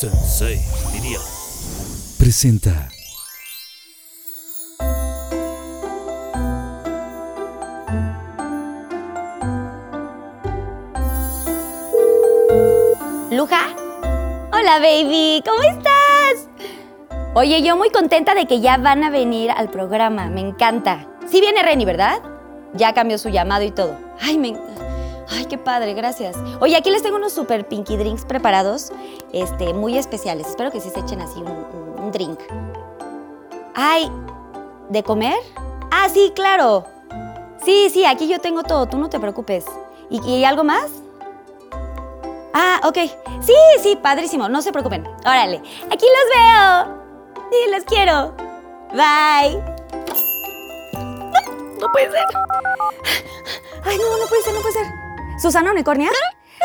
Sensei, diría. Presenta. Luja. Hola, baby. ¿Cómo estás? Oye, yo muy contenta de que ya van a venir al programa. Me encanta. Sí viene Reni, ¿verdad? Ya cambió su llamado y todo. Ay, me... Ay, qué padre, gracias. Oye, aquí les tengo unos super pinky drinks preparados, este, muy especiales. Espero que sí se echen así un, drink. Ay, ¿de comer? Ah, sí, claro. Sí, sí, aquí yo tengo todo, tú no te preocupes. ¿Y, y algo más? Ah, ok. Sí, sí, padrísimo, no se preocupen. Órale, aquí los veo. Sí, los quiero. Bye. No puede ser. Ay, no, no puede ser, no puede ser. ¿Susana Unicornia?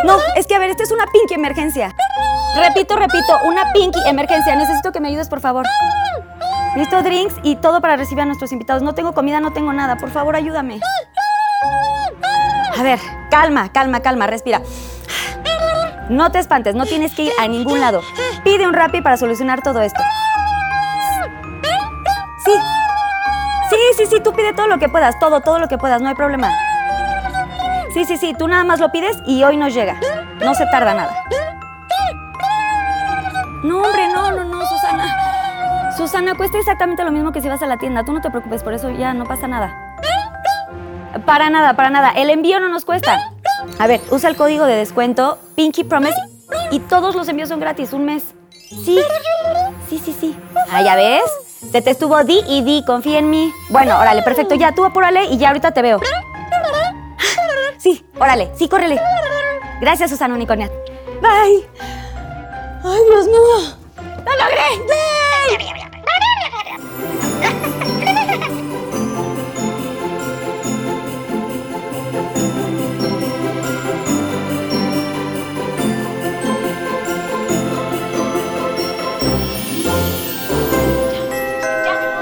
No, es que a ver, esta es una pinky emergencia. Repito, repito, una pinky emergencia. Necesito que me ayudes, por favor. Listo, drinks y todo para recibir a nuestros invitados. No tengo comida, no tengo nada. Por favor, ayúdame. A ver, calma, calma, calma, respira. No te espantes, no tienes que ir a ningún lado. Pide un Rappi para solucionar todo esto. Sí. Sí, sí, sí, tú pide todo lo que puedas, todo, todo lo que puedas, no hay problema. Sí, sí, sí, tú nada más lo pides y hoy nos llega. No se tarda nada. No, hombre, no, no, no, Susana. Susana, cuesta exactamente lo mismo que si vas a la tienda. Tú no te preocupes, por eso ya no pasa nada. Para nada, para nada. El envío no nos cuesta. A ver, usa el código de descuento Pinky Promise y todos los envíos son gratis, un mes. Sí, sí, sí, sí. Ah, ¿ya ves? Se te estuvo di y di, confía en mí. Bueno, órale, perfecto. Ya, tú apúrale y ya ahorita te veo. Sí, órale, sí, córrele. Gracias, Susana Unicornia. Bye. Ay, Dios mío. ¡Lo logré!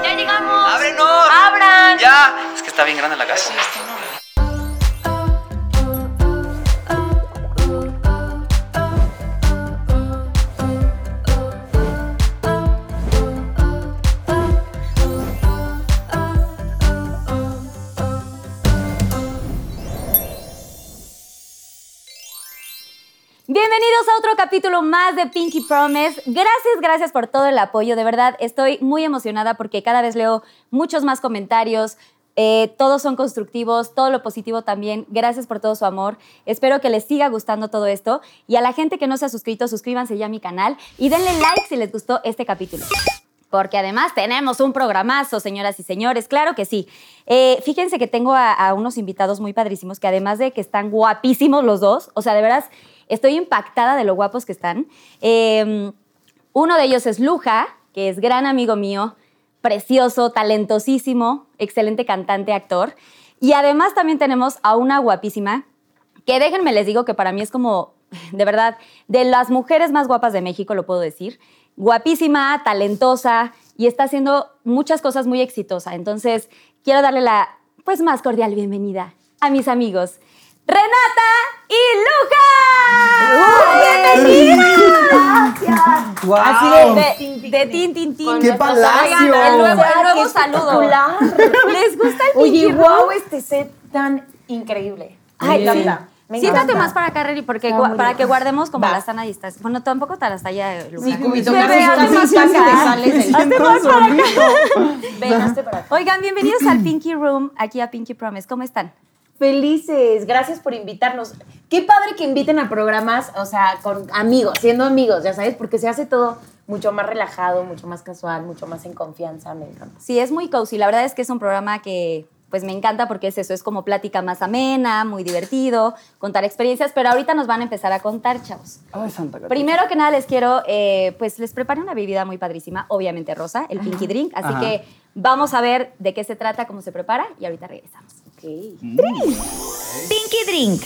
¡Ya llegamos! ¡Ábrenos! ¡Abran! ¡Ya! Es que está bien grande la casa. Capítulo más de Pinky Promise. Gracias, gracias por todo el apoyo. De verdad, estoy muy emocionada porque cada vez leo muchos más comentarios. eh, todos son constructivos, todo lo positivo también. Gracias por todo su amor. Espero que les siga gustando todo esto. Y a la gente que no se ha suscrito, suscríbanse ya a mi canal y denle like si les gustó este capítulo. Porque además tenemos un programazo, señoras y señores, claro que sí. Eh, fíjense que tengo a, a unos invitados muy padrísimos que además de que están guapísimos los dos, o sea, de veras, estoy impactada de lo guapos que están. Eh, uno de ellos es Luja, que es gran amigo mío, precioso, talentosísimo, excelente cantante, actor. Y además también tenemos a una guapísima, que déjenme les digo que para mí es como, de verdad, de las mujeres más guapas de México, lo puedo decir. Guapísima, talentosa y está haciendo muchas cosas muy exitosa. Entonces, quiero darle la, pues, más cordial bienvenida a mis amigos. Renata y Luca. ¡Bienvenidas! Gracias. ¡Guau! Así de, de, de tin, tin, tin. ¡Qué palacio! Oigan, el nuevo, el nuevo qué saludo. ¿Les gusta el Oye, Pinky wow, Room? este set tan increíble. Ay, me sí. Me Siéntate encanta. más para acá, Reni, porque para bien. que guardemos como Va. la sana distancia. Bueno, tampoco te hasta allá, Luca. Sí, cubito, más para acá. sales del- Hazte más para acá. Ven, hazte para acá. Oigan, bienvenidos al Pinky Room, aquí a Pinky Promise. ¿Cómo están? Felices, gracias por invitarnos. Qué padre que inviten a programas, o sea, con amigos, siendo amigos, ya sabes, porque se hace todo mucho más relajado, mucho más casual, mucho más en confianza, me encanta. Sí, es muy cozy. La verdad es que es un programa que pues me encanta porque es eso, es como plática más amena, muy divertido, contar experiencias, pero ahorita nos van a empezar a contar, chavos. Ay, Santa Catarina. Primero que nada les quiero, eh, pues les preparé una bebida muy padrísima, obviamente rosa, el Pinky Drink, así Ajá. que vamos a ver de qué se trata, cómo se prepara y ahorita regresamos. Pinky Drink.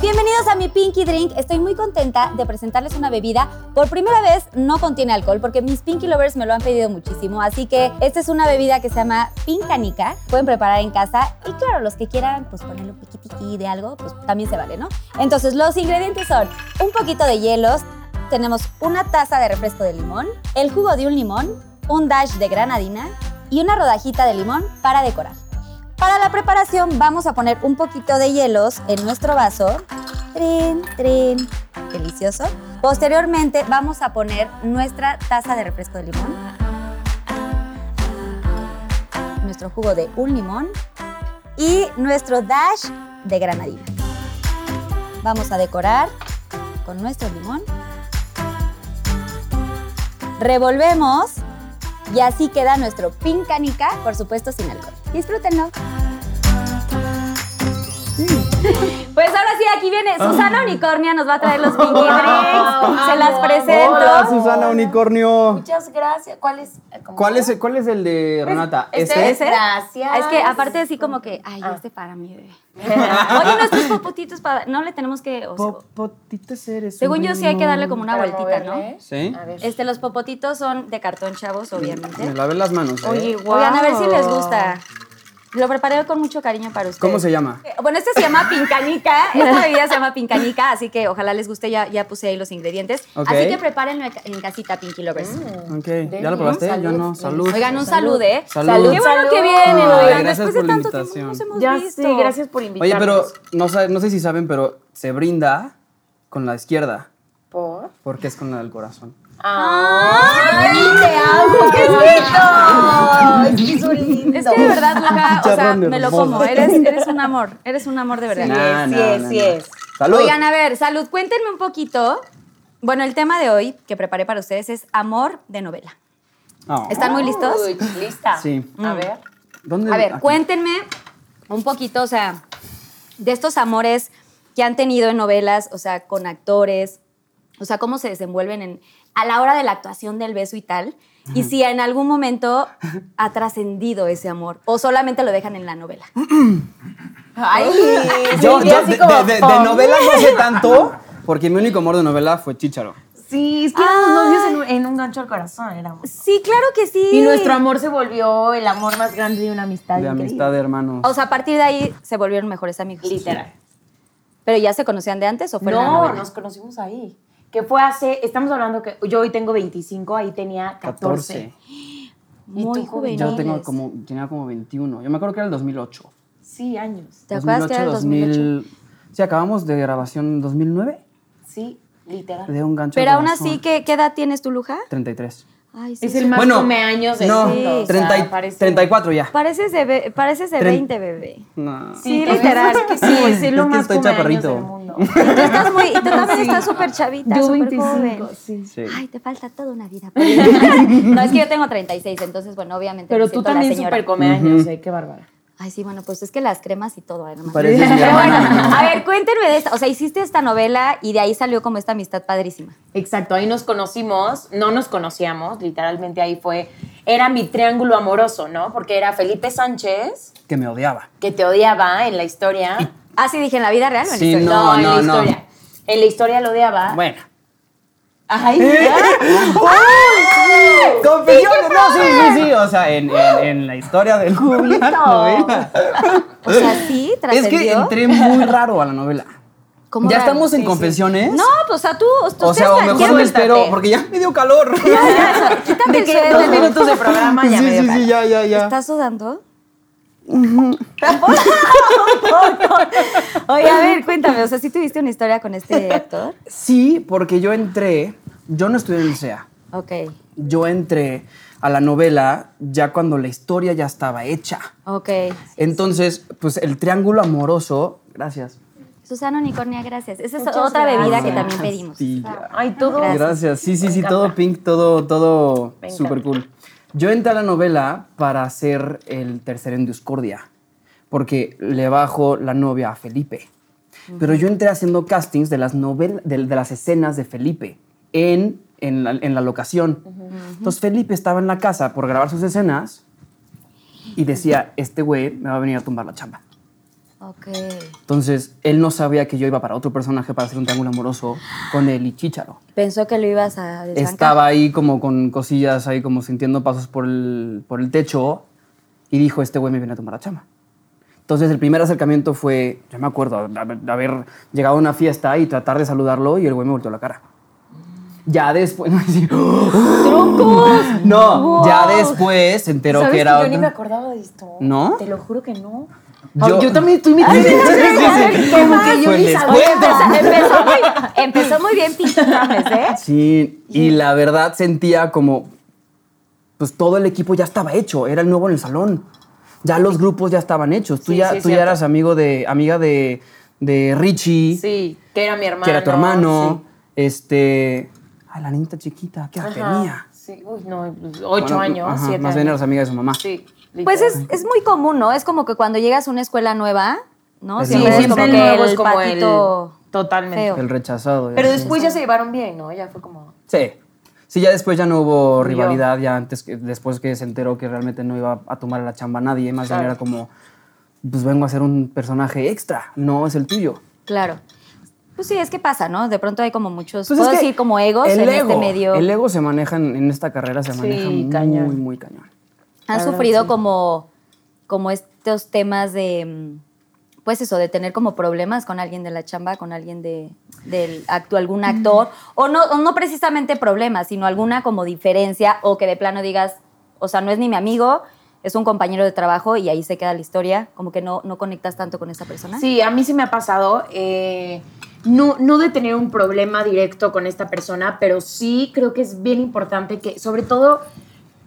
Bienvenidos a mi Pinky Drink. Estoy muy contenta de presentarles una bebida. Por primera vez no contiene alcohol porque mis Pinky Lovers me lo han pedido muchísimo. Así que esta es una bebida que se llama Pincanica. Pueden preparar en casa y claro, los que quieran pues ponerle un piqui de algo, pues también se vale, ¿no? Entonces los ingredientes son un poquito de hielos, tenemos una taza de refresco de limón, el jugo de un limón, un dash de granadina y una rodajita de limón para decorar. Para la preparación vamos a poner un poquito de hielos en nuestro vaso. Trin, trin. Delicioso. Posteriormente vamos a poner nuestra taza de refresco de limón. Nuestro jugo de un limón. Y nuestro dash de granadina. Vamos a decorar con nuestro limón. Revolvemos y así queda nuestro pincanica, por supuesto sin alcohol. Disfrútenlo. Pues ahora sí, aquí viene Susana Unicornia, nos va a traer los Pinky Drinks. Se las presento. Hola, Susana Unicornio. Muchas gracias. ¿Cuál es? ¿Cómo ¿Cuál es, ¿Cuál es el de Renata? este ¿Este? es- Gracias. Es que aparte así como que, ay, este para mí, bebé. Oye, nuestros popotitos para... No le tenemos que... o sea, Popotitos eres. según yo sí hay que darle como una vueltita, ¿no? ¿Sí? A ver. Este, los popotitos son de cartón, chavos, Me obviamente. lavé las manos. ¿eh? Oye, guau. Oigan, a ver si les gusta. Lo preparé con mucho cariño para ustedes. ¿Cómo se llama? Bueno, este se llama pincanica. Esta bebida se llama pincanica, así que ojalá les guste. Ya, ya puse ahí los ingredientes. Así que prepárenlo en casita, Pinky Lovers. Ok, ¿ya lo probaste? Salud. Yo no, salud. Oigan, un salud, ¿eh? Salud. Qué bueno Salud. que vienen, Ay, oigan. gracias Después de tanto tiempo no nos hemos Ya visto. sí, gracias por Oye, invitarnos. pero no, sé- no sé si saben, pero se brinda con la izquierda, ¿Por? porque es con la del corazón. ¡Ay, te amo! ¡Qué lindo! Es que de verdad, Luca, o sea, me lo como. Eres, eres un amor. Eres un amor de verdad. Sí es, sí es. Salud. Oigan, a ver, salud, cuéntenme un poquito. Bueno, el tema de hoy que preparé para ustedes es amor de novela. Oh. ¿Están muy listos? Uy, ¿Lista? Sí. A ver. ¿Dónde? A ver, Aquí. cuéntenme un poquito, o sea, de estos amores que han tenido en novelas, o sea, con actores, o sea, cómo se desenvuelven en, a la hora de la actuación del beso y tal, y si en algún momento ha trascendido ese amor, o solamente lo dejan en la novela. Ay, Yo, sí, yo de, como de- de- de pom. novela no sé tanto, porque mi único amor de novela fue Chicharo. Sí, es que éramos novios en un, en un gancho al corazón, éramos. Sí, claro que sí. Y nuestro amor se volvió el amor más grande de una amistad. De increíble. amistad de hermanos. O sea, a partir de ahí se volvieron mejores amigos. Literal. ¿Pero ya se conocían de antes o fue en la No, nos conocimos ahí. Que fue hace, estamos hablando que yo hoy tengo 25, ahí tenía 14. 14. ¿Y Muy juveniles. Yo tengo como, tenía como 21. Yo me acuerdo que era el 2008. Sí, años. ¿Te acuerdas que era el 2008? 2000 Sí, acabamos de grabación en 2009 Sí, literal. de un gancho. Pero aún así, ¿qué, qué edad tienes tú, Luja? 33. Ay, sí. Es el sí. más bueno, cumpleaños del no, mundo. o sea, 30 y- parece- 34 ya. Pareces de, be- pareces de Tren- 20, bebé. No. Sí, literal. Es que sí, es Es lo que más estoy cumpleaños chaparrito. del mundo. Y tú estás muy, y tú también Sí. estás súper chavita, Yo súper 25, joven. sí. Sí. Ay, te falta toda una vida. no, es que yo tengo 36, entonces, bueno, obviamente. Pero tú siento la también señora. súper cumpleaños, eh, qué bárbara. Ay, sí, bueno, pues es que las cremas y todo, hermano. Pero bueno. ¿no? a ver, cuéntenme de esta. O sea, hiciste esta novela y de ahí salió como esta amistad padrísima. Exacto, ahí nos conocimos, no nos conocíamos, literalmente ahí fue, era mi triángulo amoroso, ¿no? Porque era Felipe Sánchez, Que me odiaba. que te odiaba en la historia. Ah, sí, dije en la vida real o en la Sí, historia? No, en no, la no. historia. En la historia lo odiaba. Bueno. Ay, Confesiones, no, sí, sí, sí. O sea, en, en, en la historia de la novela. O sea, sí, Es que entré muy raro a la novela. ¿Cómo ¿Ya raro? estamos en Sí, sí. confesiones? No, pues, o sea, tú, tú O sea, o mejor me espero, porque ya me dio calor. Ya, ya, Quítate el que suéter. dos minutos de programa ya sí, me dio sí, calor. sí, ya, ya, ya. ¿Estás sudando? Oye, a ver, cuéntame, o sea, ¿sí tuviste una historia con este actor? Sí, porque yo entré, yo no estudié en el CEA. Ok, Yo entré a la novela ya cuando la historia ya estaba hecha. ok. Entonces, pues el triángulo amoroso, gracias. Susana Unicornia, gracias. Esa es Muchas otra bebida que también pedimos. Sí. Ay, todo. Gracias. Gracias. Sí, sí, sí, todo pink, todo, todo súper cool. Yo entré a la novela para hacer el tercer en discordia, porque le bajo la novia a Felipe. Pero yo entré haciendo castings de las, novel de, de las escenas de Felipe en, en, la, en la locación. Entonces Felipe estaba en la casa por grabar sus escenas y decía, este güey me va a venir a tumbar la chamba. Ok. Entonces, él no sabía que yo iba para otro personaje para hacer un triángulo amoroso con él y Chicharo. Pensó que lo ibas a desbancar. Estaba ahí como con cosillas, ahí como sintiendo pasos por el, por el techo y dijo, este güey me viene a tomar la chama. Entonces, el primer acercamiento fue, yo me acuerdo, de haber, de haber llegado a una fiesta y tratar de saludarlo y el güey me volteó la cara. Ya después, No, ya después se enteró ¿Sabes que era yo ni me acordaba de esto? ¿No? Te lo juro que no. Yo- Yo, también estoy mi sí, sí, sí. Como que yo sabía. Empezó, empezó muy, empezó muy bien ¿eh? Sí, y la verdad sentía como, pues todo el equipo ya estaba hecho, era el nuevo en el salón. Ya los grupos ya estaban hechos. Tú ya, tú ya eras amigo de, amiga de, de Richie, Sí, que era mi hermano. que era tu hermano. Este, ay, la niñita chiquita, ¿qué edad tenía? Sí, uy, no, pues, ocho Bueno, años, ajá, siete Más bien años. eras amiga de su mamá. Sí. Pues es, es muy común, ¿no? Es como que cuando llegas a una escuela nueva, ¿no? Sí. Siempre es como el que nuevo el es como el... patito Totalmente. feo. El rechazado. ya Pero después ya se llevaron bien, ¿no? Ya fue como... Sí. Sí, ya después ya no hubo rivalidad, ya antes que, después que se enteró que realmente no iba a tomar la chamba a nadie, más bien Claro. era como, pues vengo a ser un personaje extra, no es el tuyo. Claro. Pues sí, es que pasa, ¿no? De pronto hay como muchos, Pues puedo es que decir como egos el en ego, este medio. El ego se maneja en, en esta carrera, se Sí, maneja muy, cañón. muy cañón. Han verdad, sufrido sí. como, como estos temas de, mm, pues eso, de tener como problemas con alguien de la chamba, con alguien de, del acto, algún actor, o no, o no precisamente problemas, sino alguna como diferencia, o que de plano digas, o sea, no es ni mi amigo, es un compañero de trabajo y ahí se queda la historia, como que no, no conectas tanto con esa persona. Sí, a mí sí me ha pasado. eh, no, no de tener un problema directo con esta persona, pero sí creo que es bien importante que, sobre todo,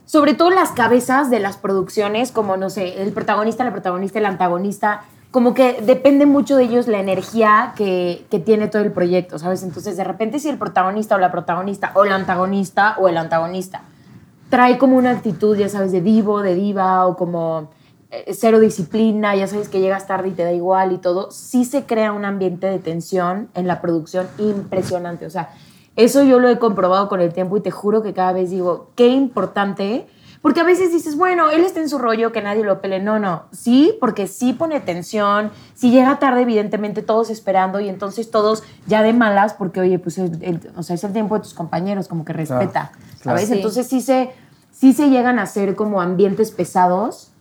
sobre todo las cabezas de las producciones, como no sé, el protagonista, la protagonista, el antagonista, como que depende mucho de ellos la energía que, que tiene todo el proyecto, ¿sabes? Entonces, de repente, si el protagonista o la protagonista, o el antagonista o el antagonista, trae como una actitud, ya sabes, de divo, de diva, o como eh, cero disciplina, ya sabes que llegas tarde y te da igual y todo, sí se crea un ambiente de tensión en la producción impresionante. O sea, eso yo lo he comprobado con el tiempo y te juro que cada vez digo, qué importante. Porque a veces dices, bueno, él está en su rollo, que nadie lo pele. No, no. Sí, porque sí pone tensión. Si llega tarde, evidentemente todos esperando y entonces todos ya de malas, porque oye, pues el- el- o sea, es el tiempo de tus compañeros, como que respeta. claro. ¿Sabes? Entonces sí se, sí se llegan a hacer como ambientes pesados.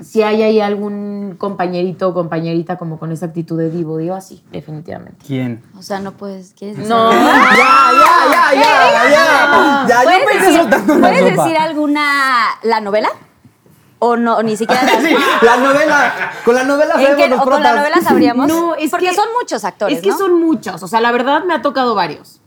Si hay ahí algún compañerito o compañerita como con esa actitud de divo, digo así, definitivamente. ¿Quién? O sea, no puedes, ¿quieres decir? No, ya, ya, ya, ya. Ya, yo ¿Puedes, pensé decir, soltando la ¿puedes sopa. decir alguna, la novela? ¿O no, ni siquiera? Sí, la novela, con la novela ¿En sabemos qué- los o con la novela sabríamos? No, es Porque que- son muchos actores, es que ¿no? son muchos. O sea, la verdad me ha tocado varios.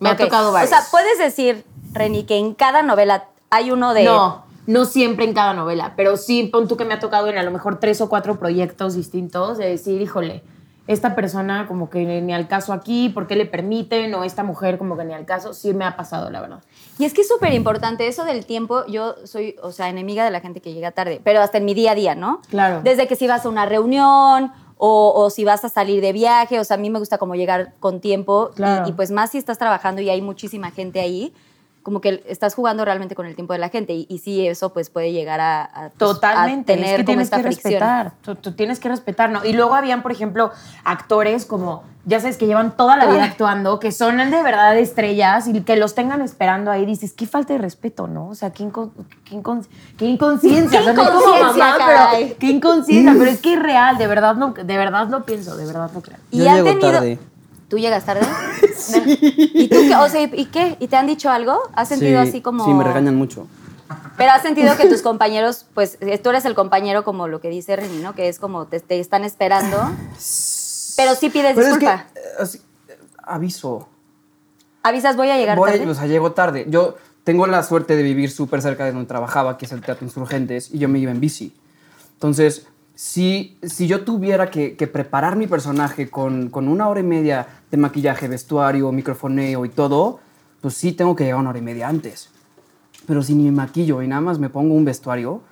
Me ha tocado varios. O sea, puedes decir, Reni, que en cada novela hay uno de... No, no siempre en cada novela, pero sí pon tú que me ha tocado en a lo mejor tres o cuatro proyectos distintos de decir, híjole, esta persona como que ni al caso aquí, ¿por qué le permiten? O esta mujer como que ni al caso, sí me ha pasado, la verdad. Y es que es súper importante eso del tiempo. Yo soy, o sea, enemiga de la gente que llega tarde, pero hasta en mi día a día, ¿no? Claro. Desde que si vas a una reunión o, o si vas a salir de viaje, o sea, a mí me gusta como llegar con tiempo y- y, pues más si estás trabajando y hay muchísima gente ahí, como que estás jugando realmente con el tiempo de la gente y, y sí, eso pues puede llegar a, a, pues, Totalmente, a tener es que como tienes esta que fricción. respetar, tú, tú tienes que respetar, ¿no? Y luego habían, por ejemplo, actores como, ya sabes, que llevan toda la vida actuando, que son de verdad estrellas y que los tengan esperando ahí, dices, qué falta de respeto, ¿no? O sea, qué, incon- qué, incon- qué inconsciencia. Qué o sea, no es como inconsciencia, mamá, pero qué inconsciencia, pero es que es real, de verdad, no, de verdad lo pienso, de verdad lo creo. Y Yo han llego tenido... tarde. ¿Tú llegas tarde? ¿Y tú qué? O sea, ¿y qué? ¿Y te han dicho algo? ¿Has sentido Sí, así como...? Sí, me regañan mucho. Pero has sentido que tus compañeros, pues eh, tú eres el compañero como lo que dice Reni, ¿no? Que es como te, te están esperando. Pero sí pides Pero es que, disculpa. eh, así, eh, aviso. Avisas, voy a llegar Voy, tarde. o sea, llego tarde. Yo tengo la suerte de vivir súper cerca de donde trabajaba, que es el Teatro Insurgentes, y yo me iba en bici. Entonces, si, si yo tuviera que, que preparar mi personaje con, con una hora y media de maquillaje, vestuario, microfoneo y todo, pues sí tengo que llegar una hora y media antes. Pero si ni me maquillo y nada más me pongo un vestuario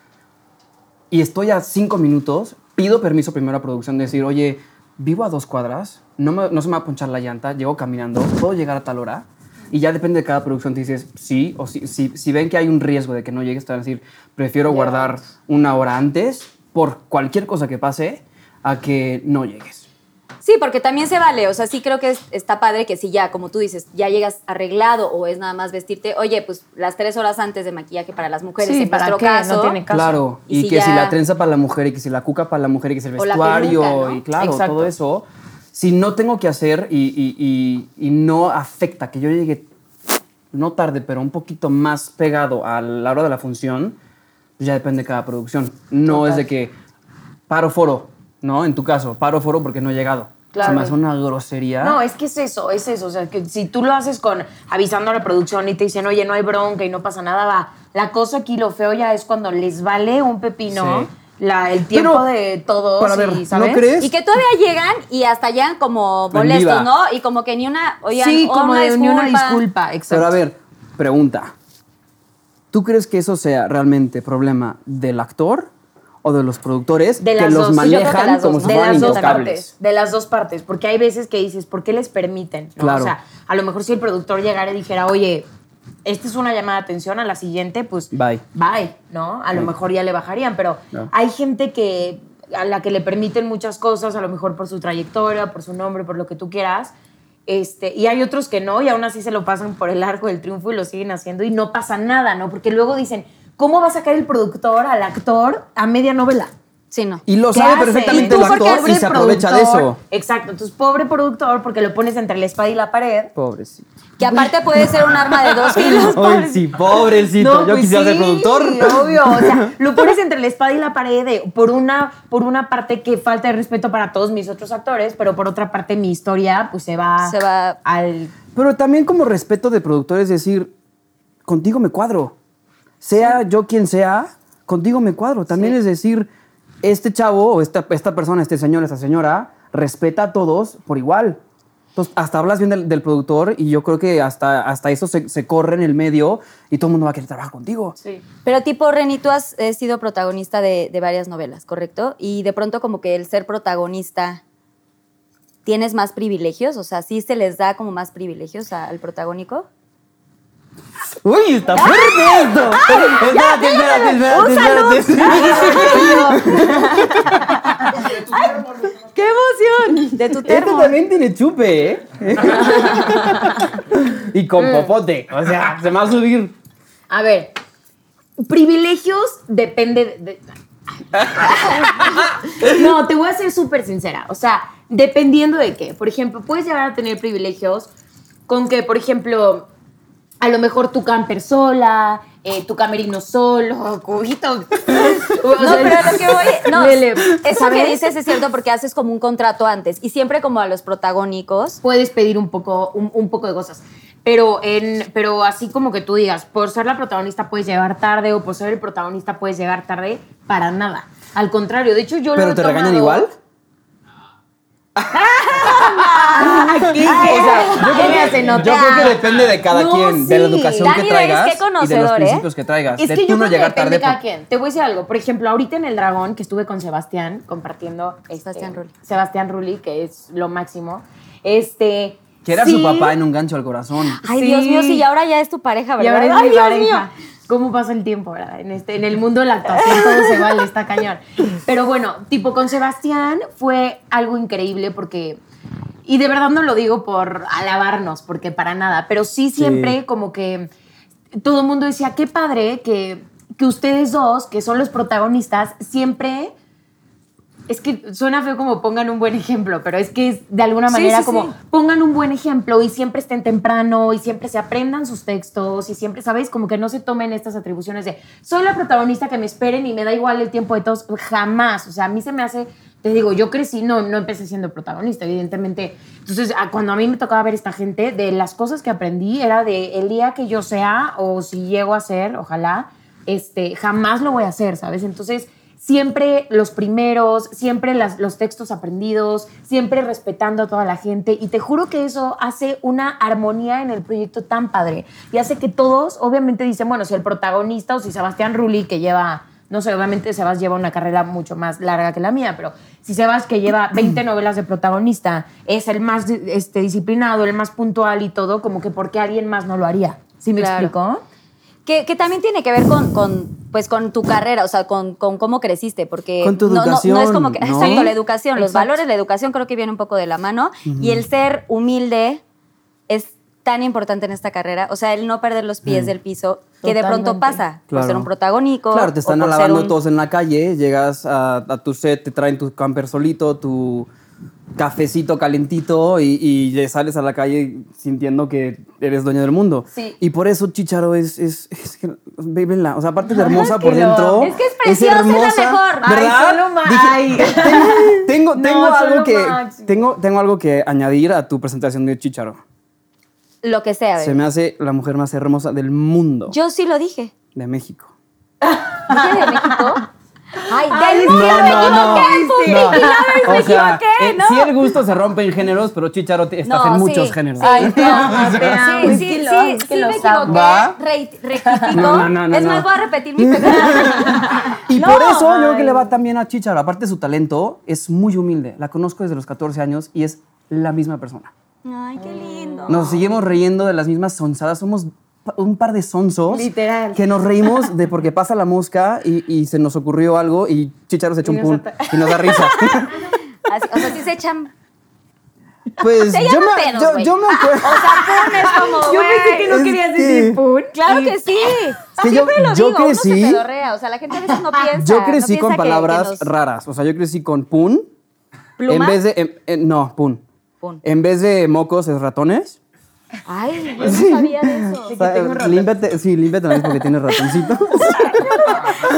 y estoy a cinco minutos, pido permiso primero a producción de decir, oye, vivo a dos cuadras, no, me- no se me va a ponchar la llanta, llego caminando, puedo llegar a tal hora. Y ya depende de cada producción, te dices sí o sí. Si, si ven que hay un riesgo de que no llegues, te van a decir, prefiero guardar una hora antes por cualquier cosa que pase a que no llegues. Sí, porque también se vale. O sea, sí creo que es- está padre que si ya, como tú dices, ya llegas arreglado o es nada más vestirte, oye, pues las tres horas antes de maquillaje para las mujeres, Sí, en ¿para nuestro qué? No caso. tiene caso. Claro, Y y, si que si la trenza para la mujer y que si la cuca para la mujer y que si el vestuario peluca, ¿no? y claro, Exacto. todo eso. Si no tengo que hacer y, y- y- y no afecta que yo llegue no tarde, pero un poquito más pegado a la hora de la función, ya depende de cada producción. No es de que paro foro, ¿no? En tu caso, paro foro porque no he llegado. Claro. Se me hace una grosería. No, es que es eso, es eso. O sea, que si tú lo haces con avisando a la producción y te dicen, oye, no hay bronca y no pasa nada, va. La cosa aquí, lo feo ya es cuando les vale un pepino Sí. la, el tiempo Pero, de todos. para ver, y, ¿no ¿sabes? crees? Y que todavía llegan y hasta llegan como molestos. ¿no? Y como que ni una, oigan, sí, oh, como una de ni una disculpa. disculpa. Exacto. Pero a ver, pregunta. ¿Tú crees que eso sea realmente problema del actor o de los productores De que los dos. Que manejan como si ¿no? de fueran las dos intocables? partes, de las dos partes, porque hay veces que dices, ¿por qué les permiten? ¿no? Claro. O sea, a lo mejor si el productor llegara y dijera, oye, esta es una llamada de atención, a la siguiente, pues Bye. bye, ¿no? A lo mejor ya le bajarían, pero No. hay gente que a la que le permiten muchas cosas, a lo mejor por su trayectoria, por su nombre, por lo que tú quieras. Este, y hay otros que no, y aún así se lo pasan por el arco del triunfo y lo siguen haciendo y no pasa nada, ¿no? Porque luego dicen, ¿cómo va a sacar el productor al actor a media novela? Sí, no. Y lo ¿Qué sabe hace? perfectamente el actor y se aprovecha de eso. Exacto, entonces pobre productor porque lo pones entre la espada y la pared. Pobrecito. Que aparte puede ser un arma de dos filos. Ay, sí, pobrecito. No, Yo pues quisiera ser productor. Obvio, o sea, lo pones entre la espada y la pared de- por una, por una parte que falta de respeto para todos mis otros actores, pero por otra parte mi historia pues se va, Se va- al... Pero también como respeto de productor es decir, contigo me cuadro. Sea yo quien sea, contigo me cuadro. También es decir, este chavo o esta, esta persona, este señor, esta señora, respeta a todos por igual. Entonces, hasta hablas bien del, del productor y yo creo que hasta, hasta eso se, se corre en el medio y todo el mundo va a querer trabajar contigo. Sí. Pero tipo, Reni, tú has eh, sido protagonista de, de varias novelas, ¿correcto? Y de pronto como que el ser protagonista, ¿tienes más privilegios? O sea, ¿sí se les da como más privilegios al protagónico? ¡Uy, está fuerte esto! espérate, espérate, espérate, espérate. ¡Qué emoción! De tu Este termo. también tiene chupe, ¿eh? y con popote. O sea, se me va a subir. A ver, privilegios depende de... de- no, te voy a ser súper sincera. O sea, dependiendo de qué. Por ejemplo, puedes llegar a tener privilegios con que, por ejemplo, a lo mejor tu camper sola, eh, tu camerino solo, cubito. No, pero lo que voy. No, eso que dices es cierto porque haces como un contrato antes y siempre como a los protagónicos. puedes pedir un poco, un, un poco de cosas. Pero, en, pero así como que tú digas, por ser la protagonista puedes llegar tarde o por ser el protagonista puedes llegar tarde, para nada. Al contrario, de hecho yo lo ¿Pero he te regañan O sea, yo creo, que, yo creo que depende de cada No, quien, de la educación Dani que traigas Reyes, qué y de los ¿eh? principios que traigas. Es de que tú yo no creo que llegar tarde. de cada por- quien. Te voy a decir algo. Por ejemplo, ahorita en El Dragón, que estuve con Sebastián compartiendo... este, Sebastián Rulli. Sebastián Rulli, que es lo máximo. Este... Que era sí, su papá en un gancho al corazón. Ay, Sí. Dios mío, sí, y ahora ya es tu pareja, Y ¿verdad? ahora es Ay, mi Dios pareja. mío. ¿Cómo pasa el tiempo, verdad? En, este, en el mundo de la actuación todo se vale, está cañón. Pero bueno, tipo con Sebastián fue algo increíble porque... Y de verdad no lo digo por alabarnos, porque para nada, pero sí siempre como que todo el mundo decía, qué padre que, que ustedes dos, que son los protagonistas, siempre... Es que suena feo como pongan un buen ejemplo, pero es que es de alguna manera sí, como sí. pongan un buen ejemplo y siempre estén temprano y siempre se aprendan sus textos y siempre, ¿sabéis? Como que no se tomen estas atribuciones de soy la protagonista que me esperen y me da igual el tiempo de todos. Jamás. O sea, a mí se me hace, te digo, yo crecí, no, no empecé siendo protagonista, evidentemente. Entonces, cuando a mí me tocaba ver esta gente, de las cosas que aprendí era de el día que yo sea o si llego a ser, ojalá, este, jamás lo voy a hacer, ¿sabes? Entonces siempre los primeros, siempre las- los textos aprendidos, siempre respetando a toda la gente. Y te juro que eso hace una armonía en el proyecto tan padre. Y hace que todos, obviamente, dicen, bueno, si el protagonista o si Sebastián Rulli, que lleva, no sé, obviamente Sebas lleva una carrera mucho más larga que la mía, pero si Sebas, que lleva 20 novelas de protagonista, es el más este, disciplinado, el más puntual y todo, como que ¿por qué alguien más no lo haría? ¿Sí me Claro. explico? Que, que también tiene que ver con, con, pues, con tu carrera, o sea, con, con cómo creciste, porque Con tu no- no- No, es educación, como que, ¿no? exacto, la educación, los Exacto. valores, la educación creo que viene un poco de la mano y el ser humilde es tan importante en esta carrera, o sea, el no perder los pies del piso, que de pronto pasa por ser un protagónico. Claro, te están alabando un- todos en la calle, llegas a, a tu set, te traen tu camper solito, tu cafecito calentito y, y le sales a la calle sintiendo que eres dueño del mundo. Sí. Y por eso Chicharo es, es, es que, o sea, aparte de hermosa por dentro. Es que es preciosa, es la mejor. Ay, ¿verdad? ma- Dije, ay. tengo, No, tengo algo que máximo. tengo, tengo algo que añadir a tu presentación de Chicharo. Lo que sea. Se me hace la mujer más hermosa del mundo Yo sí lo dije. de México. ¿Dije de México? Ay, Ay, del no, mundo me no, equivoqué, no. No. Me O sea, equivoqué, eh, ¿no? sí el gusto se rompe en géneros, pero Chicharo estás No, en sí, muchos géneros. sí. Ay, amo. Sí, sí, sí, sí, que me equivoqué. amo. ¿Va? Re- rectificó. No, no, no, no, es más, no. voy a repetir mi pecado. Y No, por eso yo creo que ay. le va también a Chicharo. Aparte de su talento, es muy humilde. La conozco desde los 14 años y es la misma persona. Ay, qué lindo. Nos seguimos riendo de las mismas sonsadas. Somos un par de sonsos. Literal. Que nos reímos de porque pasa la mosca y, y se nos ocurrió algo y Chicharo se echa un pun y nos da risa. Así- o sea, sí se echan. Pues yo me, pedos, yo, yo me acuerdo. O sea, pun es como, Yo pensé que no Es querías que- decir pun. Claro que sí. que yo- Siempre lo yo digo, uno crecí- se pedorrea. O sea, la gente a veces no piensa. Yo no crecí piensa con que- que palabras nos- raras. O sea, yo crecí con pun. ¿Pluma? En vez de. em- em- no, pun. Pun. En vez de mocos es ratones. Ay, yo no sabía de eso. O sea, límpiate, sí, límpiate nariz porque tienes ratoncito.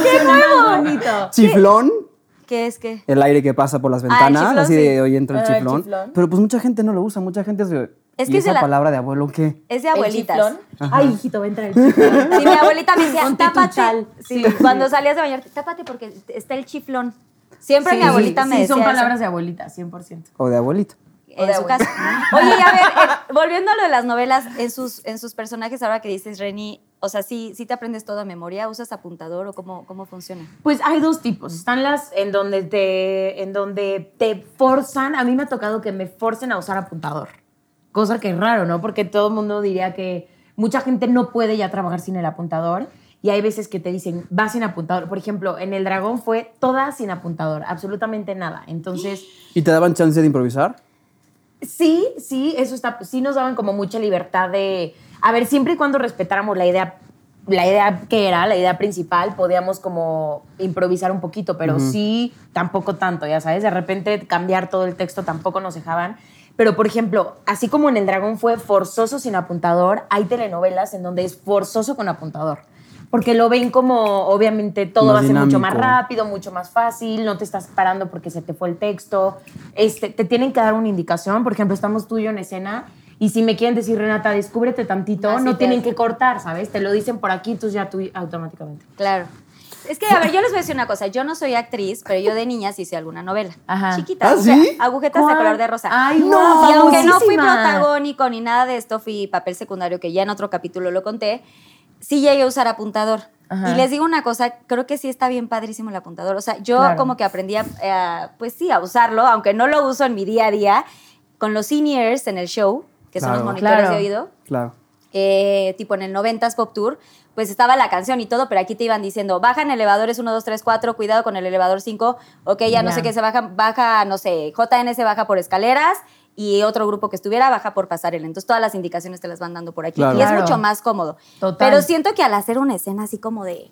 ¡Qué bonito! Chiflón, ¿Qué es qué? el aire que pasa por las Ah, ventanas, chiflón, así sí. de hoy entra el Ah, el chiflón. Pero pues mucha gente no lo usa, mucha gente se. Es ¿Y que esa la- palabra de abuelo qué? Es de ¿El abuelitas. chiflón? Ay, hijito, va a entrar el chiflón. Sí, mi abuelita me decía, tápate. Sí, cuando salías de bañarte, tápate porque está el chiflón. Siempre Sí, mi abuelita sí, me sí, decía son eso. palabras de abuelita, 100%. O de abuelito. En su casa. Oye, a ver, eh, volviendo a lo de las novelas, en sus, en sus personajes, ahora que dices, Reni, o sea, ¿sí, sí te aprendes todo a memoria? ¿Usas apuntador o cómo, cómo funciona? Pues hay dos tipos. Están las en donde te, en donde te forzan. A mí me ha tocado que me forcen a usar apuntador. Cosa que es raro, ¿no? Porque todo el mundo diría que mucha gente no puede ya trabajar sin el apuntador. Y hay veces que te dicen, va sin apuntador. Por ejemplo, en El Dragón fue toda sin apuntador, absolutamente nada. Entonces, ¿Y te daban chance de improvisar? Sí, sí, eso está, sí nos daban como mucha libertad de, a ver, siempre y cuando respetáramos la idea, la idea que era, la idea principal, podíamos como improvisar un poquito, pero sí, tampoco tanto, ya sabes, de repente cambiar todo el texto tampoco nos dejaban. Pero, por ejemplo, así como en El Dragón fue forzoso sin apuntador, hay telenovelas en donde es forzoso con apuntador. Porque lo ven como, obviamente, todo Más va a ser mucho más dinámico. rápido, mucho más fácil, no te estás parando porque se te fue el texto. Este, te tienen que dar una indicación. Por ejemplo, estamos tú y yo en escena y si me quieren decir, Renata, descúbrete tantito, Así no tienen hace. que cortar, ¿sabes? Te lo dicen por aquí, tú ya tú automáticamente. Claro. Es que, a ver, yo les voy a decir una cosa. Yo no soy actriz, pero yo de niña sí hice alguna novela. Ajá. Chiquita. ¿Ah, o sea, sí? agujetas ¿Cuál? de color de rosa. Ay, no. Y aunque no fui protagónico ni nada de esto, fui papel secundario, que ya en otro capítulo lo conté, sí llegué a usar apuntador. Ajá. Y les digo una cosa, creo que sí está bien padrísimo el apuntador. O sea, yo Claro. como que aprendí a, a, pues sí, a usarlo, aunque no lo uso en mi día a día, con los seniors en el show, que son los monitores Claro. de oído Claro. eh, tipo en el 90s Pop Tour, pues estaba la canción y todo, pero aquí te iban diciendo, baja en elevadores 1, 2, 3, 4, cuidado con el elevador 5, ok, ya no sé qué se baja, baja, no sé, JN se baja por escaleras y otro grupo que estuviera baja por pasarela. Entonces todas las indicaciones te las van dando por aquí Claro. y es mucho más cómodo. Total. Pero siento que al hacer una escena así como de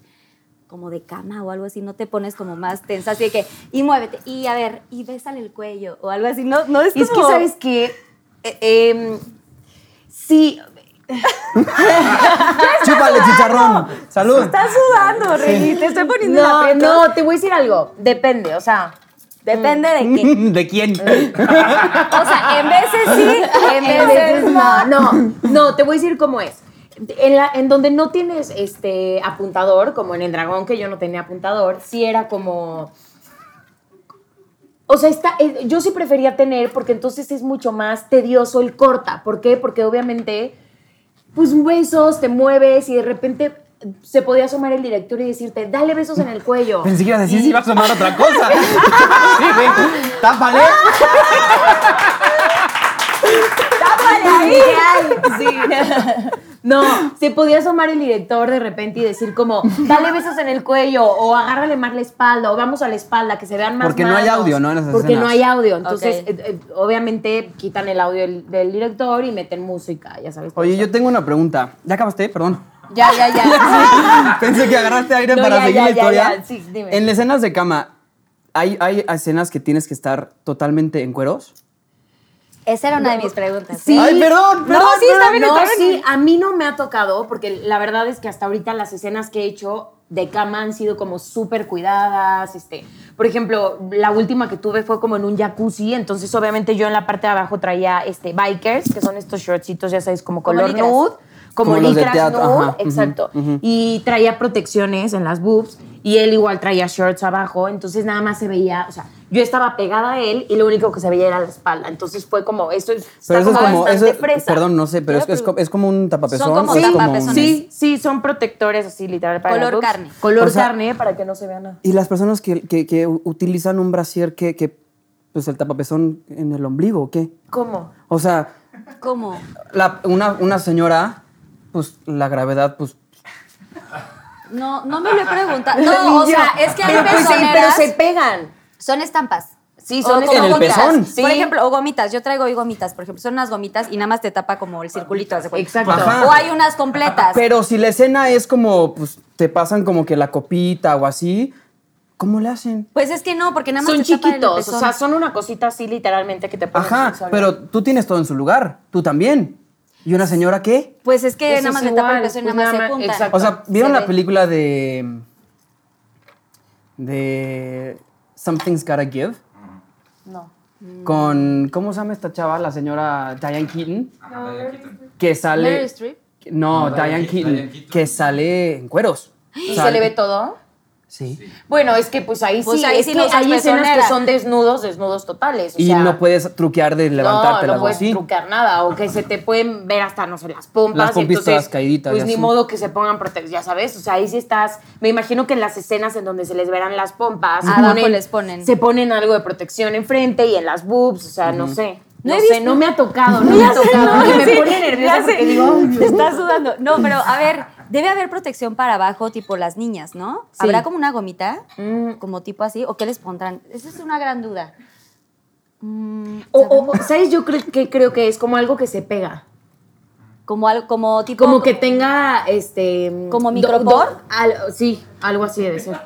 como de cama o algo así, no te pones como más tensa, así de que, y muévete, y a ver, y bésale el cuello, o algo así, no, no es Y es que, como- ¿sabes qué? Eh, em, sí, Chúpale, chicharrón. Salud. Estás sudando, Reni, te estoy poniendo en no, aprietos. no, te voy a decir algo, depende, o sea, Depende de qué. ¿De quién? O sea, en veces sí, en veces no, no, no, te voy a decir cómo es. En, la, en donde no tienes este apuntador, como en el dragón que yo no tenía apuntador, sí era como... O sea, está, eh, yo sí prefería tener porque entonces es mucho más tedioso el corta. ¿Por qué? Porque obviamente, pues besos, te mueves y de repente se podía asomar el director y decirte, dale besos en el cuello. Pensé que ibas a decir si iba a sonar otra cosa. Sí, güey. Tápale. Sí. No, se podía asomar el director de repente y decir como, dale besos en el cuello, o agárrale más la espalda, o vamos a la espalda, que se vean más Porque no hay audio, ¿no? En esas Porque escenas. no hay audio. Entonces, eh, eh, obviamente, quitan el audio del, del director y meten música, ya sabes. Oye, yo tengo una pregunta. ¿Ya acabaste? Perdón. Ya, ya, ya. Pensé que agarraste aire No, para ya, seguir ya, la historia. ya. Sí, dime. En escenas de cama, ¿hay, ¿hay escenas que tienes que estar totalmente en cueros? Esa era una de mis preguntas. Sí. ¿eh? Ay, perdón, perdón, sí, está bien, No, está bien. sí, a mí no me ha tocado, porque la verdad es que hasta ahorita las escenas que he hecho de cama han sido como súper cuidadas. Este, por ejemplo, la última que tuve fue como en un jacuzzi, entonces obviamente yo en la parte de abajo traía este, bikers, que son estos shortcitos, ya sabes, como color nude. Como, Como licras teatro, nude, ajá, ujú, exacto. Y traía protecciones en las boobs y él igual traía shorts abajo, entonces nada más se veía, o sea, yo estaba pegada a él y lo único que se veía era la espalda, entonces fue como, esto es, Pero eso es como. bastante Eso, fresa. perdón, no sé, pero es, es, es como un tapapezón. Son como tapapezones. Sí, sí, son protectores así, literal. Para Color carne. Color O sea- carne para que no se vea nada. Y las personas que, que- utilizan un brasier que, que, pues el tapapezón en el ombligo, ¿o qué? ¿Cómo? O sea, ¿Cómo? la- una, una señora, pues la gravedad, pues. No, no me lo he preguntado. No, o sea, es que hay pero, pues, sí, pero se pegan. Son estampas. Sí, O son como En el pezón. Sí. Por ejemplo, o gomitas. Yo traigo hoy gomitas, por ejemplo. Son unas gomitas y nada más te tapa como el circulito. cuenta. Exacto. Ajá. O hay unas completas. Pero si la escena es como, pues te pasan como que la copita o así, ¿cómo le hacen? Pues es que no, porque nada más Son te tapa el chiquitos, o sea, son una cosita así literalmente que te ponen Ajá, pero tú tienes todo en su lugar, tú también. ¿Y una señora qué? Pues es que Pues nada es más le tapa el pezón y pues nada más se juntan. exacto. O sea, ¿vieron Se la ve. película de. de. Something's Gotta Give? No. Con. ¿Cómo se llama esta chava? La señora Diane Keaton. Que sale. Meryl Streep. No, Diane Keaton. Que sale en cueros. ¿Y Sale- se le ve todo? Sí. Bueno, es que pues ahí Pues sí, ahí es sí que no hay escenas que son desnudos, desnudos totales. o Y sea, no puedes truquear de levantarte no, la no puedes así. trucar nada. O que se te pueden ver hasta, no sé, las pompas. Las y pompis entonces, todas caíditas Pues ni así. modo que se pongan protección, ya sabes. O sea, ahí sí estás. Me imagino que en las escenas en donde se les verán las pompas, Abajo les ponen. Se ponen algo de protección enfrente y en las boobs, o sea, no sé. No No, sé, no me ha tocado, no me ha tocado. porque me Sí, pone nerviosa sé. porque digo, "Ay, Dios Te estás sudando. No, pero a ver, debe haber protección para abajo, tipo las niñas, ¿no? Sí. ¿Habrá como una gomita? Mm. Como tipo así, ¿o qué les pondrán? Esa es una gran duda. Mm, O, o, ¿sabes? Yo creo que creo que es como algo que se pega. Como algo, como tipo. Como que tenga este. ¿Como micropor? do- al- sí, algo así debe ser.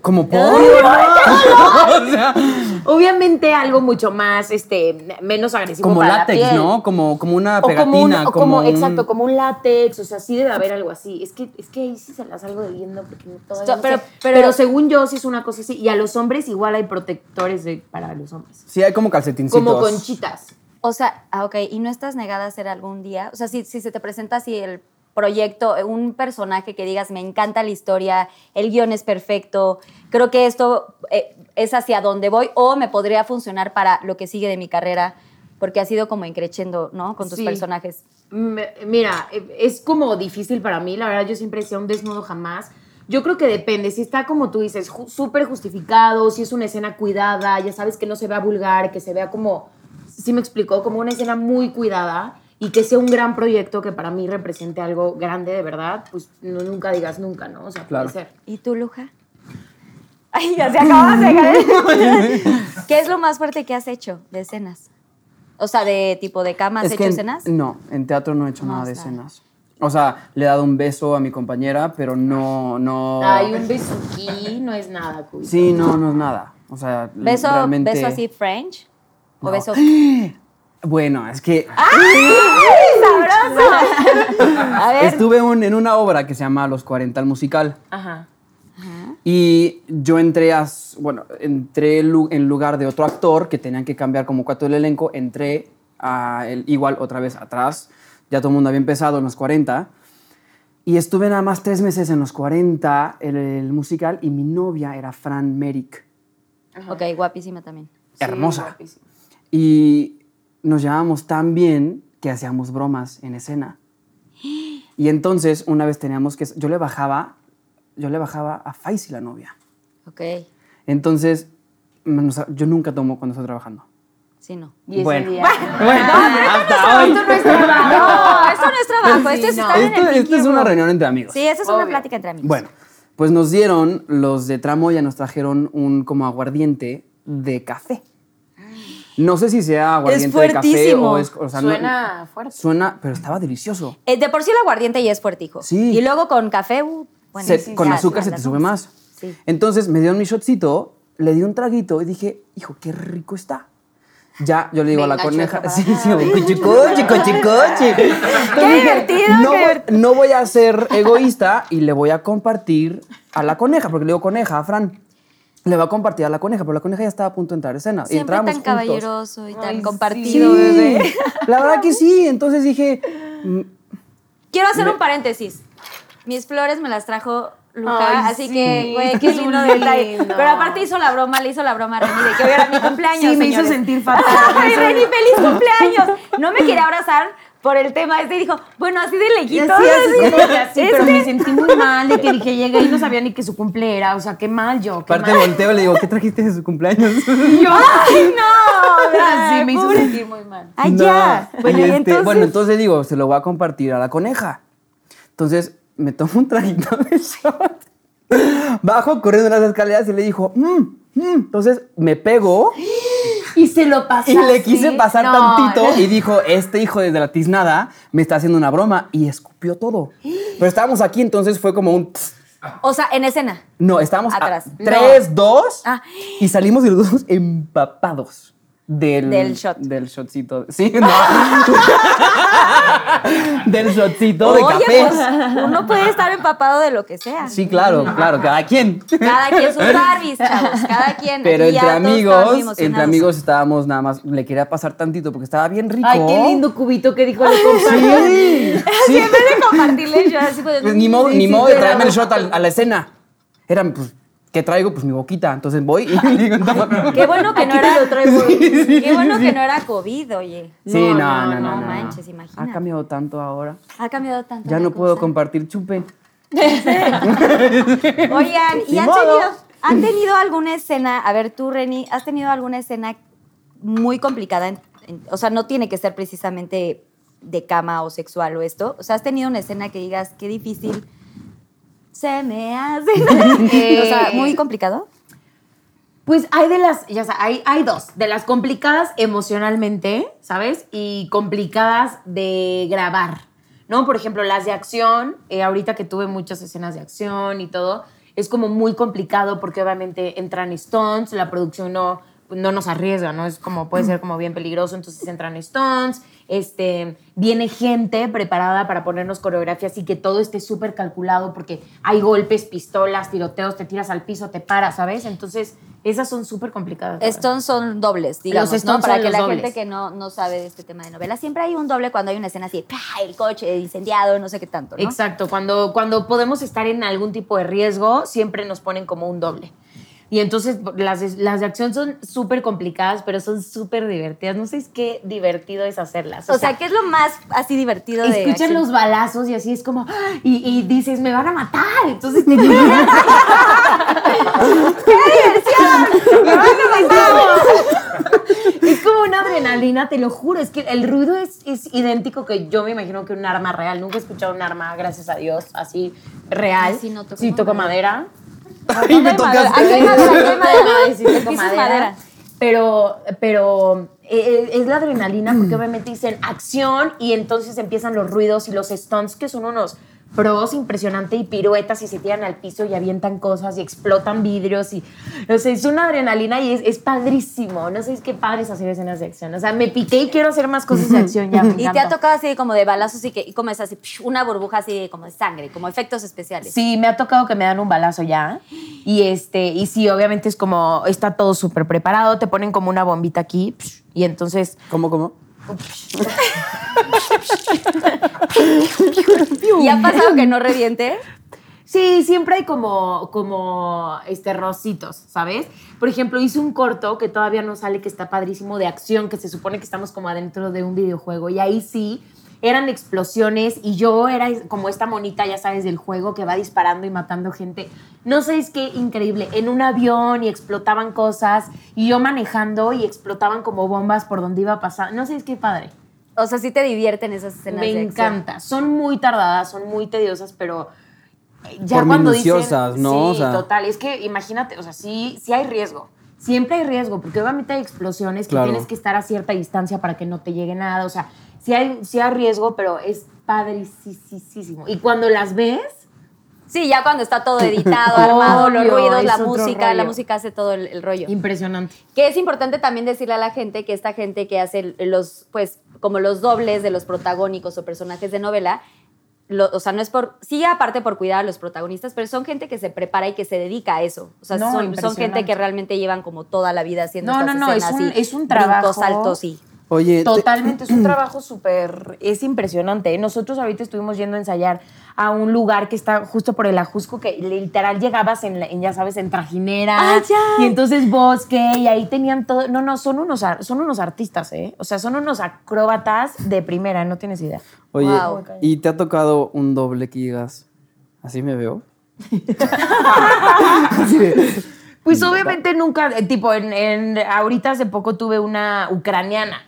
Como por. Obviamente algo mucho más, este, menos agresivo como para látex, la piel. ¿no? Como, como una O como un, pegatina. o como, un- exacto, como un látex, o sea, sí debe haber algo así. Es que, es que ahí sí se las salgo debiendo porque todavía So- no pero- sé. pero- Pero, según yo sí es una cosa así. Y a los hombres igual hay protectores de- para los hombres. Sí, hay como calcetincitos. Como conchitas. O sea, ah, ok, ¿y no estás negada a hacer algún día? O sea, si, si se te presenta así el proyecto, eh, un personaje que digas, me encanta la historia, el guion es perfecto, creo que esto eh, es hacia donde voy o me podría funcionar para lo que sigue de mi carrera, porque ha sido como increciendo, ¿no? Con tus Sí. personajes. Mira, eh, es como difícil para mí, la verdad yo siempre decía un desnudo jamás. Yo creo que depende, si está como tú dices, ju- súper justificado, si es una escena cuidada, ya sabes que no se vea vulgar, que se vea como, sí me explicó, como una escena muy cuidada y que sea un gran proyecto que para mí represente algo grande de verdad, pues no, nunca digas nunca, ¿no? O sea, Claro. puede ser. ¿Y tú, Luja? Ay, ya se acaba de caer. ¿Qué es lo más fuerte que has hecho de escenas? O sea, de tipo de cama, ¿has Es hecho escenas? No, en teatro no he hecho No, nada de escenas. O sea, le he dado un beso a mi compañera, pero no, no. Hay un besuquí, no es nada, cuy. Sí, no, no es nada. O sea, ¿Beso, realmente. beso así French? ¿O No. beso...? Bueno, es que A ver. estuve un- en una obra que se llama Los 40 el musical. Ajá. Y yo entré a, bueno, entré en lugar de otro actor que tenían que cambiar como cuatro del elenco, entré a el, igual otra vez atrás, ya todo el mundo había empezado en los 40, y estuve nada más tres meses en los 40, el, el musical, y mi novia era Fran Merrick, Ok, guapísima también. hermosa. guapísimo. Y nos llevábamos tan bien que hacíamos bromas en escena. Y entonces una vez teníamos que, yo le bajaba, yo le bajaba a Faisy la novia. Ok. Entonces, yo nunca tomo cuando estoy trabajando. Sí, no. Y ese Bueno. día. Bueno, hasta hoy. Esto no es trabajo. No, esto no es trabajo, esto es Sí, no. estar en Esto, el esto es Pinky una reunión entre amigos. Sí, esto es una plática entre amigos. Bueno, pues nos dieron, los de Tramoya nos trajeron un como aguardiente de café. No sé si sea aguardiente de café o es. O sea, no- Suena fuerte. Suena, pero estaba delicioso. Eh, de por sí el aguardiente ya es fuertijo. Sí. Y luego con café, uh, bueno, Se- sí, con ya, azúcar ya se te sube más. Sí. Entonces me dieron mi shotcito, le di un traguito y dije, hijo, qué rico está. Ya, yo le digo a la coneja, choca, sí, sí, coche, coche. Qué divertido, no, qué no voy a ser egoísta y le voy a compartir a la coneja, porque le digo coneja a Fran. Le va a compartir a la coneja, pero la coneja ya estaba a punto de entrar a escena. y Siempre entrábamos tan juntos. caballeroso y tan Ay, compartido, Sí, bebé. La verdad que sí. Entonces dije, mm, Quiero hacer un paréntesis. Mis flores me las trajo Luca, Ay, así sí, que, güey, qué es lindo detalle. Pero aparte hizo la broma, le hizo la broma a Reni de que hoy era mi cumpleaños. Sí, me hizo señores. sentir fatal. Ay, Reni, feliz cumpleaños. No me quería abrazar por el tema este y dijo, bueno, así de lejitos. así, así, así, pero me sentí muy mal de que dije, llegué y no sabía ni que su cumple era. O sea, qué mal yo. Qué aparte mal. volteo y le digo, ¿qué trajiste de su cumpleaños? Yo, ay, no. Sí, me hizo pobre- sentir muy mal. Ay, No. ya. Bueno, Y y este, entonces. bueno, entonces digo, se lo voy a compartir a la coneja. Entonces me tomo un traguito de shot. Bajo corriendo las escaleras y le dijo, "Mm, mm". entonces me pego Y se lo pasaste. y le quise pasar No, tantito y dijo, este hijo de la tiznada me está haciendo una broma y escupió todo. Pero estábamos aquí, entonces fue como un... O sea, en escena. No, estábamos Atrás. a tres, dos Ah. y salimos de los dos empapados. Del, Del shot. Del shotcito. Sí, no. del shotcito de café. pues uno puede estar empapado de lo que sea. Sí, claro, claro, cada quien. Cada quien sus Barbies, chavos. Cada quien. Pero entre amigos, entre amigos estábamos nada más, le quería pasar tantito porque estaba bien rico. Ay, qué lindo cubito que dijo le comparto. Sí, sí. De compartirle, yo así pues, Pues ni modo, sí, ni sí, modo de pero- traerme el shot a, la escena. Eran, pues, ¿qué traigo? Pues mi boquita. Entonces voy y le digo. Qué bueno que no era. te lo traigo. Qué bueno que no era COVID, oye. Sí, no, no, no. no no, manches, imagina. Ha cambiado tanto ahora. Ha cambiado tanto. Ya no puedo compartir chupe. Oigan, ¿y han tenido, han tenido alguna escena? A ver, tú, Reni, ¿has tenido alguna escena muy complicada? en- en- o sea, no tiene que ser precisamente de cama o sexual o esto. O sea, ¿has tenido una escena que digas, qué difícil se me hace? o sea, muy complicado. Pues hay de las, ya sabes, hay, hay dos, de las complicadas emocionalmente, ¿sabes? Y complicadas de grabar, ¿no? Por ejemplo, las de acción, eh, ahorita que tuve muchas escenas de acción y todo, es como muy complicado porque obviamente entran stunts, la producción no, no nos arriesga, ¿no? Es como, puede ser como bien peligroso, entonces entran stunts, este, viene gente preparada para ponernos coreografías y que todo esté súper calculado porque hay golpes, pistolas, tiroteos, te tiras al piso, te paras, ¿sabes? Entonces, esas son súper complicadas. Estos son dobles, digamos, Los ¿no? Para que la dobles. gente que no, no sabe de este tema de novela, siempre hay un doble cuando hay una escena así, ¡pah! el coche incendiado, no sé qué tanto, ¿no? Exacto, cuando, cuando podemos estar en algún tipo de riesgo, siempre nos ponen como un doble. Y entonces las, de- las de acción son súper complicadas, pero son súper divertidas. No sé qué divertido es hacerlas. O sea, ¿qué es lo más así divertido de escuchas los balazos y así es como, ¡ah! y, y dices, me van a matar. Entonces te Es como una adrenalina, te lo juro. Es que el ruido es, es idéntico que yo me imagino que un arma real. Nunca he escuchado un arma, gracias a Dios, así real. Sí, no toco sí, toco madera. madera. Ay, me Aquí tocaste. hay madera, aquí hay madera. Ay, sí, toco Aquí madera. madera. Pero, pero eh, es la adrenalina porque obviamente dicen acción y entonces empiezan los ruidos y los stunts que son unos pros impresionante y piruetas y se tiran al piso y avientan cosas y explotan vidrios y no sé, es una adrenalina y es, es padrísimo. No sé, es que padre es hacer escenas de acción. O sea, me piqué y quiero hacer más cosas de acción ya. me Y te ha tocado así como de balazos y, que, y como es así, psh, una burbuja así como de sangre, como efectos especiales. Sí, me ha tocado que me dan un balazo ya. Y este, y sí, obviamente es como, está todo súper preparado, te ponen como una bombita aquí, y entonces ¿Cómo, cómo? ¿Y ha pasado que no reviente? Sí, siempre hay como, como este, rositos, ¿sabes? Por ejemplo, hice un corto que todavía no sale, que está padrísimo, de acción, que se supone que estamos como adentro de un videojuego. Y ahí sí, eran explosiones y yo era como esta monita, ya sabes, del juego que va disparando y matando gente. No sé, es que increíble. En un avión y explotaban cosas y yo manejando y explotaban como bombas por donde iba a pasar. No sé, es que padre. O sea, sí te divierten esas escenas Me de acción. encanta. Son muy tardadas, son muy tediosas, pero ya Por cuando minuciosas, dicen, ¿no? Sí, O sea- total. Es que imagínate, o sea, sí, sí hay riesgo. Siempre hay riesgo, porque obviamente hay explosiones que Claro. tienes que estar a cierta distancia para que no te llegue nada. O sea, sí hay, sí hay riesgo, pero es padricísimo. Y cuando las ves, Sí, ya cuando está todo editado, armado, los ruidos, la es música, la música hace todo el, el rollo. impresionante. Que es importante también decirle a la gente que esta gente que hace los, pues, como los dobles de los protagónicos o personajes de novela, lo- o sea, no es por, sí aparte por cuidar a los protagonistas, pero son gente que se prepara y que se dedica a eso. O sea, No, son, gente que realmente llevan como toda la vida haciendo No, estas no, no, es escenas un- y es un brincos, trabajo. saltos y... Oye, te- Totalmente, es un trabajo súper, es impresionante. Nosotros ahorita estuvimos yendo a ensayar a un lugar que está justo por el Ajusco, que literal llegabas en, la- en, ya sabes, en trajinera. ¡Ah, ya! Y entonces bosque, y ahí tenían todo. No, no, son unos, son unos artistas, ¿eh? O sea, son unos acróbatas de primera, no tienes idea. Oye, Wow. ¿y te ha tocado un doble que digas, así me veo? Pues obviamente nunca, tipo, en, en- ahorita hace poco tuve una ucraniana.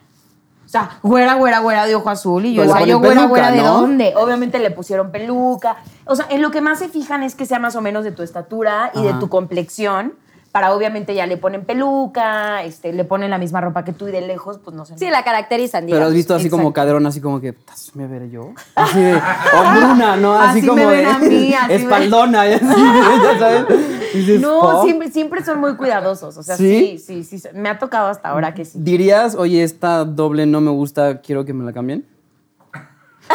O sea, güera, güera, güera de ojo azul. Y yo decía, le yo, güera, peluca, güera, ¿de ¿no? dónde? Obviamente le pusieron peluca. O sea, en lo que más se fijan es que sea más o menos de tu estatura y de tu complexión. Para obviamente ya le ponen peluca, este, le ponen la misma ropa que tú y de lejos, pues no sé. Sí, la caracterizan, Pero has visto así como caderón, así como que, "¿Así ¿me veré yo? Así de, o Bruna, ¿no? Así, Así me como ven de, a mí, así me- espaldona, y así, ya sabes. Y dices, No, "Oh". siempre, siempre son muy cuidadosos. O sea, ¿Sí? ¿Sí? sí, sí, Me ha tocado hasta ahora que sí. ¿Dirías, oye, esta doble no me gusta, quiero que me la cambien?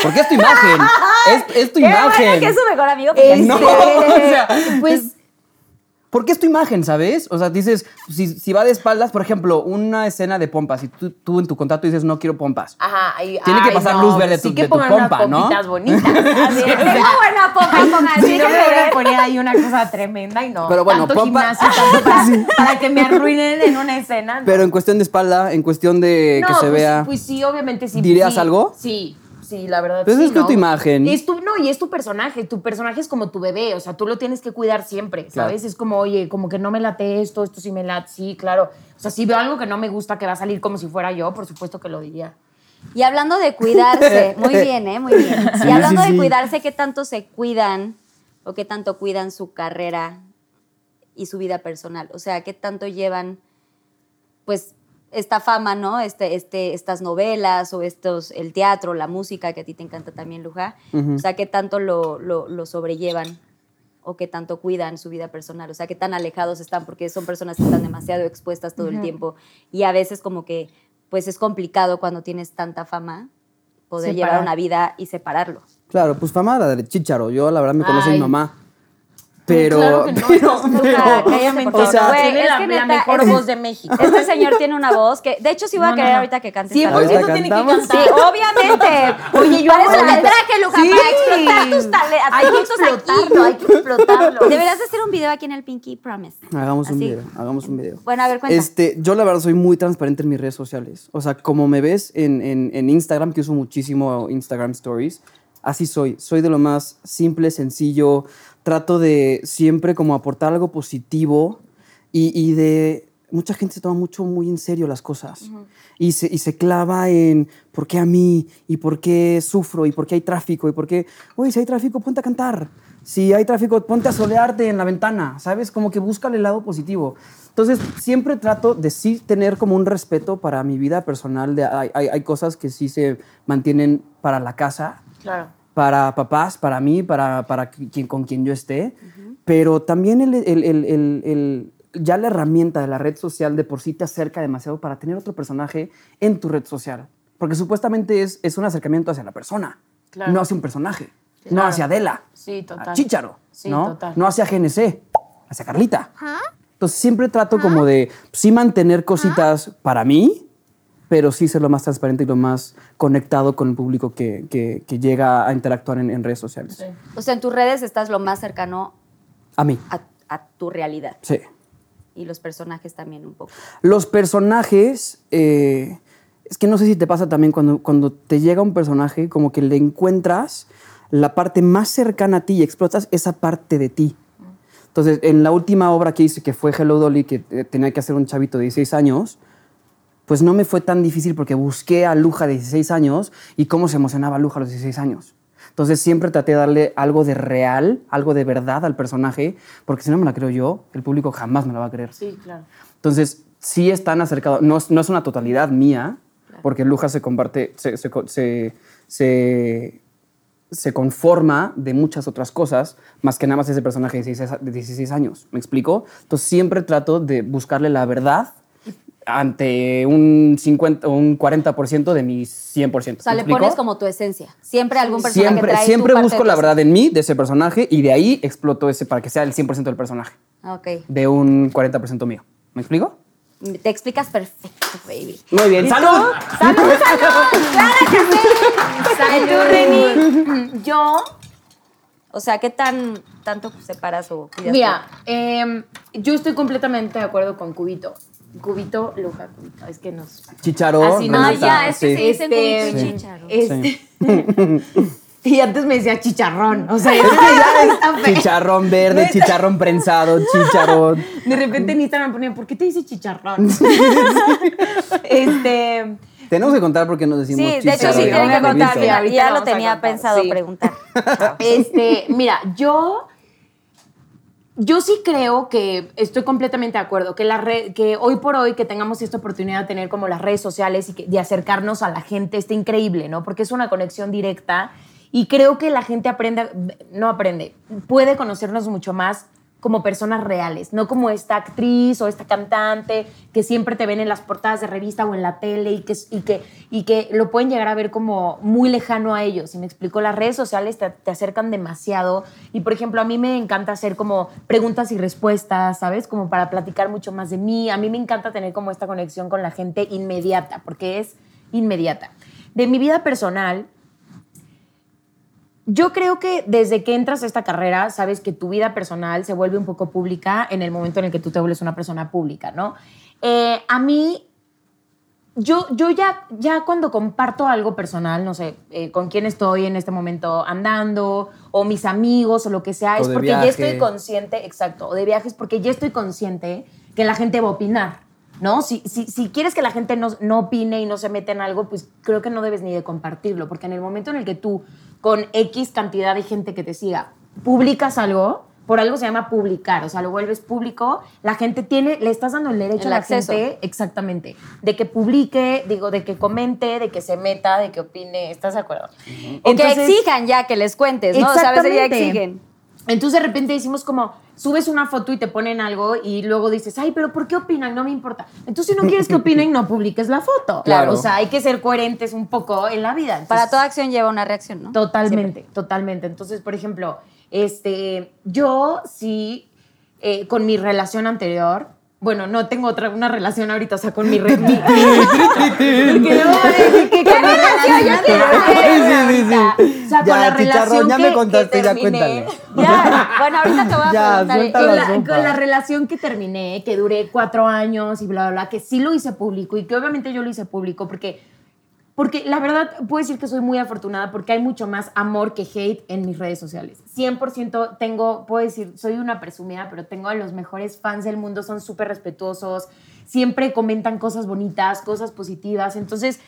Porque es tu imagen, es, es tu Qué imagen. bueno que es su mejor amigo. Este, No, o sea, pues Porque es tu imagen, ¿sabes? O sea, dices, si, si va de espaldas, por ejemplo, una escena de pompas, y tú, tú en tu contrato dices, no quiero pompas. Ajá, Tiene que pasar no, luz verde sí tu- que de tu pongan unas pompa, ¿no? pompitas bonitas. Así, Ah, bueno, ponga, ponga, Si sí, que me voy a poner ahí una cosa tremenda y no. Pero bueno, tanto pompa- gimnasio, tanto para, para que me arruinen en una escena. no. Pero en cuestión de espalda, en cuestión de que se pues, vea. Pues sí, obviamente sí. ¿Dirías sí, algo? Sí, sí, la verdad. Pues sí, es que es tu imagen. Es tu, no, y es tu personaje. Tu personaje es como tu bebé. O sea, tú lo tienes que cuidar siempre, Claro. ¿sabes? Es como, oye, como que no me late esto, esto sí me late. Sí, claro. O sea, si veo algo que no me gusta que va a salir como si fuera yo, por supuesto que lo diría. Y hablando de cuidarse, muy bien, ¿eh? Muy bien. Sí, y hablando sí, de sí. cuidarse, ¿qué tanto se cuidan o qué tanto cuidan su carrera y su vida personal? O sea, ¿qué tanto llevan, pues, esta fama, ¿no? Este, este, estas novelas o estos, el teatro, la música, que a ti te encanta también, Luja. O sea, ¿qué tanto lo, lo, lo sobrellevan? o qué tanto cuidan su vida personal, o sea, qué tan alejados están, porque son personas que están demasiado expuestas todo el tiempo y a veces como que, pues es complicado cuando tienes tanta fama poder Separar. llevar una vida y separarlo. Claro, pues fama la de Chicharo. Yo, la verdad, me conoce Ay. mi mamá. Pero. claro que no, pero- pero- cállame, o sea, es tiene la, que la neta, mejor este- voz de México. Este señor tiene una voz que, de hecho, sí voy a No, querer no. ahorita que cante. 100% esta Ahorita canción. tiene que cantar. Sí, obviamente. Oye, yo ahorita- te traje, Luja, Sí. para explotar tus talentos. Hay que explotarlo, hay que explotarlo. Deberías de hacer un video aquí en el Pinky Promise. Hagamos un video, hagamos un video. Bueno, a ver, cuenta. Este, yo la verdad soy muy transparente en mis redes sociales. O sea, como me ves en, en- en Instagram, que uso muchísimo Instagram Stories, así soy. Soy de lo más simple, sencillo. Trato de siempre como aportar algo positivo y, y de... Mucha gente se toma mucho muy en serio las cosas y, se, y se clava en por qué a mí y por qué sufro y por qué hay tráfico y por qué, oye, si hay tráfico, ponte a cantar. Si hay tráfico, ponte a solearte en la ventana, ¿sabes? Como que búscale el lado positivo. Entonces, siempre trato de sí tener como un respeto para mi vida personal. De, hay, hay- hay cosas que sí se mantienen para la casa, Claro. Para papás, para mí, para, para quien, con quien yo esté. Pero también el, el- el- el- el- ya la herramienta de la red social de por sí te acerca demasiado para tener otro personaje en tu red social. Porque supuestamente es, es un acercamiento hacia la persona, Claro. no hacia un personaje, no Claro. hacia Adela, Sí, total. a Chícharo, Sí, ¿no? total. no hacia GNC, hacia Carlita. Entonces siempre trato como de sí mantener cositas para mí, pero sí ser lo más transparente y lo más conectado con el público que, que- que llega a interactuar en, en redes sociales. O sea, en tus redes estás lo más cercano A mí, a, a tu realidad. sí. Y los personajes también un poco. Los personajes, eh, es que no sé si te pasa también cuando, cuando te llega un personaje, como que le encuentras la parte más cercana a ti y explotas esa parte de ti. Entonces, en la última obra que hice, que fue Hello Dolly, que eh, tenía que hacer un chavito de 16 años, pues no me fue tan difícil porque busqué a Luja de 16 años y cómo se emocionaba Luja a los 16 años. Entonces siempre traté de darle algo de real, algo de verdad al personaje, porque si no me la creo yo, el público jamás me la va a creer. Sí, claro. Entonces, sí están acercados, no, es- no es una totalidad mía, porque Luja se comparte, se, se, se, se- se conforma de muchas otras cosas, más que nada más ese personaje de 16, a- de 16 años. ¿Me explico? Entonces, siempre trato de buscarle la verdad ante un 50 o un 40% de mi 100%. O sea, ¿Me le explico? pones como tu esencia. Siempre algún personaje Siempre, trae siempre tu parte busco la verdad en mí, de ese personaje, y de ahí exploto ese para que sea el 100% del personaje, esencia. Ok. de un 40% mío. ¿Me explico? Te explicas perfecto, baby. Muy bien, ¡salud! ¡Salud, salud! ¡Claro que sí! Salud, Reni. Yo, O sea, ¿qué tan tanto separas o cuidas mira, em, yo estoy completamente de acuerdo con Cubito. Cubito, Luja, Cubito. Es que nos... Chicharo, Así no, Ah, Renata, ya, es que sí. se dicen Este, chícharo. Este, y antes me decía chicharrón. O sea, ya está feo. Chicharrón verde, chicharrón prensado, chicharrón. De repente en Instagram me ponían, ¿por qué te dice chicharrón? este. Tenemos que contar por qué nos decimos Sí, de hecho chicharrón. sí, tienen que contar. sí, mira, ahorita ya lo tenía contar, pensado sí. preguntar. Este, mira, yo. Yo sí creo que estoy completamente de acuerdo, que, la que hoy por hoy que tengamos esta oportunidad de tener como las redes sociales y de acercarnos a la gente está increíble, ¿no? Porque es una conexión directa y creo que la gente aprende, no aprende, puede conocernos mucho más como personas reales, no como esta actriz o esta cantante que siempre te ven en las portadas de revista o en la tele y que, y que, y que lo pueden llegar a ver como muy lejano a ellos. Y me explico, las redes sociales te, te acercan demasiado y, por ejemplo, a mí me encanta hacer como preguntas y respuestas, ¿sabes? Como para platicar mucho más de mí. A mí me encanta tener como esta conexión con la gente inmediata, porque es inmediata. De mi vida personal, yo creo que desde que entras a esta carrera, sabes que tu vida personal se vuelve un poco pública en el momento en el que tú te vuelves una persona pública, ¿no? Eh, a mí, yo, yo ya, ya cuando comparto algo personal, no sé, eh, con quién estoy en este momento andando, o mis amigos, o lo que sea, O es porque viaje. ya estoy consciente, exacto, o de viajes, porque ya estoy consciente que la gente va a opinar. ¿No? Si, si, si quieres que la gente no, no opine y no se meta en algo, pues creo que no debes ni de compartirlo, porque en el momento en el que tú, con X cantidad de gente que te siga, publicas algo, por algo se llama publicar, o sea, lo vuelves público, la gente tiene, le estás dando el derecho El a la acceso. gente, exactamente, de que publique, digo, de que comente, de que se meta, de que opine, ¿estás de acuerdo? O que exijan ya que les cuentes, ¿no? O sea, a veces ya Exactamente. exigen. Entonces de repente decimos como, subes una foto y te ponen algo y luego dices, ay, pero ¿por qué opinan? No me importa. Entonces si no quieres que opinen, no publiques la foto. Claro. O sea, hay que ser coherentes un poco en la vida. Para toda acción lleva una reacción, ¿no? Totalmente, totalmente. Entonces, por ejemplo, este, yo sí, eh, con mi relación anterior, bueno, no tengo otra, una relación ahorita, o sea, con mi... re- mi- porque a decir que con mi relación Yo quiero anterior, Sí, sí, sí. O sea, Ya, con la relación ya que, me contaste, que ya terminé. cuéntale. Ya, bueno, ahorita te voy a Ya, preguntar. la la, con la relación que terminé, que duré cuatro años y bla, bla, bla, que sí lo hice público y que obviamente yo lo hice público porque, porque la verdad puedo decir que soy muy afortunada porque hay mucho más amor que hate en mis redes sociales. 100% tengo, puedo decir, soy una presumida, pero tengo a los mejores fans del mundo, son súper respetuosos, siempre comentan cosas bonitas, cosas positivas. Entonces,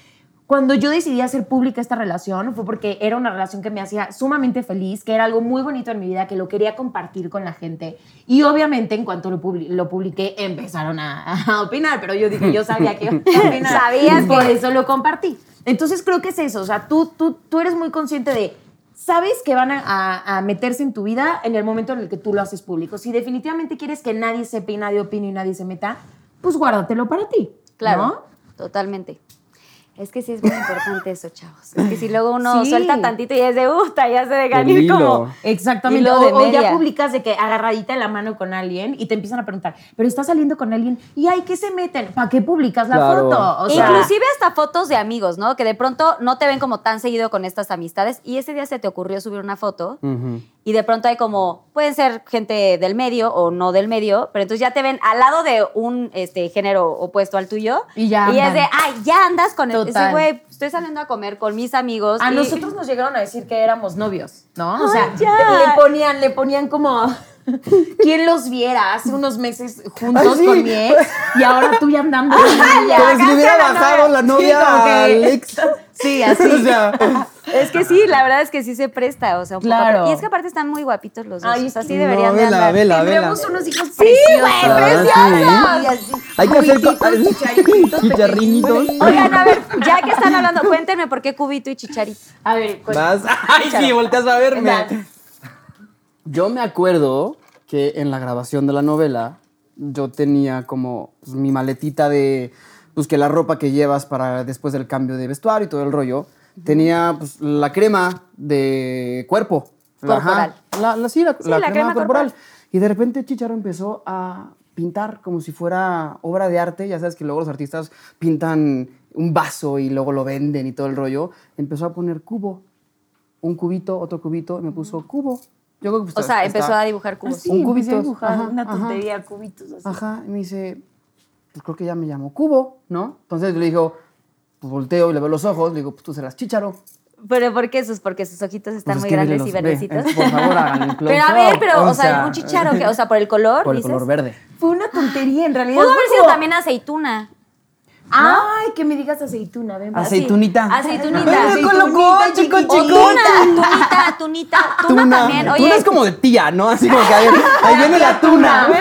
cuando yo decidí hacer pública esta relación fue porque era una relación que me hacía sumamente feliz, que era algo muy bonito en mi vida, que lo quería compartir con la gente. Y obviamente en cuanto lo, publi- lo publiqué empezaron a, a opinar, pero yo dije, yo sabía que iba a opinar. Sabías Por eso lo compartí. Entonces creo que es eso, o sea, tú, tú, tú eres muy consciente de, sabes que van a, a- a meterse en tu vida en el momento en el que tú lo haces público. Si definitivamente quieres que nadie sepa y nadie opine y nadie se meta, pues guárdatelo para ti. Claro, ¿no? totalmente. Es que sí es muy importante eso, chavos. Es que si luego uno Sí. suelta tantito y es de gusta, ya se dejan El ir como. Exactamente. O, o ya publicas de que agarradita la mano con alguien y te empiezan a preguntar, pero estás saliendo con alguien y ay, ¿qué se meten? ¿Para qué publicas la Claro. foto? O sea, Inclusive hasta fotos de amigos, ¿no? Que de pronto no te ven como tan seguido con estas amistades y ese día se te ocurrió subir una foto Ujú. Y de pronto hay como, pueden ser gente del medio o no del medio, pero entonces ya te ven al lado de un este, género opuesto al tuyo. Y ya Y es de, ay, ya andas con el. Ese güey, estoy saliendo a comer con mis amigos. A y- nosotros nos llegaron a decir que éramos novios, ¿no? O sea, ya. le ponían, le ponían como. ¿Quién los viera hace unos meses juntos Ay, sí. con mi ex? Y ahora tú ya andando. con ella. Como si le hubiera bajado la novia Sí, que- al ex. Sí, así. O sea, Es que sí, la verdad es que sí se presta, o sea, un Claro. poco. Y es que aparte están muy guapitos los dos. Ay, o sea, es sí que- deberían no, de vela, andar. vela, vela. Tendremos unos hijos Sí, güey, preciosos. Ah, Y así, Hay que hacer chicharritos chicharrinitos. Oigan, a ver, ya que están hablando, cuéntenme por qué Cubito y Chicharito. A ver, pues, Vas. Ay, sí, volteas a verme. Dale. Yo me acuerdo que en la grabación de la novela yo tenía como pues, mi maletita de pues que la ropa que llevas para después del cambio de vestuario y todo el rollo tenía pues la crema de cuerpo. La- ajá, Corporal. La, la- sí, la, Sí, crema, crema corporal. corporal. Y de repente Chicharo empezó a pintar como si fuera obra de arte. Ya sabes que luego los artistas pintan un vaso y luego lo venden y todo el rollo. Empezó a poner cubo un cubito, otro cubito, y me puso cubo. Yo creo que pues, O sea, está- empezó a dibujar cubos. Así, Un empecé cubito. a dibujar Ajá, una ajá. tontería, cubitos así. Ajá, y me dice, pues creo que ya me llamo Cubo, ¿no? Entonces le digo, pues volteo y le veo los ojos, le digo, pues tú serás Chicharo. ¿Pero por qué sus? Porque sus ojitos están Pues es muy grandes y ve, verdecitos. eh, por favor, hagan el Pero a ver, pero, o o sea, sea, un chicharo, que, o sea, por el color, Por el dices. color verde. Fue una tontería, en realidad. Pudo haber sido también aceituna. Ay, que me digas aceituna, ven. Aceitunita. Aceitunita. Ay, colocó, chico, chico. tuna, tunita, tunita. Tuna, también. Oye, Tuna es como de tía, ¿no? Así como que ahí viene la tuna.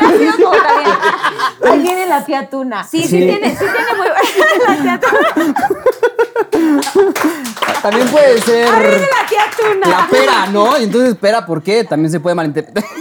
Ahí viene la tía tuna. Sí, sí, Sí. tiene, sí tiene muy buena. La tía tuna. También puede ser La tía tuna. la pera, ¿no? Y entonces, pera, ¿por qué? También se puede malinterpretar.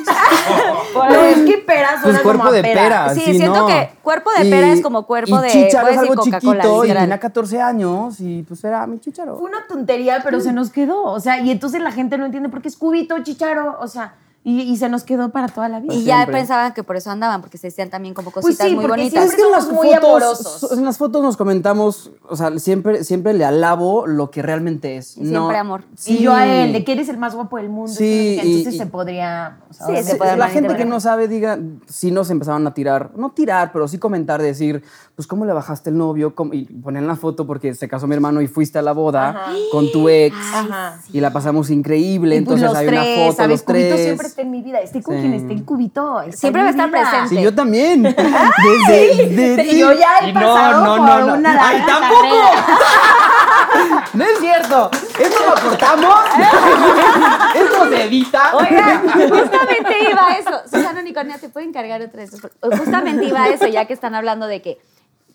Pero es que pera Pues suena cuerpo como a de pera. Sí, sí, siento ¿no? que cuerpo de pera es como cuerpo y de- Chícharo puedes es algo chiquito y tenía 14 años y pues era mi chicharo. Fue una tontería, pero se nos quedó. O sea, y entonces la gente no entiende por qué es cubito, chicharo. O sea, y, y se nos quedó para toda la vida. Y ya Siempre. pensaban que por eso andaban, porque se decían también como Pues cositas sí, muy bonitas. Es que en las, muy amorosos. fotos, en las fotos nos comentamos, o sea, siempre, siempre le alabo lo que realmente es. Y siempre no- amor. Sí. Y yo a él, de que eres el más guapo del mundo. Sí, entonces, y- entonces y- se podría. o sea, Sí, se Sí, puede la gente que no sabe, diga, sí nos empezaban a tirar, no tirar, pero sí comentar, decir, pues, ¿cómo le bajaste el novio? ¿Cómo? Y ponían la foto porque se casó mi hermano y fuiste a la boda con tu ex Ajá. y la pasamos increíble. Y pues entonces los hay tres, una foto, ¿sabes? los tres. siempre está en mi vida. Esté con Sí. quien esté en Cubito. está Siempre va a estar vida. presente. Sí, yo también. Desde, desde- Yo ya he Y pasado por una larga ¡Ay, tampoco! No es cierto. Esto lo cortamos. Esto se edita. Oigan, justamente iba a eso. Susana Unicornia, ¿te puede encargar otra de esas? Justamente iba a eso, ya que están hablando de que,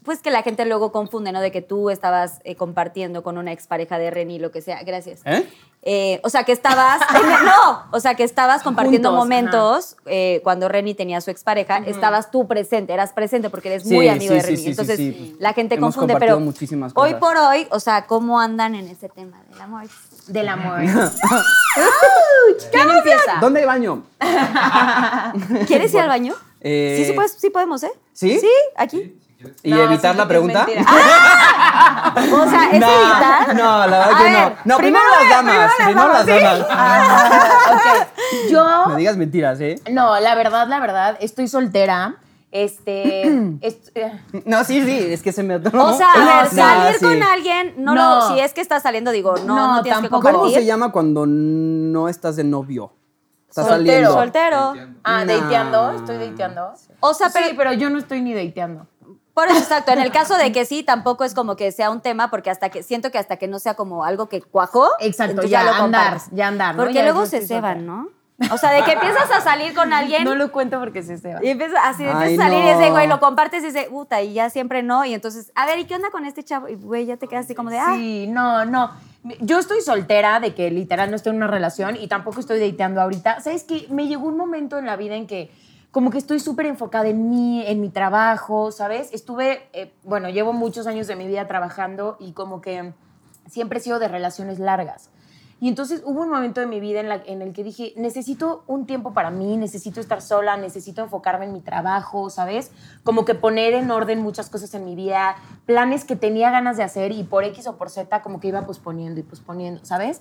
pues que la gente luego confunde, ¿no? De que tú estabas eh, compartiendo con una expareja de Reni, lo que sea. Gracias. ¿Eh? Eh, o sea, que estabas. no, o sea, que estabas compartiendo Juntos, momentos eh, cuando Reni tenía su expareja. Estabas tú presente, eras presente porque eres Sí, muy amigo sí, de Reni. sí, sí, Entonces, sí. la gente Hemos confunde, pero muchísimas hoy cosas. por hoy, o sea, ¿cómo andan en ese tema del amor? Del amor. ¿Quién empieza? ¿Dónde hay baño? ¿Quieres ir al baño? Eh, Sí, sí, puedes- sí podemos, ¿eh? ¿Sí? Sí, aquí. ¿Y No, evitar sí, la pregunta? mentira. O sea, ¿es no, evitar? No, la verdad A que ver, no. No, primero, las damas. Primero las damas. ok. Yo. Me digas mentiras, ¿eh? No, la verdad, la verdad, estoy soltera. Este. est- eh, No, sí, sí, es que se me atoró. O sea, a No, ver, sí. salir sí. con alguien, no, No. lo, si es que estás saliendo, digo, no, no, No, tienes que tampoco. ¿Cómo compartir. se llama cuando no estás de novio? Estás Soltero. saliendo. Soltero. ah, No. dateando. Estoy dateando. O sea, pero, sí, pero yo no estoy ni dateando. Por eso, exacto, en el caso de que sí, tampoco es como que sea un tema, porque hasta que, siento que hasta que no sea como algo que cuajó, Exacto, ya, lo andar, ya andar, ¿no? Porque Ya luego se ceban. ¿no? O sea, de que empiezas a salir con alguien No lo cuento porque se va. y empiezas así, de Ay, empiezas a salir y ese güey lo compartes y dice, puta, y ya siempre no, y entonces, a ver, ¿y qué onda con este chavo? Y güey, ya te quedas así como de, ah, Sí, no, no. Yo estoy soltera de que literal no estoy en una relación y tampoco estoy dateando ahorita. ¿Sabes qué? Me llegó un momento en la vida en que como que estoy súper enfocada en mí, en mi trabajo, ¿sabes? Estuve, eh, bueno, llevo muchos años de mi vida trabajando y como que siempre he sido de relaciones largas. Y entonces hubo un momento de mi vida en, la- en el que dije, necesito un tiempo para mí, necesito estar sola, necesito enfocarme en mi trabajo, ¿sabes? Como que poner en orden muchas cosas en mi vida, planes que tenía ganas de hacer y por X o por Z como que iba posponiendo y posponiendo, ¿sabes?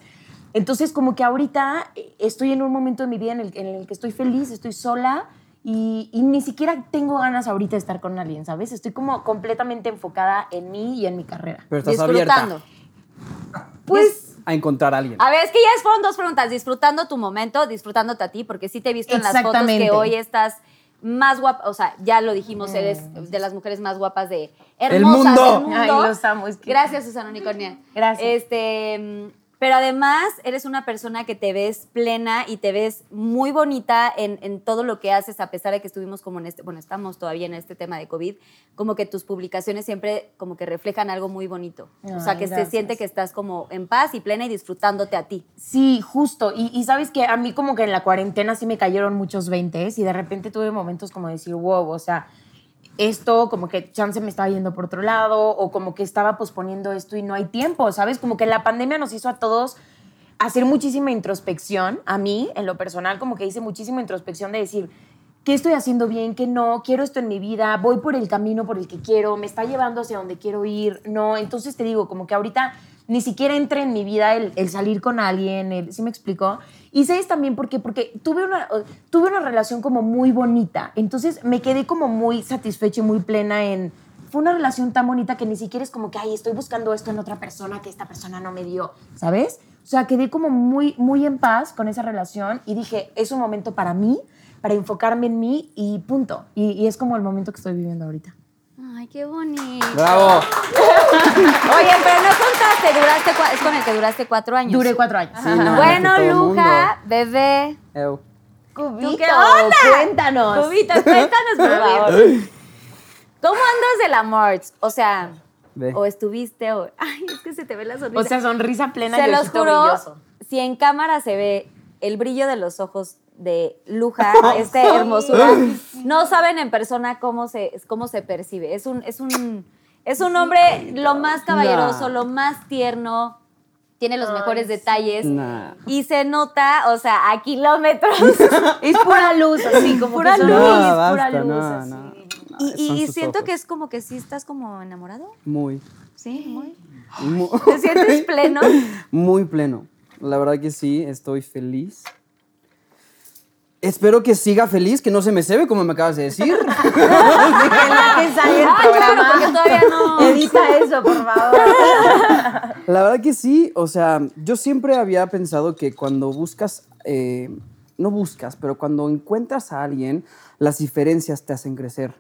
Entonces, como que ahorita eh, estoy en un momento de mi vida en el, en el que estoy feliz, estoy sola y, y ni siquiera tengo ganas ahorita de estar con alguien, ¿sabes? Estoy como completamente enfocada en mí y en mi carrera. Pero estás Disfrutando. abierta Pues a encontrar a alguien. A ver, es que ya fueron dos preguntas. Disfrutando tu momento, disfrutándote a ti, porque sí te he visto en las fotos que hoy estás más guapa. O sea, ya lo dijimos, Mm. eres de las mujeres más guapas de El hermosas mundo. del mundo. Ay, los amo, es que- Gracias, Susana Unicornia. Gracias. Este, pero además eres una persona que te ves plena y te ves muy bonita en, en todo lo que haces, a pesar de que estuvimos como en este, bueno, estamos todavía en este tema de COVID, como que tus publicaciones siempre como que reflejan algo muy bonito. o sea, que se siente que estás como en paz y plena y disfrutándote a ti. Sí, justo. Y, y sabes que a mí como que en la cuarentena sí me cayeron muchos 20 y de repente tuve momentos como de decir, wow, o sea, esto como que chance me estaba yendo por otro lado o como que estaba posponiendo esto y no hay tiempo, ¿sabes? Como que la pandemia nos hizo a todos hacer muchísima introspección, a mí en lo personal como que hice muchísima introspección de decir, ¿qué estoy haciendo bien? ¿Qué no? ¿Quiero esto en mi vida? ¿Voy por el camino por el que quiero? ¿Me está llevando hacia donde quiero ir? No, entonces te digo, como que ahorita ni siquiera entra en mi vida el, salir con alguien, el, ¿sí me explicó? Y sabes también por qué, porque tuve una, tuve una relación como muy bonita, entonces me quedé como muy satisfecha y muy plena en... Fue una relación tan bonita que ni siquiera es como que, ay, estoy buscando esto en otra persona que esta persona no me dio, ¿sabes? O sea, quedé como muy, muy en paz con esa relación y dije, es un momento para mí, para enfocarme en mí y punto. Y, y es como el momento que estoy viviendo ahorita. Ay, qué bonito. Bravo. Oye, pero no contaste, duraste, es con el que duraste cuatro años. Duré cuatro años. Sí, no, Bueno, Luja, bebé. Ew. Cubito, qué onda? cuéntanos. Cubita, cuéntanos, por favor. ¿Cómo andas del amor? O sea, Ve. o estuviste, o. Ay, es que se te ve la sonrisa. O sea, sonrisa plena se y los juro, brilloso. si en cámara se ve el brillo de los ojos de Luja, este hermosura, no saben en persona cómo se, cómo se percibe. Es un, es un, es un hombre lo más caballeroso, lo más tierno, tiene los mejores detalles. Nah. Y se nota, o sea, a kilómetros. Es pura luz, así como Pura que luz. No, pura basta, luz. no, así. no. y siento ojos. que es como que sí estás como enamorado. Muy. Sí, muy. Mu- ¿Te sientes pleno? Muy pleno. La verdad que sí, estoy feliz. Espero que siga feliz, que no se me cebe como me acabas de decir. Que sale el claro, programa. porque todavía no. Edita eso, por favor. La verdad que sí, o sea, yo siempre había pensado que cuando buscas, eh, no buscas, pero cuando encuentras a alguien, las diferencias te hacen crecer.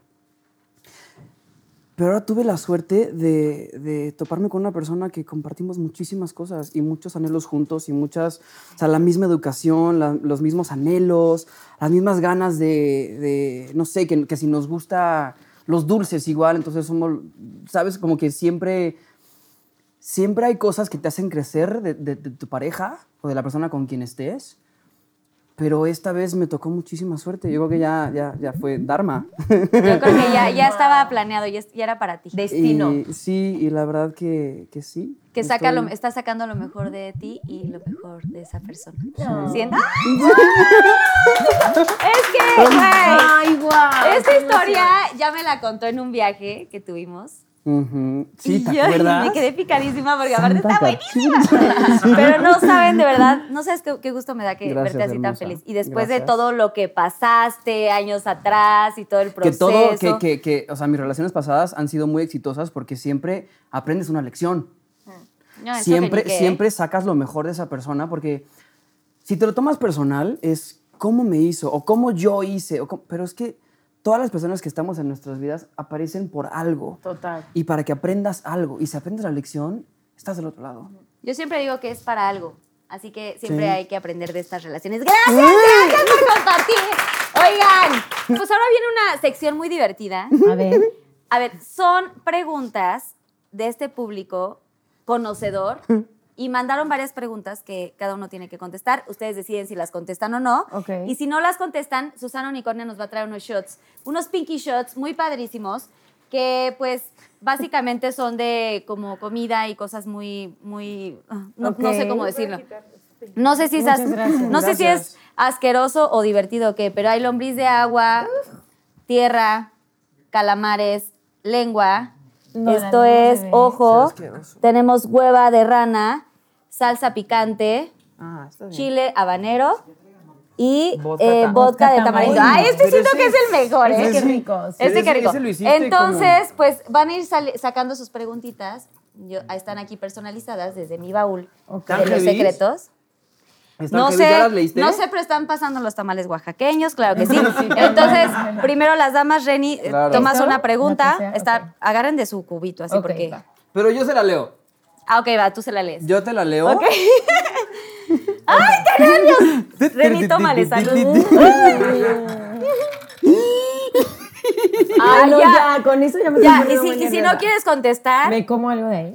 Pero ahora tuve la suerte de, de toparme con una persona que compartimos muchísimas cosas y muchos anhelos juntos y muchas, o sea, la misma educación, los mismos anhelos, las mismas ganas de, de, no sé, que, que si nos gusta los dulces igual, entonces somos, sabes, como que siempre siempre hay cosas que te hacen crecer de tu pareja o de la persona con quien estés. Pero esta vez me tocó muchísima suerte. Yo creo que ya, ya, ya fue Dharma. Yo creo que ya, ya estaba planeado, ya, ya era para ti. Destino. Y, sí, y la verdad que, que sí. que saca lo, está sacando lo mejor de ti y lo mejor de esa persona. No. ¿Sientes? es que, güey, Ay, guau. esta historia ya me la contó en un viaje que tuvimos. Ujú. Sí, y ¿te yo acuerdas? me quedé picadísima porque aparte está buenísima. Pero no saben, de verdad, no sabes qué, qué gusto me da que Gracias, verte así tan feliz. Y después de todo lo que pasaste años atrás y todo el Que proceso. todo, que, que, que, o sea, mis relaciones pasadas han sido muy exitosas porque siempre aprendes una lección. No, eso siempre, que ¿eh? siempre sacas lo mejor de esa persona porque si te lo tomas personal es cómo me hizo o cómo yo hice, o cómo- pero es que todas las personas que estamos en nuestras vidas aparecen por algo. Total. Y para que aprendas algo y si aprendes la lección, estás del otro lado. Yo siempre digo que es para algo. Así que siempre Sí. hay que aprender de estas relaciones. Gracias, gracias por compartir. Oigan, pues ahora viene una sección muy divertida. A ver. A ver, son preguntas de este público conocedor y mandaron varias preguntas que cada uno tiene que contestar. Ustedes deciden si las contestan o no. Ok. Y si no las contestan, Susana Unicornia nos va a traer unos shots, unos pinky shots muy padrísimos que pues básicamente son de como comida y cosas muy, muy, ah, no, no sé cómo decirlo. No sé si es, Muchas as- gracias. no sé si es asqueroso o divertido o qué, pero hay lombriz de agua, tierra, calamares, lengua. No, Esto es ojo. Tenemos hueva de rana, salsa picante, Ah, está bien. chile habanero y Vodka eh, vodka de tamarindo. Ay, este Pero siento ese- que es el mejor, ese ¿eh? qué rico. Este qué Ese- rico. Entonces, pues van a ir sacando sus preguntitas. Yo, están aquí personalizadas desde mi baúl ¿Tan de los secretos. ¿Están No sé, ¿Ya las leíste? no sé, pero están pasando los tamales oaxaqueños, claro que sí. Entonces, primero las damas, Reni, eh, Claro. tomas una pregunta, sea, está, agarren de su cubito, así Ok, porque... va. Pero yo se la leo. Ah, ok, va, tú se la lees. Yo te la leo. Ok. ¡Ay, qué nervios! Reni, tómale, salud. Ay, no, ya. ya, con eso ya me Ya, estoy y si, y si no quieres contestar, ¿Me como algo de ahí?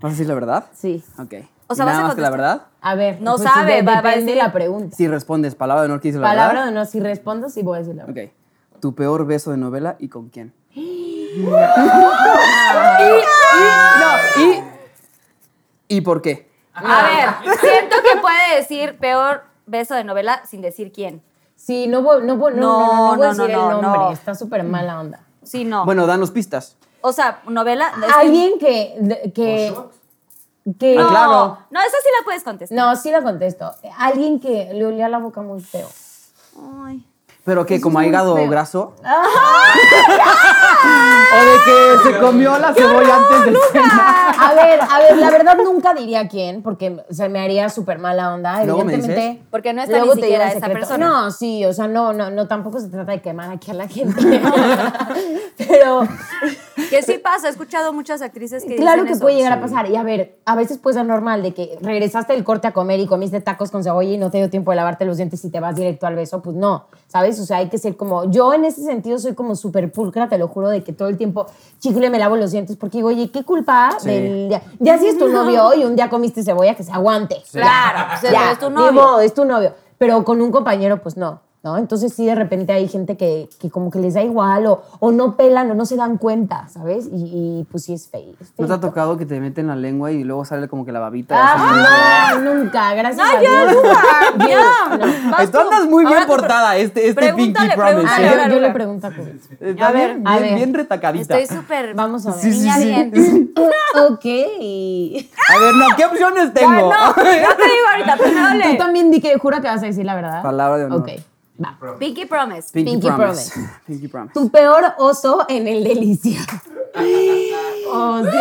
¿Vas a decir la verdad? Sí. Ok. O sea, ¿Y vas nada a más que la contestar. verdad? A ver. No pues, sabe, de- va- va a depende decir- la pregunta. Si respondes palabra de honor que dice la Palabra verdad. o no, si respondo, sí voy a decir la verdad. Ok. Tu peor beso de novela y con quién. y, no, y, ¿Y por qué? a ver, siento que puede decir peor beso de novela sin decir quién. Sí, no voy, no voy, no, no, no, no voy a No, no, decir no, el nombre. no. Está súper mala onda. Sí, no. Bueno, danos pistas. o sea, novela. es que- Alguien que, de- que, que No, claro. no, esa sí la puedes contestar. no, sí la contesto. Alguien que le olía la boca muy feo. Ay. ¿Pero que como muy hígado feo. graso? ¿O de que se comió la cebolla antes de cenar? A ver, a ver, la verdad nunca diría quién, porque se me haría súper mala onda. ¿Luego me Evidentemente. dices? Porque no está luego ni te digo siquiera esa persona. No, sí, o sea, no, no, no, tampoco se trata de quemar aquí a la gente. Pero Que sí pasa, he escuchado muchas actrices que claro dicen que eso. puede llegar a pasar. Y a ver, a veces puede ser normal de que regresaste del corte a comer y comiste tacos con cebolla y no te dio tiempo de lavarte los dientes y te vas directo al beso. Pues no, ¿sabes? O sea, hay que ser como. Yo en ese sentido soy como súper pulcra, te lo juro, de que todo el tiempo chicle me lavo los dientes porque digo, oye, ¿qué culpa Sí. del. Ya, ya si es tu novio y un día comiste cebolla, que se aguante. Claro, pues, Ya, es tu ni novio. modo, es tu novio. Pero con un compañero, pues no. ¿No? Entonces sí, de repente hay gente que, que como que les da igual o, o no pelan o no se dan cuenta, ¿sabes? Y, y, pues sí es feo. ¿No te ha tocado que te meten la lengua y luego sale como que la babita? Ah, no, nunca, gracias No, a ya, Dios. ya, ya. No. Vas Tú andas muy bien Ahora tú portada, este, este Pinky pregúntale, Promise. pregúntale, ¿eh? ahora, Yo, yo le pregunto a. Está A ver, bien, a bien, ver. bien retacadita. Estoy súper. Vamos a ver. Sí, sí, Niña sí. bien. ok. A ver, no, ¿qué opciones tengo? No, yo te digo ahorita, primero Tú le. también di que jura que vas a decir la verdad. Palabra de honor. Ok, va. Pinky Promise. Pinky, Pinky Promise. Promise. Pinky Promise. Tu peor oso en el delicia. oh, Dios.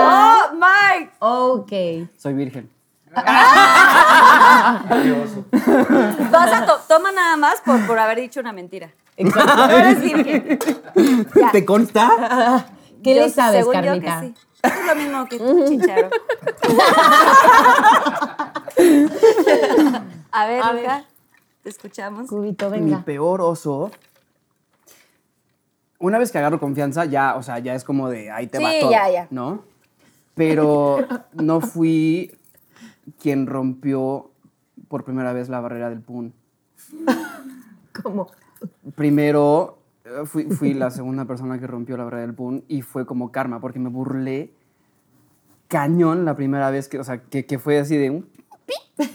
Oh, Mike. Ok. Soy virgen. Vas a to- toma nada más por, por haber dicho una mentira. Exacto. No eres virgen. Ya. ¿Te consta? ¿Qué Yo- le sabes, según yo que Carlita? sí. Es lo mismo que chicharo. A ver, A hija, te escuchamos. Cubito, Mi venga. peor oso. Una vez que agarro confianza, ya, o sea, ya es como de ahí te va Sí, todo. ya, ya. ¿No? Pero no fui quien rompió por primera vez la barrera del PUN. ¿Cómo? Primero eh, fui, fui la segunda persona que rompió la barrera del PUN y fue como karma, porque me burlé cañón la primera vez que, o sea, que, que fue así de un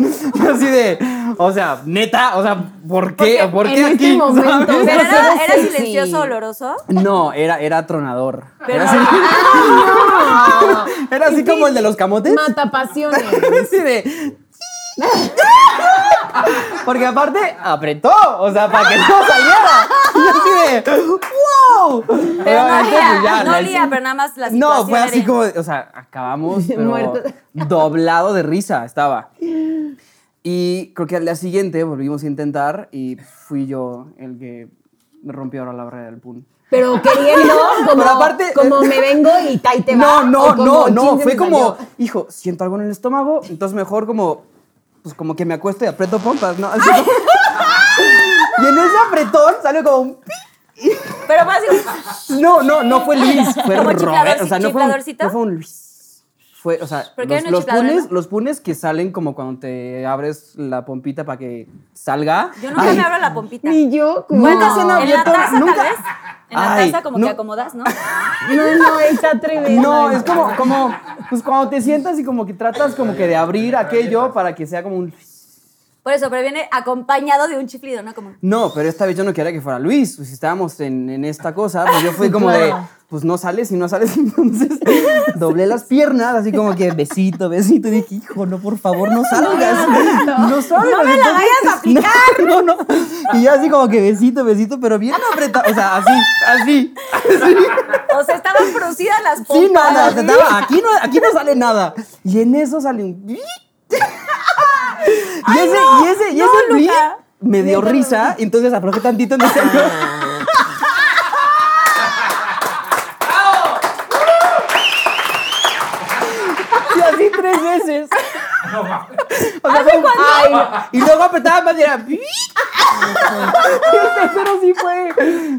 así de, o sea, neta, o sea, ¿por qué? Porque ¿Por en qué este aquí? momento, era, silencioso, oloroso. No, era, era tronador. Pero- Era así, era así como el de los camotes. Mata pasiones. Así de. Porque aparte apretó, o sea, para que no saliera. De. ¡Wow! Pero no olía, pues ya, no la- olía, pero nada más la situación No, fue así era- como, o sea, acabamos pero doblado de risa estaba. Y creo que al día siguiente volvimos a intentar y fui yo el que me rompió ahora la barrera del pun. Pero queriendo, como, Pero aparte- como me vengo y ahí te No, va. no, no, no, se fue como, salió. hijo, siento algo en el estómago, entonces mejor como, pues como que me acuesto y aprieto pompas, ¿no? Así y en ese apretón salió como un pi. Pero más No, no, no fue Luis, fue ¿Como Robert, o sea, no fue, un, no fue un Luis. Fue, o sea, ¿Por qué los, no los chiflador, punes, no? los punes que salen como cuando te abres la pompita para que salga. yo nunca Ay, me abro la pompita. Ni yo. como- Nunca se han En la abierto, taza, nunca. tal vez. En la Ay, taza como que acomodas, ¿no? No, no, está tremendo. No, es como, como, pues cuando te sientas y como que tratas como que de abrir aquello para que sea como un... Por eso, pero viene acompañado de un chiflido, ¿no? Como, No, pero esta vez yo no quería que fuera Luis. Pues, si estábamos en, en esta cosa, pues yo fui como de, pues no sales y no sales. Entonces doblé las piernas, así como que besito, besito. Y dije, hijo, no, por favor, no salgas. No salgas. No me la vayas a aplicar. No, no. Y yo así como que besito, besito, pero bien apretado. O sea, así, así. o sea, estaban producidas las pompas. Sí, nada, estaba- aquí, no, aquí no sale nada. Y en eso sale un... y ese, y ese, y no, ese Luca. me dio risa, entonces aflojé tantito en el centro. Y así tres veces. O sea, fue ay, y luego apretaba más y era... Y el tercero sí fue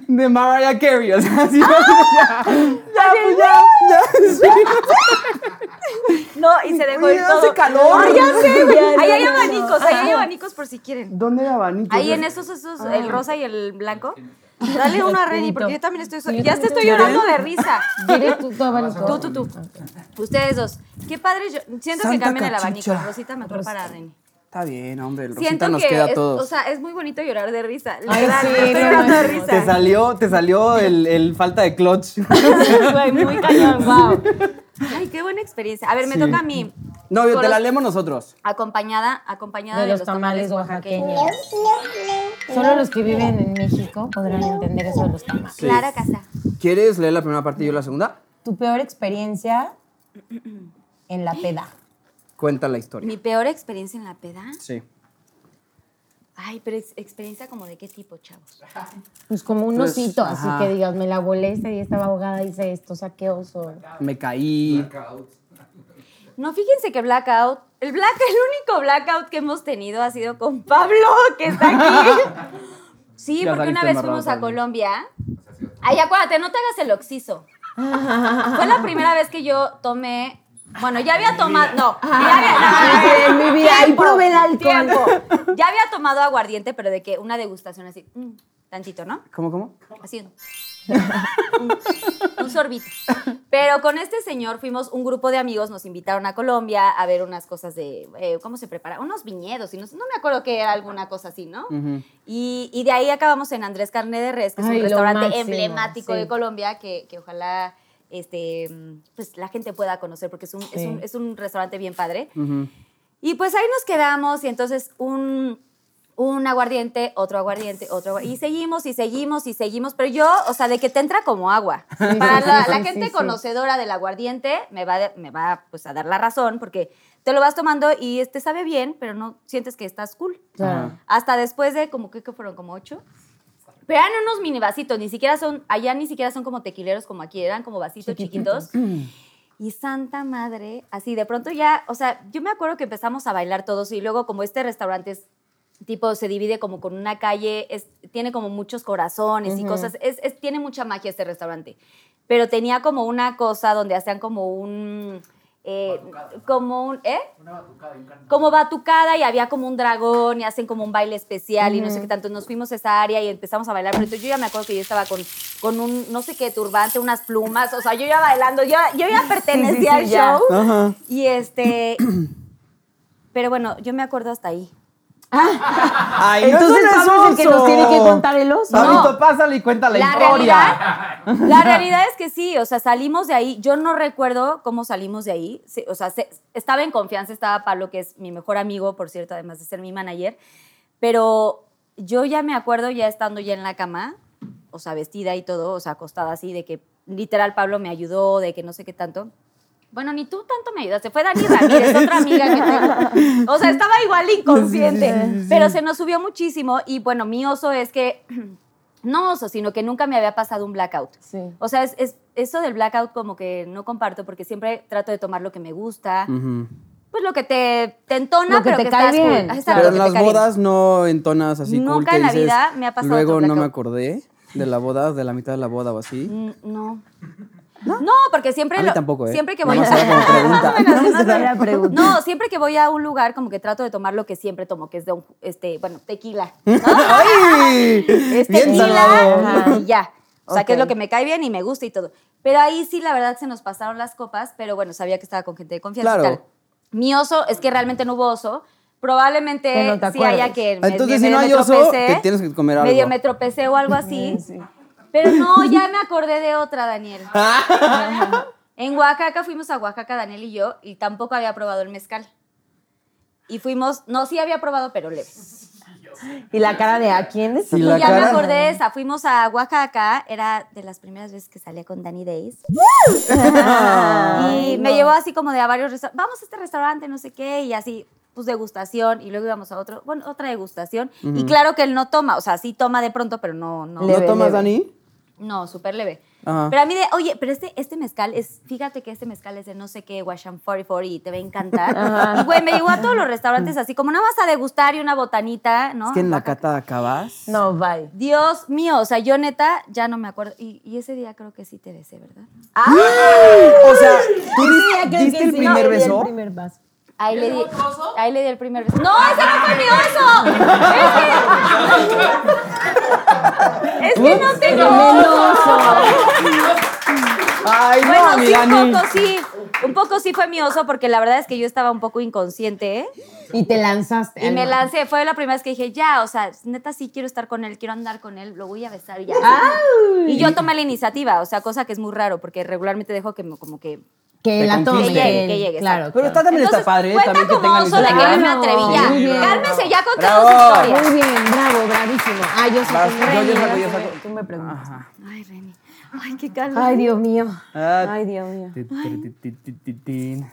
de Mariah Carey. O sea, así ya, ya, pues ya, ya, sí. No, y se dejó Oye, ir todo. hace calor. Ay, ya sé. Ya, Ahí hay no, no. abanicos, ahí hay abanicos por si quieren. ¿Dónde hay abanicos? Ahí en esos, esos, el rosa y el blanco. Dale uno a Reni, porque yo también estoy. Ya te estoy llorando de risa. ¿Quieres tú tu abanico? Tú, tú, tú. Ustedes dos. Qué padre. Yo siento que cambien el abanico. Rosita mejor para Reni. Está bien, hombre, el Siento Rosita nos que queda a es, todos. o sea, es muy bonito llorar de risa. Ay, sí, estoy no llorando de risa. te salió, te salió el, el falta de clutch. Güey, muy cañón, wow. Ay, qué buena experiencia. A ver, me Sí. toca a mí. No, te la leemos nosotros. Acompañada, acompañada De los tamales oaxaqueños. oaxaqueños. Solo los que viven en México podrán entender eso de los tamales. Clara Casa. ¿Quieres leer la primera parte y yo la segunda? Tu peor experiencia en la peda. Cuenta la historia. Mi peor experiencia en la peda. Sí. Ay, pero ex- experiencia como de qué tipo, chavos. Pues como un Pues, osito, así ajá. que digas, me la volé ese día estaba ahogada, hice esto, saqué oso. Me caí. No, fíjense que blackout, el black, el único blackout que hemos tenido ha sido con Pablo, que está aquí. Sí, Ya porque una vez fuimos a. Colombia. Ay, acuérdate, no te hagas el oxiso. Fue la primera vez que yo tomé. Bueno, ya había tomado. No, ya había. no, en mi vida, ahí probé el alcohol. tiempo. Ya había tomado aguardiente, pero de que una degustación así, mm, tantito, ¿no? ¿Cómo, cómo? Así. Un, un sorbito. Pero con este señor fuimos un grupo de amigos, nos invitaron a Colombia a ver unas cosas de eh, cómo se prepara, unos viñedos, y no, me acuerdo que era alguna cosa así, ¿no? Y, y de ahí acabamos en Andrés Carne de Res, que es Ay, un restaurante máximo, emblemático sí. de Colombia que, que ojalá este, pues, la gente pueda conocer porque es un, es un, es un restaurante bien padre. Y pues ahí nos quedamos y entonces un, un aguardiente, otro aguardiente, otro aguardiente. Y seguimos y seguimos y seguimos, pero yo, o sea, de que te entra como agua. Para sí, la, sí, la sí, gente conocedora del aguardiente me va, de- me va pues, a dar la razón porque te lo vas tomando y te sabe bien, pero no sientes que estás cool. Claro. Hasta después de como que fueron como ocho. Pero eran unos mini vasitos, ni siquiera son, allá ni siquiera son como tequileros como aquí, eran como vasitos chiquitos. Y santa madre, así de pronto ya, o sea, yo me acuerdo que empezamos a bailar todos y luego como este restaurante es tipo se divide como con una calle, es, tiene como muchos corazones y cosas, es, es- tiene mucha magia este restaurante. Pero tenía como una cosa donde hacían como un... eh, como un... ¿Eh? como batucada y había como un dragón y hacen como un baile especial y no sé qué tanto. Nos fuimos a esa área y empezamos a bailar. Pero entonces yo ya me acuerdo que yo estaba con, con un, no sé qué, turbante, unas plumas. O sea, yo ya bailando, yo, yo ya pertenecía sí, al ya. show. Ajá. Y este... Pero bueno, yo me acuerdo hasta ahí. Ay, Entonces no, eso no es Pablo es el que nos tiene que contar el oso. Pablito, pásale y cuenta la, La historia. realidad, la realidad es que sí, o sea, salimos de ahí. Yo no recuerdo cómo salimos de ahí. O sea, se- estaba en confianza, estaba Pablo, que es mi mejor amigo, por cierto, además de ser mi manager. Pero yo ya me acuerdo, ya estando ya en la cama, o sea, vestida y todo, o sea, acostada así, de que literal Pablo me ayudó, de que no sé qué tanto. Bueno, ni tú tanto me ayudaste, fue Dani Ramírez, otra amiga que tengo. O sea, estaba igual inconsciente, pero se nos subió muchísimo y bueno, mi oso es que, no oso, sino que nunca me había pasado un blackout. Sí. O sea, es, es- eso del blackout como que no comparto porque siempre trato de tomar lo que me gusta, pues lo que te, te entona, Lo que pero te que cae estás cool. bien. Exacto, Pero en las bien. bodas no entonas así cool Nunca que en la dices, vida me ha pasado Luego otro no me blackout". acordé de la boda, de la mitad de la boda o así. Mm, No. No, porque siempre A mí lo- tampoco, ¿eh? Siempre que voy. No, siempre que voy a un lugar como que trato de tomar lo que siempre tomo, que es de un este, bueno, tequila. ¡Ay! Es tequila y ya. O sea, que es lo que me cae bien y me gusta y todo. Pero ahí sí, la verdad, se nos pasaron las copas, pero bueno, sabía que estaba con gente de confianza. y Claro. tal. Mi oso, es que realmente no hubo oso, Probablemente no sí haya que Entonces, me- si no me hay oso, te tienes que comer algo. Medio me tropecé o algo así. Pero no, ya me acordé de otra, Daniel. en Oaxaca fuimos a Oaxaca, Daniel y yo, y tampoco había probado el mezcal. Y fuimos, no, sí había probado, pero leve. Y la cara de a quién es? Sí, Y ya me acordé de esa. Fuimos a Oaxaca, era de las primeras veces que salía con Danny Days. y me llevó así como de a varios restaurantes. Vamos a este restaurante, no sé qué, y así, pues degustación. Y luego íbamos a otro, bueno, otra degustación. Y claro que él no toma, o sea, sí toma de pronto, pero no, no. ¿No Leve, tomas, leve. Dani? No, súper leve. Ajá. Pero a mí de, oye, pero este, este mezcal es, fíjate que este mezcal es de no sé qué, Washam 44 y te va a encantar. Y güey, me llevó a todos los restaurantes así, como nada más a degustar y una botanita, ¿no? Es que en la cata acabas. No, bye. Dios mío, o sea, yo neta ya no me acuerdo. Y, y ese día creo que sí te besé, ¿verdad? O sea, ¿tú Sí, creo diste que el sí. primer No, beso? El primer beso. Ahí le, di, ahí le di el primer beso. ¡No, ese no fue mi oso! Es que, es que no tengo oso. Ay, no, Bueno, mi sí, un poco sí. Un poco sí fue mi oso, porque la verdad es que yo estaba un poco inconsciente, ¿eh? Y te lanzaste. Y me lancé, fue la primera vez que dije, ya, o sea, neta sí quiero estar con él, quiero andar con él, lo voy a besar y ya. Y yo tomé la iniciativa, o sea, cosa que es muy raro, porque regularmente dejo que me- como que... Que la tome. Que llegue, que llegue, Claro. exacto. Pero está también Entonces, está padre, cuenta también que como oso de que yo me atreví ya. Bien. Cálmense, ya contamos Bravo. historias. Muy bien, bravo, bravísimo. Ah, yo Vas, que yo- yo Reni, saco, yo saco. Tú me preguntas. Ajá. Ay, Reni. Ay, qué calor. Ay, Dios mío. Ah, Ay, Dios mío. ti.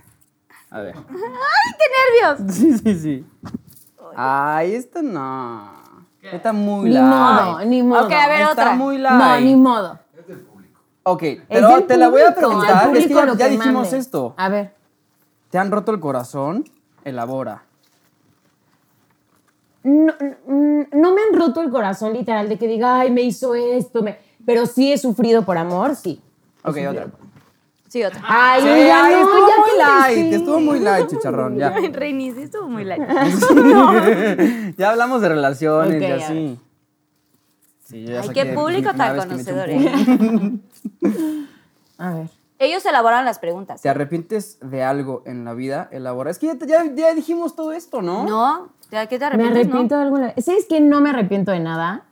A ver. Ay, qué nervios. Sí, sí, sí. Ay, esta no. Está muy Ni light. modo, ni modo. Ok, a ver, Está otra. muy light. No, ni modo. Ok, pero te la voy a preguntar. Es que ya, dijimos mande. esto. A ver. ¿Te han roto el corazón? Elabora. No, mm, no me han roto el corazón literal de que diga, ay, me hizo esto, me... pero sí he sufrido por amor, sí. Ok, otra. Sí, otra. Ay, Sí, ya ay, no, estuvo ya muy light, contesté. estuvo muy light, chicharrón, ya. Sí estuvo muy light. ya hablamos de relaciones Ok, y así. Sí, Ay, qué público tan conocedor. ¿eh? A ver. Ellos elaboran las preguntas. ¿Te arrepientes de algo en la vida? Elabora. Es que ya, ya, ya dijimos todo esto, ¿no? ¿No? ¿De qué te Me arrepientes? arrepiento no? de alguna... ¿Sabes que no me arrepiento de nada?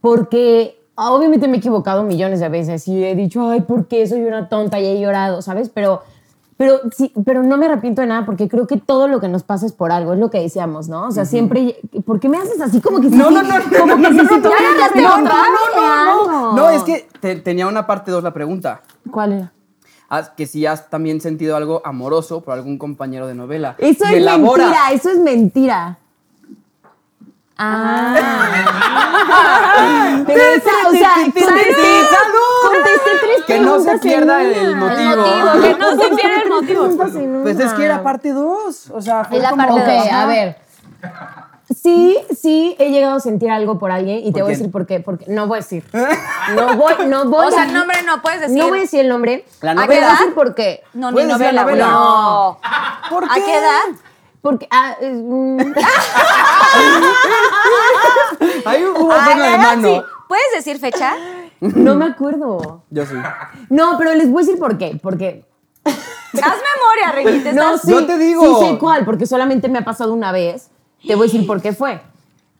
Porque ah, obviamente me he equivocado millones de veces y he dicho, ay, ¿por qué soy una tonta? Y he llorado, ¿sabes? Pero, pero, sí, pero no me arrepiento de nada porque creo que todo lo que nos pasa es por algo, es lo que decíamos, ¿no? O sea, siempre... ¿Por qué me haces así como que si No, no, no, no, como no, que no, si no, no, no, no, no, no, es que te- tenía una parte dos la pregunta. ¿Cuál era? Ah, que si has también sentido algo amoroso por algún compañero de novela. Eso es mentira, eso es mentira. Ah. Pero esa, o sea, contesté, tres Que no se pierda el motivo. El motivo, que no se pierda el motivo. Pues es que era parte dos. O sea, fue la como- parte Ok, dos, a ver. Sí, sí, he llegado a sentir algo por alguien y te ¿Por voy a decir por qué. Porque no voy a decir. No voy, no voy O sea, el nombre no puedes decir. No voy a decir el nombre. La voy a novela. decir por qué. No, ni ¿Puedes decir la novela. novela? No. ¿Por ¿A qué edad? Porque. ah, es, mm, Ahí hubo Ay, freno de la verdad, mano. sí. ¿Puedes decir fecha? no me acuerdo. Yo sí. No, pero les voy a decir por qué. Porque. Haz memoria, te No, sí, Yo te digo. Sí sé cuál, porque solamente me ha pasado una vez. Te voy a decir por qué fue.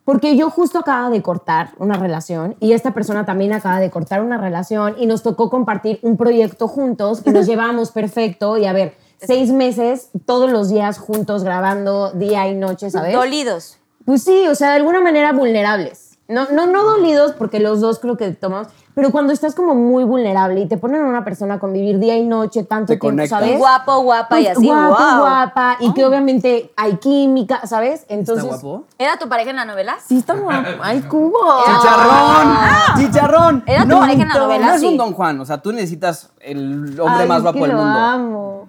Porque yo justo acaba de cortar una relación y esta persona también acaba de cortar una relación y nos tocó compartir un proyecto juntos y nos llevamos perfecto y a ver, seis meses todos los días juntos grabando día y noche, ¿sabes? Dolidos. Pues sí, o sea, de alguna manera vulnerables. No, no, no dolidos porque los dos creo que tomamos, pero cuando estás como muy vulnerable y te ponen a una persona a convivir día y noche tanto Te tiempo, conectas. ¿sabes? Guapo, guapa y Pues, así. Guapo, wow. guapa. Y que obviamente hay química, ¿sabes? Entonces. ¿Está guapo? ¿Era tu pareja en la novela? Sí, está guapo. ¡Ay, cubo! ¡Chicharrón! ¡Chicharrón! Era tu No, pareja en la no, novela, No es un Don Juan. O sea, tú necesitas el hombre Ay, más guapo del lo mundo. amo.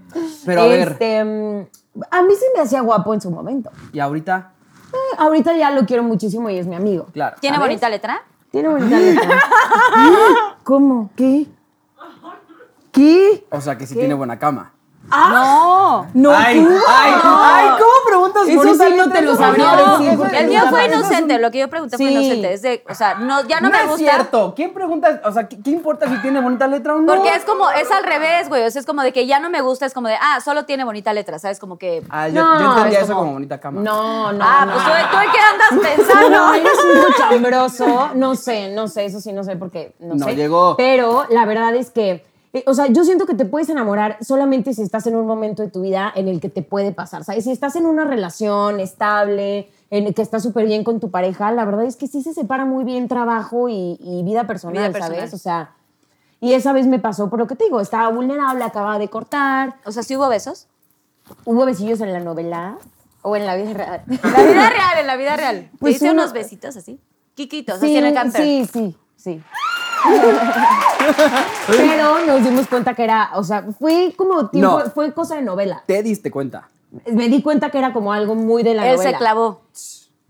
Pero a ver. Este, mm, a mí se me hacía guapo en su momento. Y ahorita, Eh, ahorita ya lo quiero muchísimo y es mi amigo. claro. ¿Tiene ¿Sabes? bonita letra? Tiene bonita letra. ¿Cómo? ¿Qué? ¿Qué? O sea, que sí tiene buena cama. No. No, ay, tú. ay, ay, ¿cómo preguntas Eso bonitas sí no te lo no, sabría no, decir, eso- porque el mío fue inocente, lo que yo pregunté fue Sí. inocente. Es de, o sea, no, ya no, No, me es gusta. cierto. ¿Quién pregunta? O sea, ¿qué, qué importa si tiene bonita letra o no? Porque es como, es al revés, güey. O sea, es como de que ya no me gusta, es como de, ah, solo tiene bonita letra, ¿sabes? Como que. Ah, yo, No, yo entendía es eso como- como bonita cama. No, no. ah, no. pues tú, tú en qué andas No, pensando. eres un cochambroso. No sé, no sé, eso sí, no sé porque no, No sé. llegó. Pero la verdad es que, eh, o sea, yo siento que te puedes enamorar solamente si estás en un momento de tu vida en el que te puede pasar, ¿sabes? Si estás en una relación estable, en el que estás súper bien con tu pareja, la verdad es que sí se separa muy bien trabajo y, y vida personal, Vida personal. ¿sabes? O sea, y esa vez me pasó por lo que te digo, estaba vulnerable, acababa de cortar, O sea, ¿sí hubo besos? hubo besillos en la novela o en la vida real. En la vida real, en la vida real. Pues ¿Te diste uno- unos besitos así? Quiquitos, así en el camper. Sí, sí, sí. Pero nos dimos cuenta que era, o sea, fue como tiempo, No. fue cosa de novela. Te diste cuenta. Me di cuenta que era como algo muy de la Él novela. se clavó.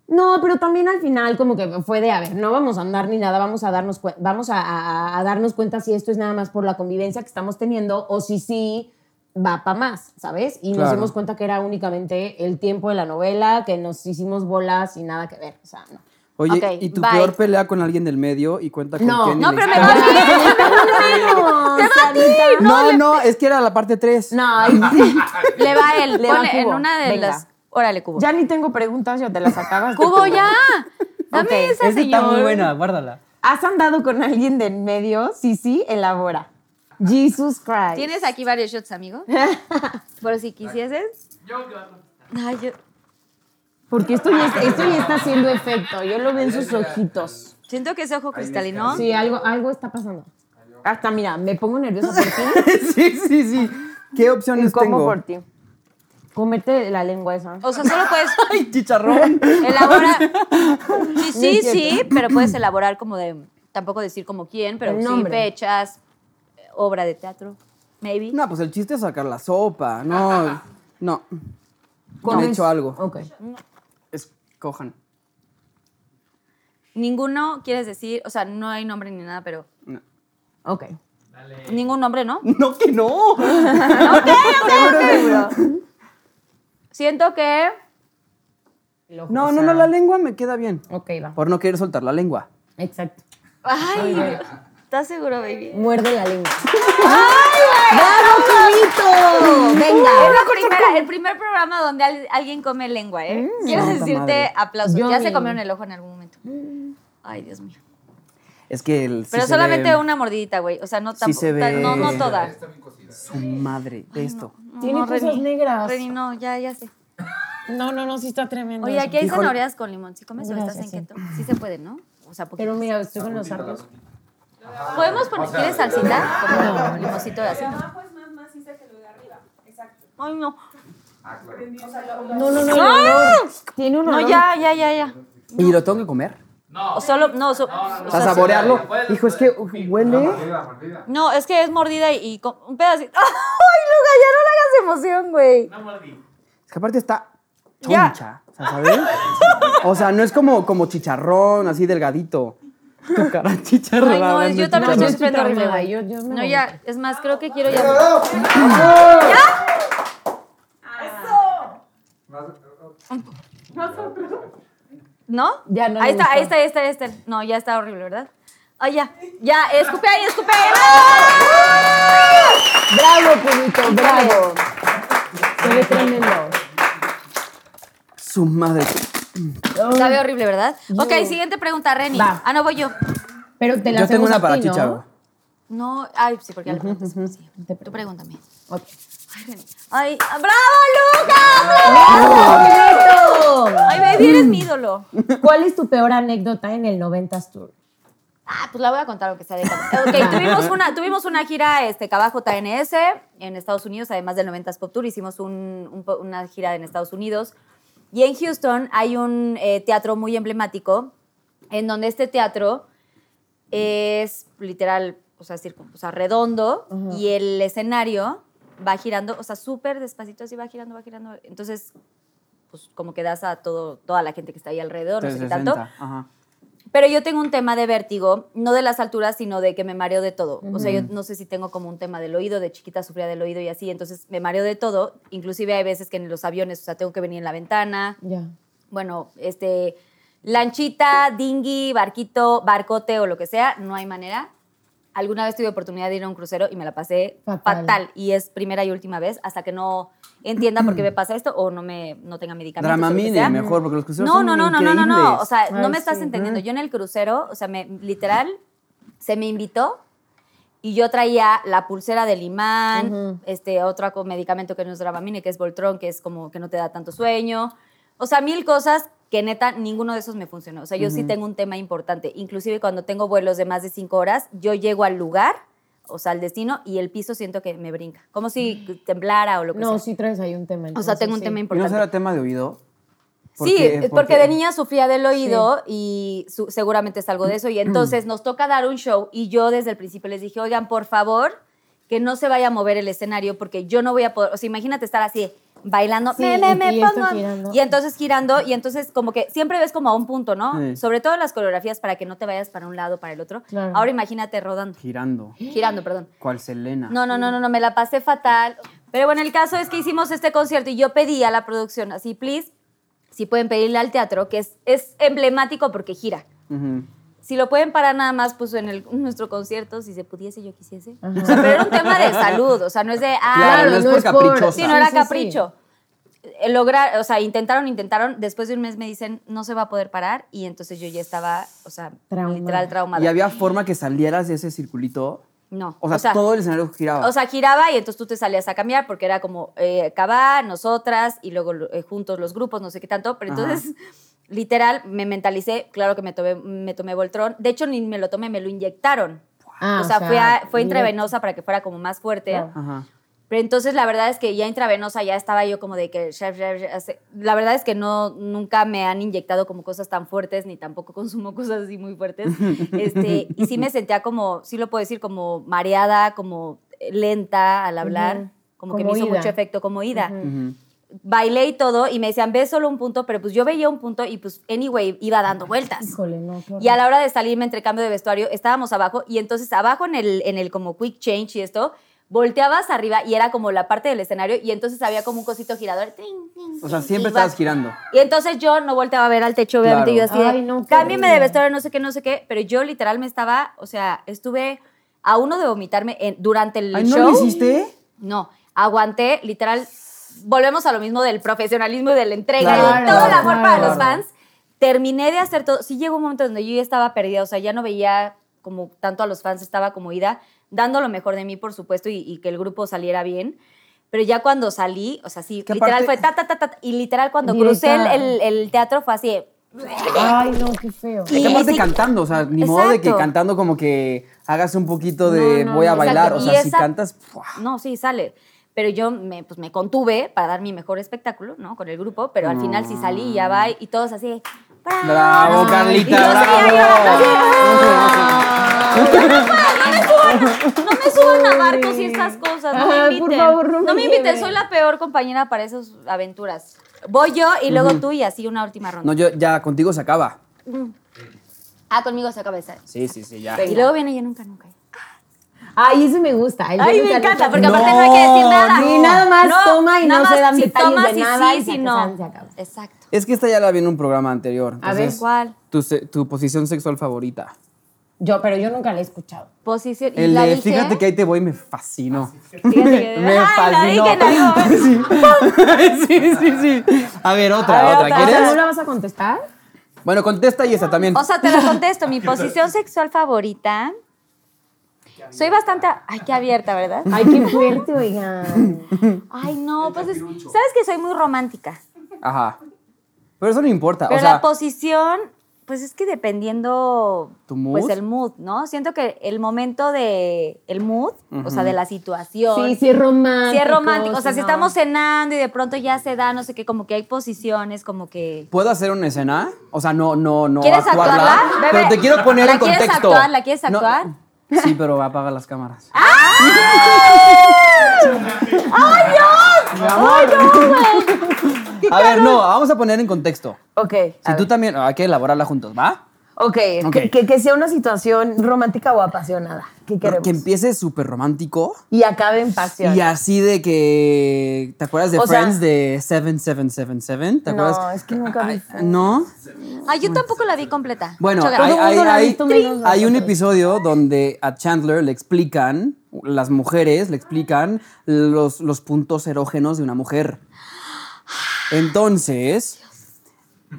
No, pero también al final como que fue de, a ver, no vamos a andar ni nada, vamos a darnos, vamos a, a- a darnos cuenta si esto es nada más por la convivencia que estamos teniendo o si sí va para más, ¿sabes? Y nos dimos cuenta que era únicamente el tiempo de la novela, que nos hicimos bolas y nada que ver, o sea, no. Oye, ¿y tu bye. peor pelea con alguien del medio y cuenta con No, quién? No, pero me va. ¡Te batí! No, no, es que era la parte 3. No, Le va a él. Le va en una de Venga. las. Órale, Cubo. ya ni tengo preguntas, ya te las acabas. de Cubo, ya. Dame esa, Esa señor. está muy buena, guárdala. ¿Has andado con alguien de en medio? Sí, sí, elabora. Jesus Christ. ¿Tienes aquí varios shots, amigo? Por si quisieses. Ay, yo Porque esto ya, está, esto ya está haciendo efecto. Yo lo veo en sus ojitos. siento que ese ojo cristalino. Sí, algo, algo está pasando. Hasta, mira, me pongo nerviosa por ti sí, sí, sí. ¿Qué y opciones como tengo? por ti. Comerte la lengua esa. O sea, solo puedes Ay, chicharrón. elaborar. Sí, sí, es sí, pero puedes elaborar como de. Tampoco decir como quién, pero El sí nombre. fechas, obra de teatro, maybe. No, pues el chiste es sacar la sopa. No, no. No he hecho algo. Ok. Escojan. Ninguno quieres decir, o sea, no hay nombre ni nada, pero. No. Ok. Ningún nombre, ¿no? No, que no. Siento que. No, no, no, la lengua me queda bien. Ok, va. Por no querer soltar la lengua. Exacto. Ay, ¿estás seguro, baby? Muerde la lengua. ¡Bravo, Cubito! Venga. Es la primera, el primer programa donde al- alguien come lengua, ¿eh? Quiero Santa decirte madre. aplausos. Yo ya se ni- comieron el ojo en algún momento. Ay, Dios mío. Es que el. sí Pero se solamente ve una mordidita, güey. O sea, no Sí tampoco. se ve. No, no toda. Su madre. Ve esto. Tiene no, cosas Reni. negras. Reni, no, ya, ya sé. No, no, no, sí está tremendo. Oye, eso. aquí hay Híjole. zanahorias con limón. ¿Sí comes o estás Gracias, en sí. keto? Sí se puede, ¿no? O sea, poquito. Pero mira, estoy con los arcos. ¿Podemos poner, ¿quieres salsita? Como limoncito así. Ay, no. No, no, no, el olor. Tiene un olor. No, ya, ya, ya, ya. ¿Y lo tengo que comer? O solo, no, so- o ¿Para sea, saborearlo? Hijo, es que huele. No, es que es mordida y, y con un pedacito. ¡Ay, Luca, ya no le hagas emoción, güey! Es que aparte está Ya. choncha. O sea, ¿sabes? O sea, no es como, como chicharrón, así delgadito. Tu cara chicharrón. Ay, no, yo también estoy sufriendo horrible, yo- yo No, ya, es más, creo que quiero ya. ¿No? Ya no Ahí está, ahí está, ahí está, ahí está. No, ya está horrible, ¿verdad? Ay, ya. Ya, escupe ahí, escupe ahí. Bravo, Cubito, bravo. Se ve tremendo. Su madre. Sabe horrible, ¿verdad? Ok, siguiente pregunta, Reni. Va. Ah, no, voy yo. Pero te la Yo tengo una para ti, ¿no? Chicharo. No, ay, sí, porque ya le preguntas. Sí. Te Tú pregúntame. Ok. Ay, Reni. Ay, ¡bravo, Lucas! Ay, baby, eres mi ídolo. ¿Cuál es tu peor anécdota en el 90s Tour? Ah, pues la voy a contar aunque sea de. Ok, tuvimos una, tuvimos una gira este, Cabajo TNS en Estados Unidos, además del 90s Pop Tour, hicimos un- un una gira en Estados Unidos. Y en Houston hay un eh, teatro muy emblemático, en donde este teatro es literal, o sea, circun- o sea redondo, y el escenario va girando, o sea, súper despacito, así va girando, va girando. Entonces, pues como que das a todo, toda la gente que está ahí alrededor, no sé qué tanto. 360. Ajá. Pero yo tengo un tema de vértigo, no de las alturas, sino de que me mareo de todo. O sea, yo no sé si tengo como un tema del oído, de chiquita sufría del oído y así, entonces me mareo de todo. Inclusive hay veces que en los aviones, o sea, tengo que venir en la ventana. Ya. Bueno, este, lanchita, dinghy, barquito, barcote o lo que sea, no hay manera. Alguna vez tuve oportunidad de ir a un crucero y me la pasé Fatal. fatal. Y es primera y última vez hasta que no entienda por qué me pasa esto o no me no tenga medicamentos. o lo que Dramamine, mejor, porque los cruceros No, son no, no, no, no, no, no. O sea, no Ay, me estás sí. entendiendo. Yo en el crucero, o sea, me, literal, se me invitó y yo traía la pulsera del imán, este otro medicamento que no es Dramamine, que es Voltron, que es como que no te da tanto sueño. O sea, mil cosas que neta ninguno de esos me funcionó. O sea, yo sí tengo un tema importante. Inclusive cuando tengo vuelos de más de cinco horas, yo llego al lugar, o sea, al destino, y el piso siento que me brinca. Como si temblara o lo que No, sea. sí traes ahí un tema. o sea, entonces, tengo un sí. tema ¿Y no importante. será tema de oído? ¿Por Sí, porque de niña sufría del oído y su- seguramente es algo de eso. Y entonces nos toca dar un show y yo desde el principio les dije, oigan, por favor, que no se vaya a mover el escenario porque yo no voy a poder, o sea, imagínate estar así bailando, Sí, me, me, y- me y esto pongo. girando. Y entonces girando y entonces como que siempre ves como a un punto, ¿no? Sí. Sobre todo las coreografías para que no te vayas para un lado, para el otro. Claro. Ahora imagínate rodando, Girando. girando, perdón. ¿Cuál Selena? No, no, no, no, no, me la pasé fatal. Pero bueno, el caso es que hicimos este concierto y yo pedí a la producción, así, please, si pueden pedirle al teatro, que es, es emblemático porque gira. Ujú. Si lo pueden parar nada más, pues en el- en nuestro concierto, si se pudiese, yo quisiese. O sea, pero era un tema de salud, o sea, no es de, ah, Claro, no es por caprichosa. Sí, no era Sí, sí, sí. capricho. Eh, Lograr, o sea, intentaron, intentaron, después de un mes me dicen, no se va a poder parar, y entonces yo ya estaba, o sea, Traumada. literal traumada. ¿Y había forma que salieras de ese circulito? No. O sea, todo el escenario giraba. O sea, giraba y entonces tú te salías a cambiar porque era como eh, Cabá, nosotras y luego eh, juntos los grupos, no sé qué tanto. Pero Ajá. Literal, me mentalicé. Claro que me tomé, me tomé Voltron. De hecho, ni me lo tomé, me lo inyectaron. Ah, o sea, fue, a- fue intravenosa para que fuera como más fuerte. Claro. Ajá. Pero entonces la verdad es que ya intravenosa ya estaba yo como de que... La verdad es que no, nunca me han inyectado como cosas tan fuertes, ni tampoco consumo cosas así muy fuertes. Este, y sí me sentía como, sí lo puedo decir, como mareada, como lenta al hablar. Ujú. Como, que Como me hizo ida. mucho efecto, como ida. Ujú. Bailé y todo, y me decían, ves solo un punto, pero pues yo veía un punto y pues, anyway, iba dando vueltas. Híjole, no. Y a la hora de salirme entre cambio de vestuario, estábamos abajo y entonces abajo en el, en el como quick change y esto, volteabas arriba y era como la parte del escenario y entonces había como un cosito girador. O sea, siempre estabas girando. Y entonces yo no volteaba a ver al techo, obviamente Claro. yo así de, Ay, no, cámbiame de vestuario, no sé qué, no sé qué, pero yo literal me estaba, o sea, estuve a uno de vomitarme en- durante el Ay, ¿no show. lo hiciste? No, aguanté, literal, volvemos a lo mismo del profesionalismo y de la entrega Claro, y todo el amor claro. para los fans. Terminé de hacer todo. Sí llegó un momento donde yo ya estaba perdida, o sea, ya no veía como tanto a los fans, estaba como ida, dando lo mejor de mí, por supuesto, y, y que el grupo saliera bien. Pero ya cuando salí, o sea, sí, literal aparte- fue ta, ta, ta, ta, y literal cuando Directa. crucé el, el- el teatro fue así, Ay, no, qué feo. Y aparte sí- cantando, o sea, ni modo de que Exacto. cantando como que hagas un poquito de No, no, voy a bailar. exacto. O sea, si esa- cantas. ¡fua! No, sí, sale. Pero yo me, pues, me contuve para dar mi mejor espectáculo, ¿no? Con el grupo, pero al final sí salí y ya va y todos así. Bravo, Carlita, Y yo seguía bravo. No me suban a barcos y esas cosas, no me Ay, inviten. por favor, no me me inviten, soy la peor compañera para esas aventuras. Voy yo y luego tú y así una última ronda. No, yo ya contigo se acaba. Ah, conmigo se acaba de estar. Sí, sí, sí, ya. Y luego viene yo nunca, nunca. Ay, ese me gusta. el Ay, me encanta, porque aparte no hay que decir nada. Sí, nada más toma y nada no se más dan si detalles de y nada sí, y si no. se acaba. Exacto. Es que esta ya la vi en un programa anterior. A ver, ¿Cuál? Tu, tu posición sexual favorita. Yo, pero yo nunca la he escuchado. Posición. y El la de dije. fíjate que ahí te voy me fascinó. Fíjate que- Me la fascinó. sí, sí, sí. A ver, otra, A ver, otra. ¿Quieres? ¿no la vas a contestar? Bueno, contesta y esa también. O sea, te lo contesto. Mi posición sexual favorita. Soy bastante. Ay, qué abierta, ¿verdad? Ay, qué fuerte, oigan. Ay, no, pues es- sabes que soy muy romántica. Ajá. Pero eso no importa. Pero o sea, la posición, pues es que dependiendo. ¿Tu mood? Pues el mood, ¿no? Siento que el momento de. El mood, o sea, de la situación. Sí, sí es romántico. Sí es romántico. O sea, si no. estamos cenando y de pronto ya se da, no sé qué, como que hay posiciones, como que. ¿Puedo hacer una escena? O sea, no, no, no. ¿Quieres actuarla, actuarla? Bebé, Pero te quiero poner ¿la en quieres contexto. actuar? ¿La quieres No, actuar? Sí, pero apaga las cámaras. A ver, no, vamos a poner en contexto. Ok. Si tú también, hay que elaborarla juntos, ¿va? Ok, Ok. Que, que- que sea una situación romántica o apasionada. ¿Qué queremos? Que empiece súper romántico. y acabe en pasión. Y así de que. ¿Te acuerdas de O sea- Friends de 7777? ¿Te No, acuerdas? es que nunca vi Ay. ¿No? Ay, yo tampoco la vi completa. Bueno, hay, hay- hay- hay un episodio donde a Chandler le explican, las mujeres le explican los, los puntos erógenos de una mujer. Entonces,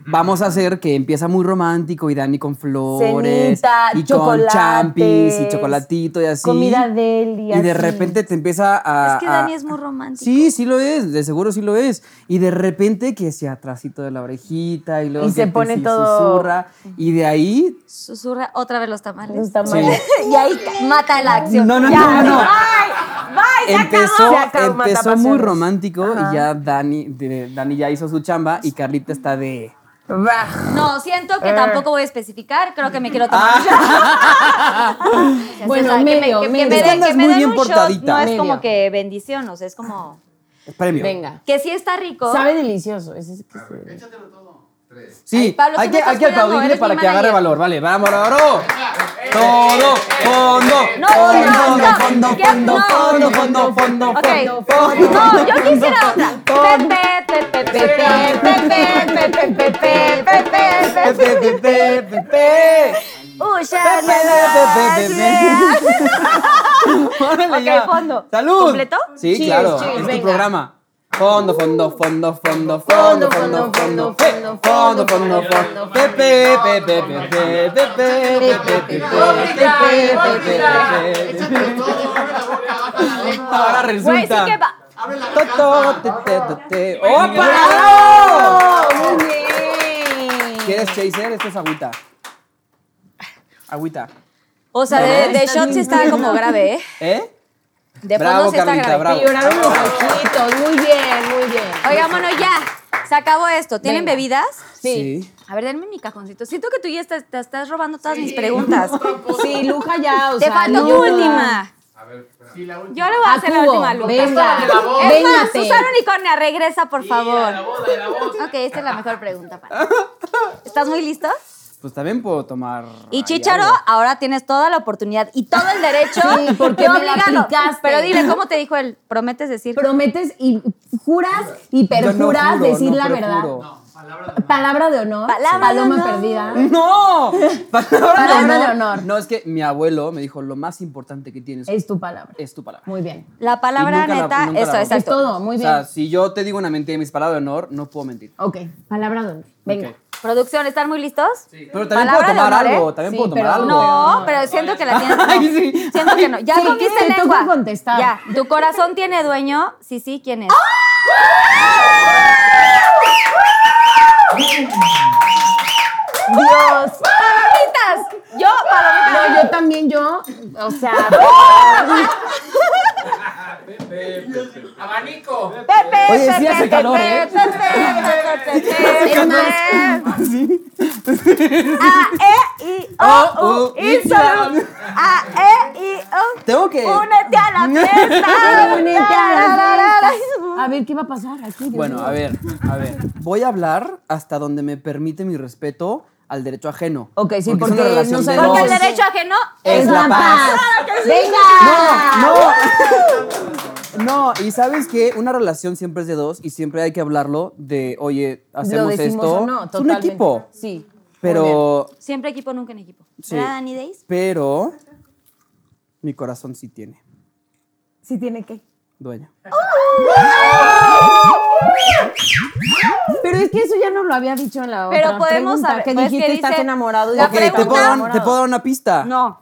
vamos a hacer que empieza muy romántico y Dani con flores Cenita, y con champis y chocolatito y así. Comida de él y Y de repente te empieza a... Es que a- Dani es muy romántico. Sí, sí lo es, de seguro sí lo es. Y de repente que se atrasito de la orejita y luego Y se pone sí todo- susurra. Y de ahí Susurra otra vez los tamales. Los tamales. y ahí mata la acción. No, no, Ya, no, no, no. Bye, empezó, acabó. Se acabó, empezó muy romántico y ya Dani, de- Dani ya hizo su chamba y Carlita está de... No, siento que Eh. tampoco voy a especificar. Creo que me quiero tomar. Ah. O sea, Bueno, o sea, que me- medio, que, que medio. me Es que den, andas que me muy den bien un shot portadita. no es como que bendición, o sea, es como Es premio. Venga. que sí está rico. Sabe delicioso. es que Sí, Ay, Pablo, aplaudirle eres para que agarre valor. Vale, vamos, vamos. Todo, fondo, No, fondo, fondo, fondo, fondo, fondo, fondo, fondo, fondo, fondo. No, yo quisiera otra. Pepe, fondo. ¡Salud! ¿Completo? Sí, Cheers, claro. cheers, es tu programa. Fondo, fondo, fondo, fondo, fondo, fondo, fondo, fondo, fondo, fondo, fondo, pepe, pepe, pepe, pepe, pepe, pepe. Ahora resulta. ¡Opa! ¡Oh! Muy bien. ¿Quieres chaser? Esto es agüita. Agüita. O sea, de, de shot sí está como grave, ¿eh? ¿Eh? De fondo Bravo, sí está Carlita, bravo. Lloraron los ojitos. Muy bien, muy bien. Oigan, bueno, ya. Se acabó esto. ¿Tienen Venga. bebidas? Sí. A ver, denme mi cajoncito. Siento que tú ya estás, te estás robando todas mis preguntas. Sí, Luja ya, o Te sea, faltó tu no. última. Yo le voy a hacer la última, Lucas. venga, Es más. Susana Unicornia, regresa, por favor. Ok, esta es la mejor pregunta para. ¿Estás muy listo? Pues también puedo tomar. Y Chicharo, algo. ahora tienes toda la oportunidad y todo el derecho Sí, porque de me la. Pero dile, ¿cómo te dijo él? ¿Prometes decir? Prometes y juras y no perjuras juro, decir no la verdad. Palabra de honor. Palabra de Paloma honor. perdida. ¡No! Palabra, Palabra de honor. No, es que mi abuelo me dijo: lo más importante que tienes Es tu palabra. es tu palabra. Muy bien. La palabra neta, la eso, exacto. Es todo, muy o bien. sea, si yo te digo una mentira y mis palabras de honor, no puedo mentir. Ok, palabra de honor. Venga. Producción, ¿están muy listos? Pero también Palabra puedo tomar honor, algo. ¿eh? También Sí, puedo tomar pero algo. No, pero siento que la tienes. no. Ay, sí. Siento que no. Ya Sí, comiste lengua. contestar. Ya. ¿Tu corazón tiene dueño? Sí, sí, ¿quién es? Dios. Yo, palomitas. No, yo también, yo. O sea, Abanico. Pepe, Oye, sí Pepe, hace calor, ¿eh? Pepe, Pepe, Pepe, Pepe. más. A, E, I, O, U. A, E, I, O. Tengo que. Únete a la fiesta. Únete a la fiesta. A ver, ¿qué va a pasar aquí? Bueno, a ver, a ver. Voy a hablar hasta donde me permite mi respeto al derecho ajeno. Ok, sí, es una porque relación no de sabemos- Porque el derecho ajeno Es la paz. ¡Venga! No, no. y sabes que una relación siempre es de dos y siempre hay que hablarlo de, oye, hacemos Lo esto. o no, es un equipo. Sí. Pero, Siempre equipo, nunca en equipo. Sí. ¿Verdad, Dani Days? pero, mi corazón sí tiene Sí tiene que. dueño. Pero es que eso ya no lo había dicho en la otra Pero podemos pregunta, saber, que pues, dijiste que estás enamorado. y La Ok, yo ¿te puedo, dar, enamorado. te puedo dar una pista? No.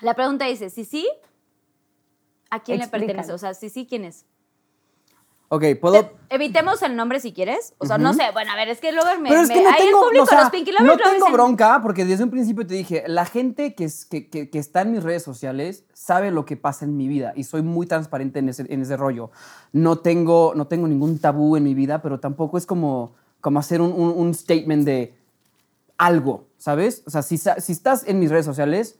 La pregunta dice, si sí, ¿a quién le pertenece? O sea, si sí, ¿quién es? Ok, puedo. Te- evitemos el nombre si quieres. O sea, no sé. Bueno, a ver, es que luego me. Pero es que no tengo, el público, o sea, los Pinky Lovers no tengo bronca porque desde un principio te dije, la gente que, es- que, que- que está en mis redes sociales sabe lo que pasa en mi vida y soy muy transparente en ese, en ese rollo. No tengo, no tengo ningún tabú en mi vida, pero tampoco es como, como hacer un, un- un statement de algo, ¿sabes? O sea, si, si estás en mis redes sociales,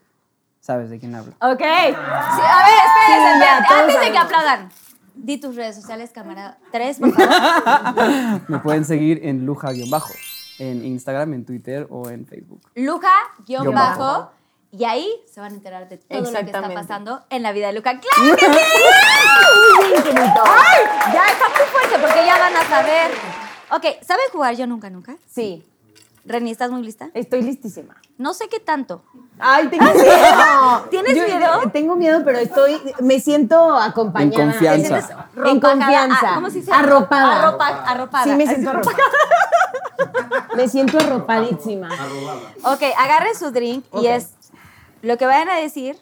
sabes de quién hablo. Ok. Sí, a ver, espérense, Sí, Antes de que aplaudan. Di tus redes sociales, cámara 3, por favor. Me pueden seguir en luja-bajo. en Instagram, en Twitter o en Facebook. Luca, guion Guión bajo. bajo. Y ahí se van a enterar de todo lo que está pasando en la vida de Luca. ¡Claro que sí! ¡Ay! Ya está muy fuerte porque ya van a saber. Ok, ¿saben jugar yo nunca, nunca? Sí, Reni, ¿estás muy lista? estoy listísima. No sé qué tanto. Ay, tengo miedo. ¿Tienes Yo- miedo? Tengo miedo, pero estoy, me siento acompañada. En confianza. Me siento En confianza. Ah, ¿Cómo se dice? Arropada. Arropa- arropada. Sí, me siento arropada. me siento arropadísima. Ok, agarren su drink y es lo que vayan a decir.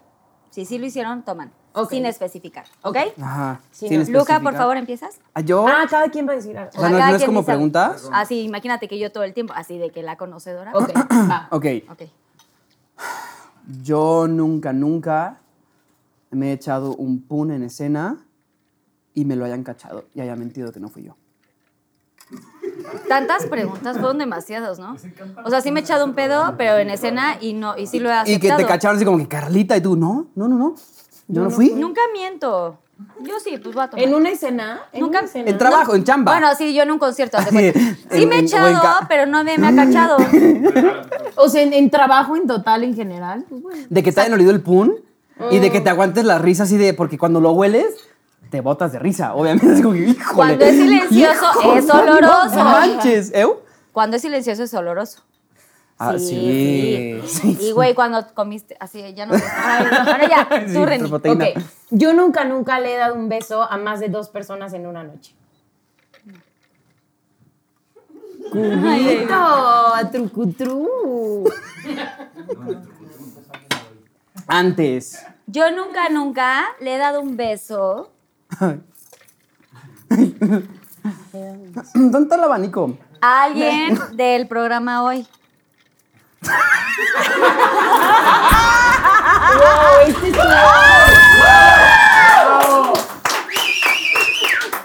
Si sí lo hicieron, toman. Ok. Sin especificar. ¿Ok? Ajá. Sí, sin no. Luca, por especificar. favor, ¿empiezas? Ah, yo. Ah, cada quien va a decir algo. O sea, no- no es como dice- preguntas. Así, imagínate que yo todo el tiempo, así de que la conocedora. Ok, va. Ok. Ok. Yo nunca, nunca me he echado un pun en escena y me lo hayan cachado y haya mentido que no fui yo. Tantas preguntas fueron demasiados, ¿no? O sea, sí me he echado un pedo, pero en escena y no, y sí lo he aceptado. Y que te cacharon así como que Carlita y tú, no, no, no, no. Yo no fui. Nunca miento. Yo sí, pues voy a tomar. En una escena. En Nunca- una escena. En trabajo, en chamba. Bueno, sí, yo en un concierto. haz de cuenta. En- Sí me he en- o en echado, ca- pero no me, me ha cachado. O sea, en, en trabajo en total, en general. Pues bueno. de que te hayan olido el pun y de que te aguantes la risa así de. Porque cuando lo hueles, te botas de risa. Obviamente es como que, híjole. Cuando es silencioso, es oloroso. No manches, ¿eu? Cuando es silencioso es oloroso. Ah, sí. sí. Y güey, cuando comiste, así, ya no. Ay, Bueno, ya, tú, Reni. proteína. Ok. Yo nunca, nunca le he dado un beso a más de dos personas en una noche. Cubito, trucutru. Antes. Yo nunca, nunca le he dado un beso. ¿Dónde está el abanico? a alguien del programa hoy. Wow, este es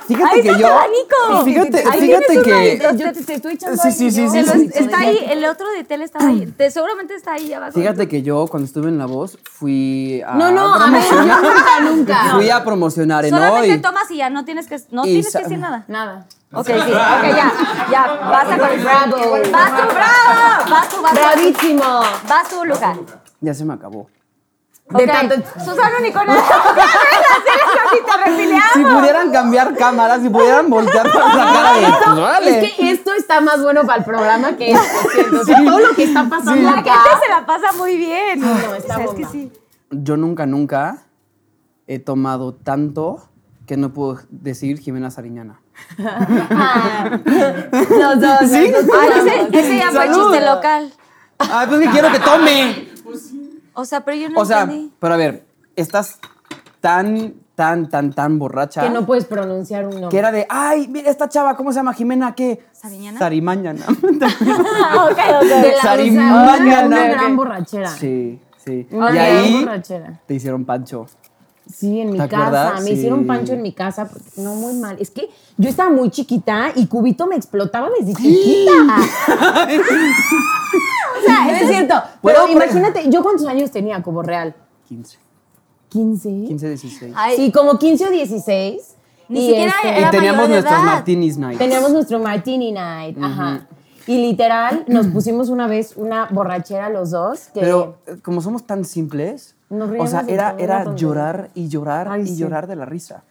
Fíjate ¡Ahí que está yo. abanico! Fíjate, Ahí fíjate que. uno Yo te, te estoy echando Sí, sí, sí, está ahí, el otro de tele está ahí. Te- seguramente está ahí abajo. Fíjate que yo cuando estuve en La Voz fui a No, no, a ver, promocionar. nunca, nunca. Fui a promocionar en Solamente hoy. tomas y ya no tienes que, no tienes que decir nada. Nada. Ok, sí, ok, ya, ya, basta con el Bravo. Vas tú, bravo, vas tú, vas tú. Bravísimo. Vas tú, Luca. Ya se me acabó. De Ok. tanto. Susana Unicornio. Te. Si pudieran cambiar cámaras, si pudieran voltear para la cara de. pues, órale. Es que esto está más bueno para el programa que esto, siento. O sea, todo lo que está pasando La acá. gente se la pasa muy bien. no, está O sea, es que sí. Yo nunca, nunca he tomado tanto que no puedo decir Jimena Sariñana. Los dos. ¿Sí? los dos Ay, tomamos. ese, ese ya fue chiste local. Ay, pues que quiero que tome. O sea, pero yo no O sea, entendí. pero a ver, estás tan, tan, tan, tan borracha. Que no puedes pronunciar un que nombre. era de, ay, mira esta chava, ¿cómo se llama? Jimena, ¿qué? ¿Sariñana? Sarimañana. Ah, ok, ok. De la Sarimañana. una, gran borrachera. sí, sí. Una y gran ahí borrachera. te hicieron pancho. Sí, en mi ¿Te casa. acuerdas? Me hicieron pancho en mi casa. porque- no, muy mal. Es que yo estaba muy chiquita y Cubito me explotaba desde chiquita. o sea, no es cierto. ¿Puedo Pero imagínate, ¿yo cuántos años tenía como real? 15. ¿15? 15, 16. Ay, Sí, como 15 o 16. Ni Y siquiera este, y era teníamos mayor de nuestros martinis nights. Teníamos nuestro martini night, ajá. Y literal, nos pusimos una vez una borrachera los dos. Que Pero eh, como somos tan simples, Nos o sea, era, era llorar y llorar Ay, y sí. llorar de la risa.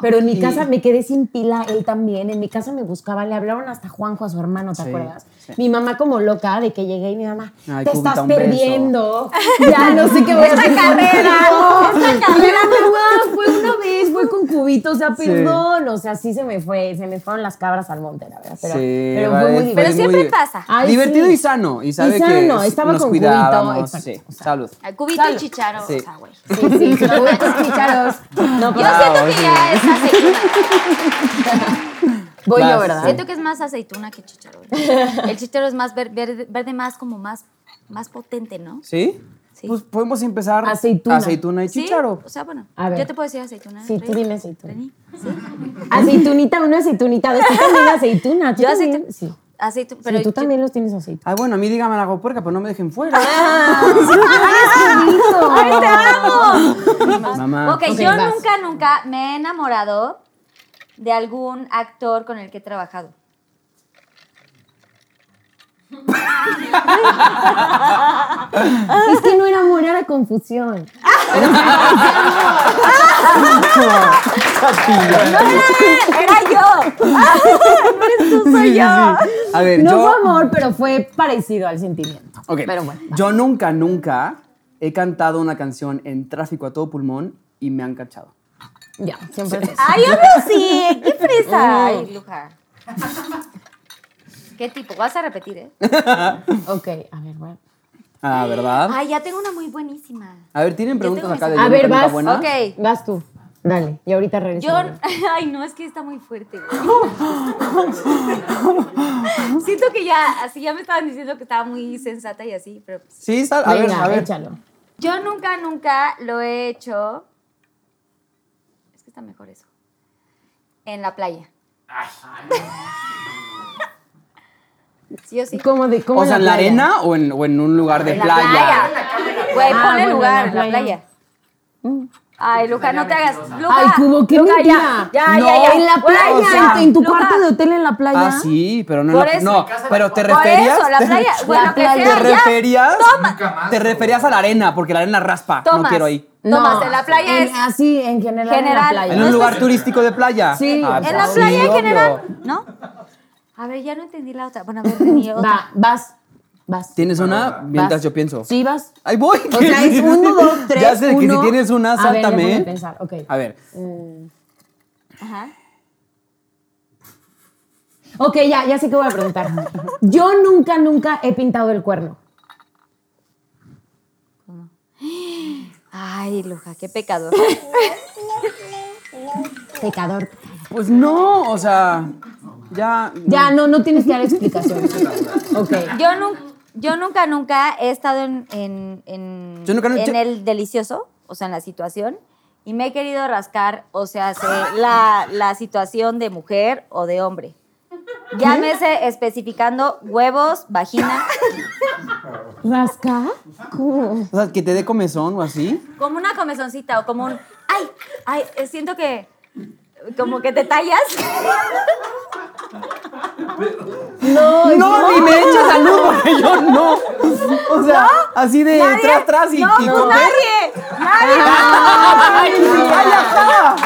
Pero en mi Y- casa me quedé sin pila, él también. En mi casa me buscaba, le hablaron hasta Juanjo, a su hermano, ¿te Sí, acuerdas? sí. Mi mamá como loca de que llegué y mi mamá, Ay, te estás un beso". perdiendo. Ya no sé qué voy a hacer. carrera, No, esta y carrera. era verdad, fue una vez, fue con cubito, o sea, Sí. perdón. O sea, sí se me fue, se me fueron las cabras al monte, la verdad. Pero, Sí, pero vale, fue muy fue Pero divertido. siempre muy- pasa. Ay, Divertido sí. y sano. Y sabe Y sano, que estaba nos con cubito, exacto, sí. exacto. Salud. Al cubito Salud. y chicharo. Sí. O sea, güey. Sí, sí, cubitos chicharos. No, Yo siento que ya es aceituna. voy yo, ¿verdad? Siento que es más aceituna que chicharo. El chicharo es más ver- verde, verde más como más, más potente, ¿no? ¿Sí? Sí. Pues podemos empezar Aceituna. aceituna y Sí, chicharo. O sea, bueno, A ver. yo te puedo decir aceituna. Sí, tú dime aceituna. Aceitunita, una aceitunita. dos. Tú también aceituna. ¿Tú Yo también? aceituna. Sí. Aceituna. Pero Pero tú yo- también los tienes aceituna. Ay, bueno, a mí dígame la puerca, pero no me dejen fuera. ¡Ay, te amo! Mamá. Ok, Ok, yo vas. nunca, nunca me he enamorado de algún actor con el que he trabajado. Es que no era amor, era confusión. Era yo. no eres tú, soy yo. A ver, No yo. fue amor, pero fue parecido al sentimiento. Ok, Pero bueno. Yo nunca, nunca he cantado una canción en tráfico a todo pulmón y me han cachado. Ya, siempre es eso. Ay, obvio sí. Qué fresa. Ay, Luja. ¿Qué tipo? Vas a repetir, ¿eh? Ok, a ver, bueno. Ah, ¿verdad? Ay, ya tengo una muy buenísima. A ver, ¿tienen preguntas acá de A ver, vas. buena? Ok. Vas tú. Dale, y ahorita regreso. Yo, ay, no, es que está muy fuerte. Siento que ya, así ya me estaban diciendo que estaba muy sensata y así, pero pues, Sí, sal- a ver, a ver. échalo. yo nunca, nunca lo he hecho. Es que está mejor eso. En la playa. Sí o sí. ¿Cómo de, cómo O sea, ¿en la playa? arena o en, o en un lugar de En la playa? playa. Güey, Ah, ponle bueno, lugar, en la la playa. Ay, Luca, no te hagas. Luca, Ay, Cubo, qué Luca, mentira. ya, ya, No, ya, ya. En la playa, o sea, en, en tu Luca, cuarto de hotel en la playa. Ah, sí, pero no, en Por la- eso. no, pero te Por referías eso, la te- playa, güey, lo que playa. te referías Toma. te referías a la arena porque la arena raspa, no quiero ahí. Tomas, en la playa en- es. Así, en general, General. en la playa. En No un lugar que- turístico de playa. Sí, Ah, En la sí, playa en obvio. general, ¿no? A ver, ya no entendí la otra. Bueno, a ver, tenía otra. Va, vas, vas. ¿Tienes una? Mientras Vas. yo pienso. Sí, vas. Ahí voy. O sea, es uno, dos, tres, Ya sé que si tienes una, A ver, sáltame. déjame pensar, ok. A ver. Ajá. Ok, ya, ya sé qué voy a preguntar. Yo nunca, nunca he pintado el cuerno. Ay, Luja, qué pecador. Pecador. Pues no, o sea, ya. Ya, no, no tienes que dar explicaciones. Ok. Yo, nun- yo nunca, nunca he estado en, en, en, Yo nunca, nunca- en el delicioso, o sea, en la situación, y me he querido rascar, o sea, se- la, la situación de mujer o de hombre. Llámese especificando huevos, vagina, ¿Rasca? ¿Cómo? O sea, que te dé comezón o así. como una comezoncita o como un, ay, ay, siento que, como que te tallas. No, No, ni me eches salud porque yo no. O sea, así de Nadie. tras, tras y, no, y pues comer. nadie, nadie. ¡Ay, ya está!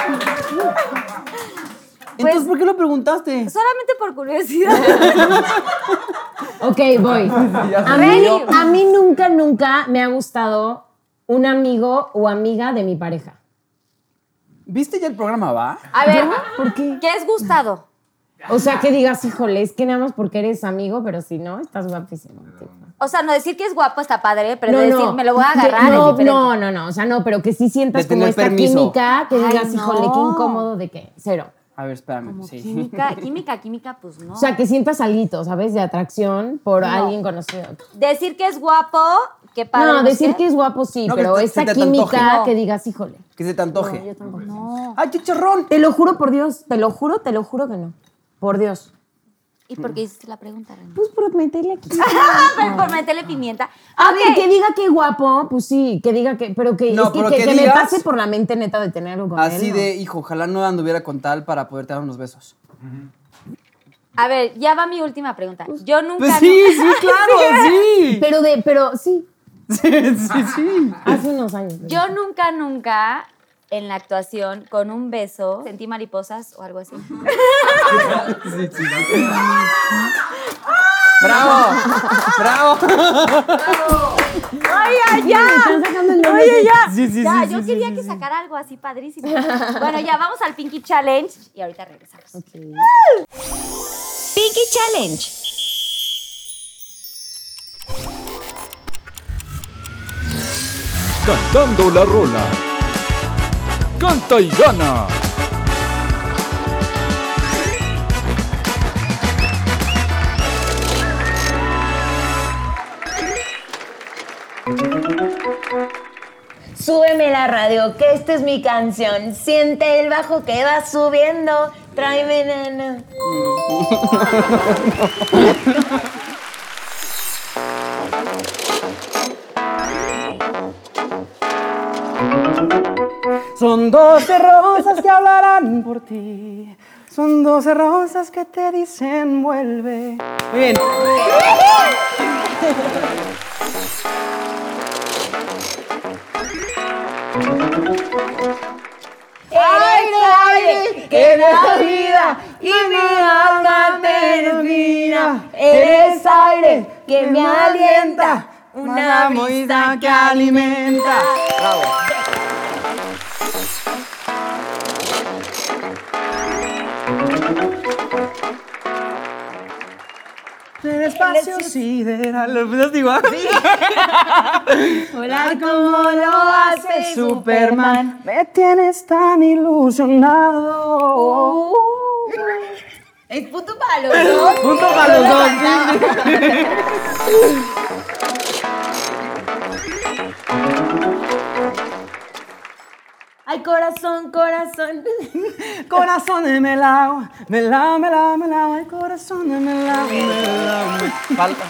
Entonces, ¿por qué lo preguntaste? Solamente por curiosidad. Ok, voy. A mí, a mí nunca, nunca me ha gustado un amigo o amiga de mi pareja. ¿Viste ya el programa, va? A ver, ¿Por qué? ¿qué es gustado? O sea, que digas, híjole, es que nada más porque eres amigo, pero si no, estás guapísimo. tipo. O sea, no decir que es guapo está padre, pero no, decir no. me lo voy a agarrar no, es no, no, no, o sea, no, pero que sí sientas De como esta permiso. química, que Ay, digas, híjole, qué incómodo de que, cero. A ver, espérame. Como sí. química, química, química, pues no. O sea, que sientas algo, ¿sabes? De atracción por No. alguien conocido. decir que es guapo, qué padre. No, decir que es guapo sí, No, pero te química antoje. No. que digas, híjole. Que se te antoje. No, yo tampoco. No. ¡Ay, chicharrón! Te lo juro por Dios, te lo juro, te lo juro que no. Por Dios. ¿Y por qué hiciste la pregunta, Reina? Pues por meterle aquí. Por meterle pimienta. A ver, que diga que guapo, pues sí, que diga que, pero que, No, es que, pero que- que que me pase por la mente neta de tener algo con Así él. ¿no? de, hijo, ojalá no anduviera con tal para poderte dar unos besos. A ver, ya va mi última pregunta. Yo nunca. Pues sí, sí, claro, sí. Pero de, pero sí, Sí, sí, sí. hace unos años. Yo nunca, nunca en la actuación con un beso sentí mariposas o algo así. ¡Bravo! ¡Bravo! ¡Ay, ya, ya! Están sacando el nombre Oye, ya. Sí, sí, ya, sí, yo sí, quería sí, que sí. sacara algo así padrísimo. bueno, ya vamos al Pinky Challenge y ahorita regresamos. Pinky Challenge. Cantando la rola. Canta y gana. Súbeme la radio, que esta es mi canción. Siente el bajo que va subiendo. Tráeme nana. Son doce rosas que hablarán por ti. Son doce rosas que te dicen vuelve. Muy bien. ¡Ay, aire que me da vida y mi alma termina! Eres aire que me alienta, una amistad que alimenta. Bravo. El espacio sideral. ¿Lo empezaste igual? Volar como lo hace Superman. Me tienes tan ilusionado. Es punto para los dos. Punto para los dos. Ay, corazón, corazón. Corazón de melao, melao, melao, melao, el corazón de melao, melao. Falta.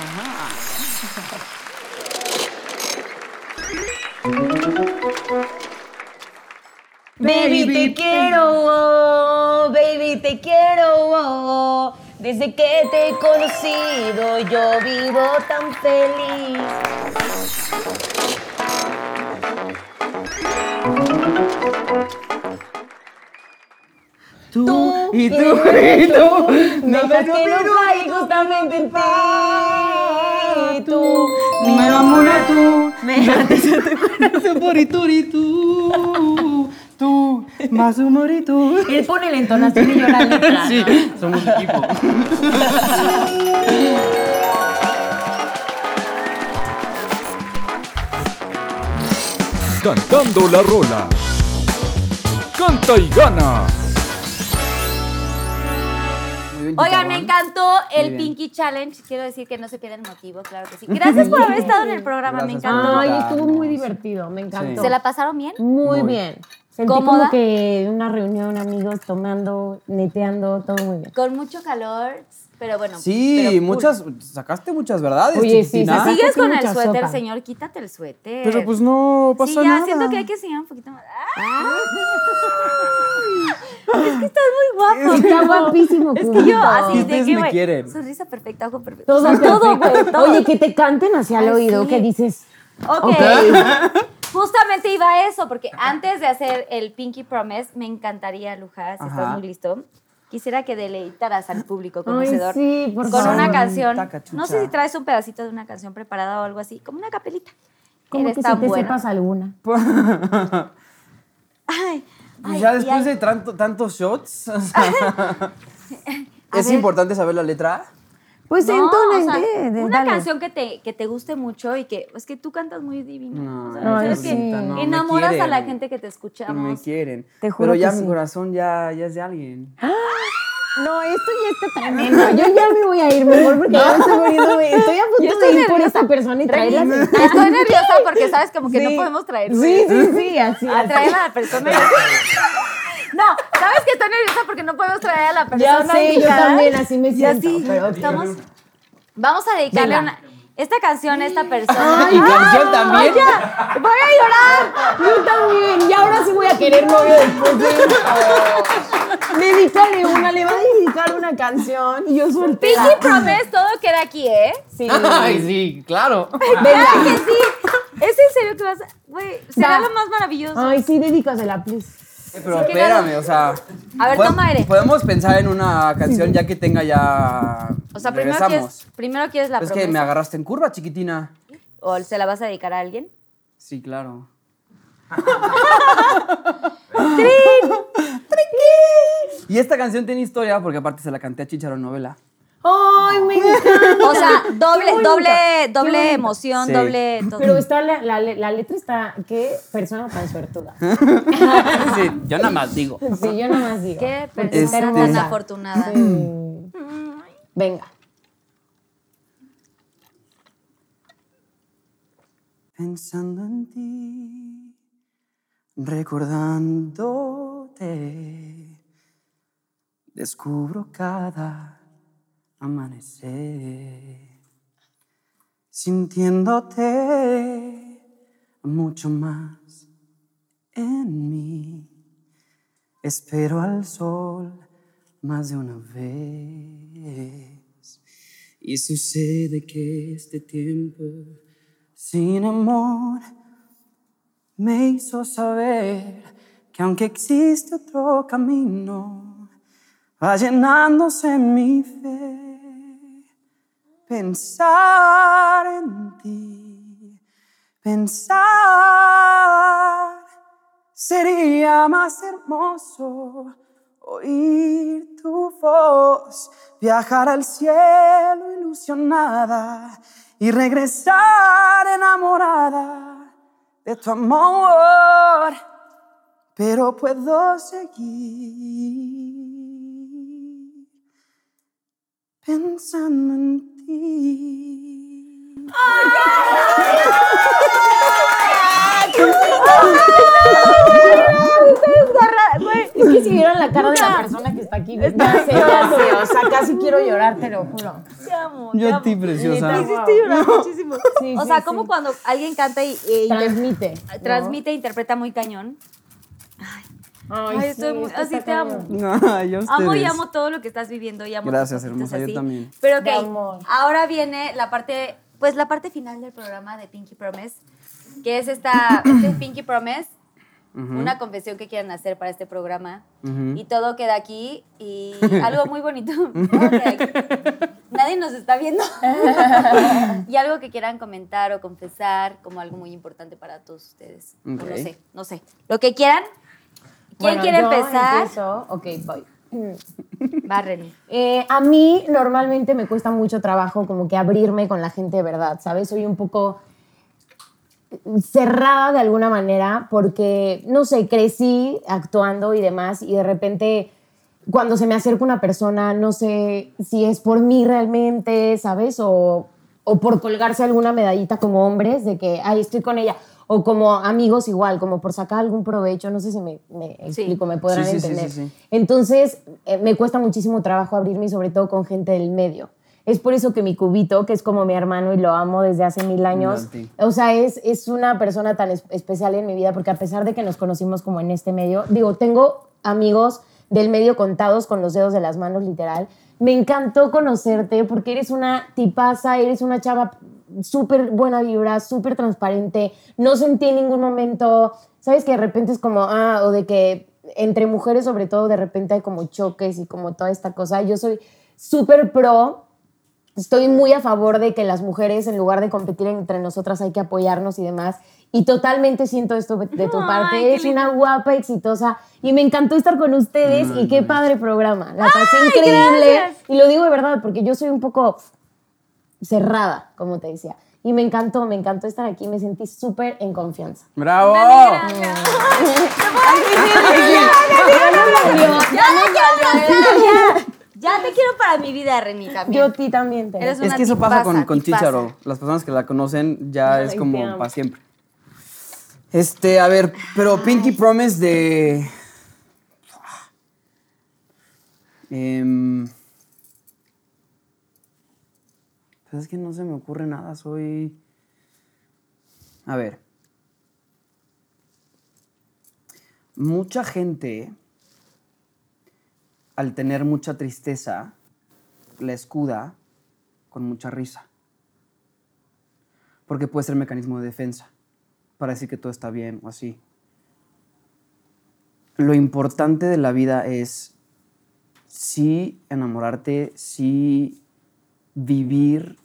Baby, te quiero, oh, baby, te quiero. oh. Desde que te he conocido, yo vivo tan feliz. Tú y tú y tú. No me que no hay justamente en ti. Tú, Me enamora tú. me haces Tu poritur y tú. Tú, más humor y tú. Él pone la entonación y yo la letra. Sí, ¿no? somos equipo. Cantando la rola. Canta y gana. Oigan, me encantó el. Pinky Challenge. Quiero decir que no se pierden motivo, claro que sí. Gracias por haber estado en el programa, me Gracias encantó. Ay, estuvo muy divertido, me encantó. ¿Se la pasaron bien? Muy, Muy. bien. Sentí ¿Cómoda? como que una reunión, amigos, tomando, neteando, todo muy bien. Con mucho calor, pero bueno. Sí, pero muchas, sacaste muchas verdades. Oye, sí, sí. ¿Sigues con el suéter, sopa. señor? Quítate el suéter. Pero pues no pasa Sí, ya nada. siento que hay que enseñar un poquito más. ¡Ah! Es que estás muy guapo. Está guapísimo, Es que yo así de que, me güey, quieren. Sonrisa perfecta, ojo perfecto. Todo, todo, güey, todo. Oye, que te canten hacia el oído, que dices. Ok. Justamente iba a eso, porque antes de hacer el Pinky Promise, me encantaría, Luján, si estás muy listo, quisiera que deleitaras al público Ay, conocedor sí, por con favor. una canción. No sé si traes un pedacito de una canción preparada o algo así, como una capelita. Como Eres que si te buena. sepas alguna. Ay, ay, ya y después de tanto- tantos shots. o sea, es ver. importante saber la letra. Pues No, entonen, o sea, ¿qué? De- una dale. canción que te, que te guste mucho y que es que tú cantas muy divino. No, o sea, Ay, es que no, enamoras a la quieren. gente que te Y me escuchamos. quieren. Te juro Pero ya que mi sí. corazón ya, ya es de alguien. No, esto ya está tremendo. Yo ya me voy a ir mejor porque ya me estoy muriendo. de- Estoy a punto estoy de ir por esta persona y traerla. Estoy nerviosa porque sabes como que Sí. no podemos traer. Sí, sí, sí, así. A traer a la persona. No, sabes que estoy nerviosa porque no podemos traer a la persona. Ya sé, yo también así me Y siento. así, pero estamos. Vamos a dedicarle Venga. una, esta canción a esta persona. ¿Y canción también? ya, voy a llorar. Yo también. Y ahora sí voy a querer novio después de esto. Dedícale una, le va a dedicar una canción. Y yo soltera. Pinky Promise, todo queda aquí, ¿eh? Sí. Ay, sí, claro. Claro que sí. ¿Es en serio que vas a.? Güey, será Va. lo más maravilloso. Ay, sí, dedícasela, please. Pero Sí, espérame, o sea. A ver, toma aire. Podemos pensar en una canción ya que tenga ya. O sea, primero quieres, primero quieres la Es promesa. que me agarraste en curva, chiquitina. ¿O se la vas a dedicar a alguien? Sí, claro. Y esta canción tiene historia porque aparte se la canté a Chicharo Novela. Ay, me encanta. O sea, doble, doble, doble emoción, Sí. doble todo. Pero está la, la, la letra está. Qué persona tan suertuda. Sí, yo nada más digo. Sí, yo nada más digo. Qué persona está tan afortunada. Mm. Venga. Pensando en ti, recordándote, descubro cada amanecer, sintiéndote mucho más en mí. Espero al sol más de una vez. Y sucede que este tiempo sin amor me hizo saber que aunque existe otro camino, va llenándose mi fe. Pensar en ti, pensar sería más hermoso oír tu voz, viajar al cielo ilusionada y regresar enamorada de tu amor, pero puedo seguir pensando en ti. Es que si vieron la cara de la persona que está aquí, ya sé, ya sé, o sea, casi quiero llorar, te lo juro. Te amo. Yo te a ti, preciosa. Neta, Hiciste llorar muchísimo. Sí, o sí, sea, sí. como cuando alguien canta y, y inter- Transmite. ¿no? transmite e interpreta muy cañón. Ay, Ay, estoy muy- así te amo. Ay, a Amo y amo todo lo que estás viviendo y amo Gracias, hermosa, yo también. Pero ok, ahora viene la parte, pues la parte final del programa de Pinky Promise, que es esta, este Pinky Promise, una confesión que quieran hacer para este programa. Ujú. Y todo queda aquí y algo muy bonito. Nadie nos está viendo. y algo que quieran comentar o confesar como algo muy importante para todos ustedes. O Ok. No sé, no sé. Lo que quieran. ¿Quién Bueno, quiere yo empezar? empiezo. Ok, voy. Va, Reni. Eh, a mí normalmente me cuesta mucho trabajo como que abrirme con la gente de verdad, ¿sabes? Soy un poco cerrada de alguna manera porque, no sé, crecí actuando y demás y de repente cuando se me acerca una persona, no sé si es por mí realmente, ¿sabes? O, o por colgarse alguna medallita como hombres de que, ay, estoy con ella. O como amigos igual, como por sacar algún provecho, no sé si me, me explico, me podrán Sí, sí, sí, entender. Entonces, eh, me cuesta muchísimo trabajo abrirme, sobre todo con gente del medio. Es por eso que mi cubito, que es como mi hermano y lo amo desde hace mil años, o sea, es, es una persona tan es- especial en mi vida, porque a pesar de que nos conocimos como en este medio, digo, tengo amigos del medio contados con los dedos de las manos, literal. Me encantó conocerte porque eres una tipaza, eres una chava súper buena vibra, súper transparente. No sentí en ningún momento, ¿sabes? Que de repente es como, ah, o de que entre mujeres sobre todo de repente hay como choques y como toda esta cosa. Yo soy súper pro estoy muy a favor de que las mujeres, en lugar de competir entre nosotras, hay que apoyarnos y demás. Y totalmente siento esto de tu Ay, parte. Eres una guapa, exitosa. Y me encantó estar con ustedes. y qué padre programa. La pasé increíble. gracias. Y lo digo de verdad, porque yo soy un poco cerrada, como te decía. Y me encantó, me encantó estar aquí. Me sentí súper en confianza. ¡Bravo! Ya te quiero para mi vida, Reni, también. Yo a ti también te Eres Es que eso pasa con, con. Chicharo. Las personas que la conocen ya Ay, es como para siempre. Este, a ver, pero Pinky Promise de. Em, pues es que no se me ocurre nada, soy. A ver. Mucha gente, al tener mucha tristeza, la escuda con mucha risa. Porque puede ser mecanismo de defensa para decir que todo está bien o así. Lo importante de la vida es sí enamorarte, sí vivir,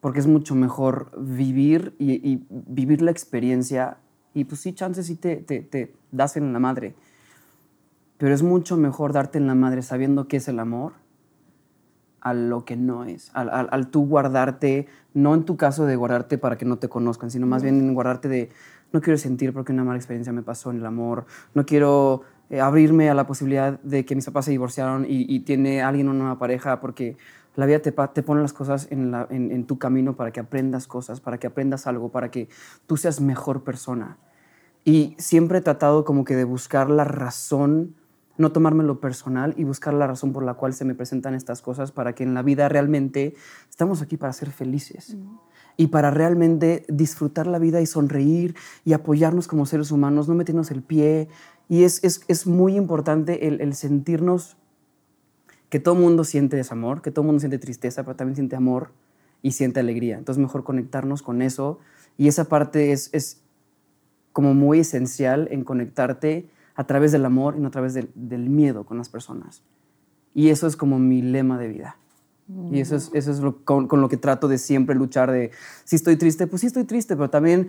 porque es mucho mejor vivir y, vivir la experiencia. Y pues sí, chances sí te, te, te das en la madre. Pero es mucho mejor darte en la madre sabiendo qué es el amor a lo que no es, al, al- al tú guardarte, no en tu caso de guardarte para que no te conozcan, sino más bien en guardarte de, no quiero sentir porque una mala experiencia me pasó en el amor, no quiero eh, abrirme a la posibilidad de que mis papás se divorciaron y, y tiene alguien una nueva pareja, porque la vida te, te pone las cosas en, la- en- en tu camino para que aprendas cosas, para que aprendas algo, para que tú seas mejor persona. Y siempre he tratado como que de buscar la razón, no tomármelo personal y buscar la razón por la cual se me presentan estas cosas para que en la vida realmente estamos aquí para ser felices. Y para realmente disfrutar la vida y sonreír y apoyarnos como seres humanos, no meternos el pie. Y es, es, es muy importante el, el sentirnos que todo mundo siente desamor, que todo mundo siente tristeza, pero también siente amor y siente alegría. Entonces mejor conectarnos con eso. Y esa parte es, es como muy esencial en conectarte a través del amor y no a través del, del miedo con las personas. Y eso es como mi lema de vida. Y eso es, eso es lo- con, con lo que trato de siempre luchar de, si estoy triste, pues sí estoy triste, pero también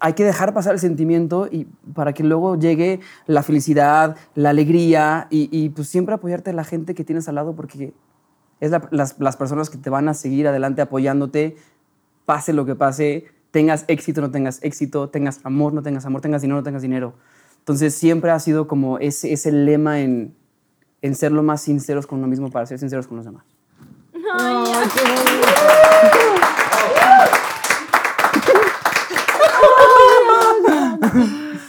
hay que dejar pasar el sentimiento y para que luego llegue la felicidad, la alegría y, y, pues siempre apoyarte a la gente que tienes al lado porque es la- las, las personas que te van a seguir adelante apoyándote, pase lo que pase, tengas éxito, no tengas éxito, tengas amor, no tengas amor, tengas dinero, no tengas dinero. Entonces siempre ha sido como ese, ese lema en, en ser lo más sinceros con uno mismo para ser sinceros con los demás.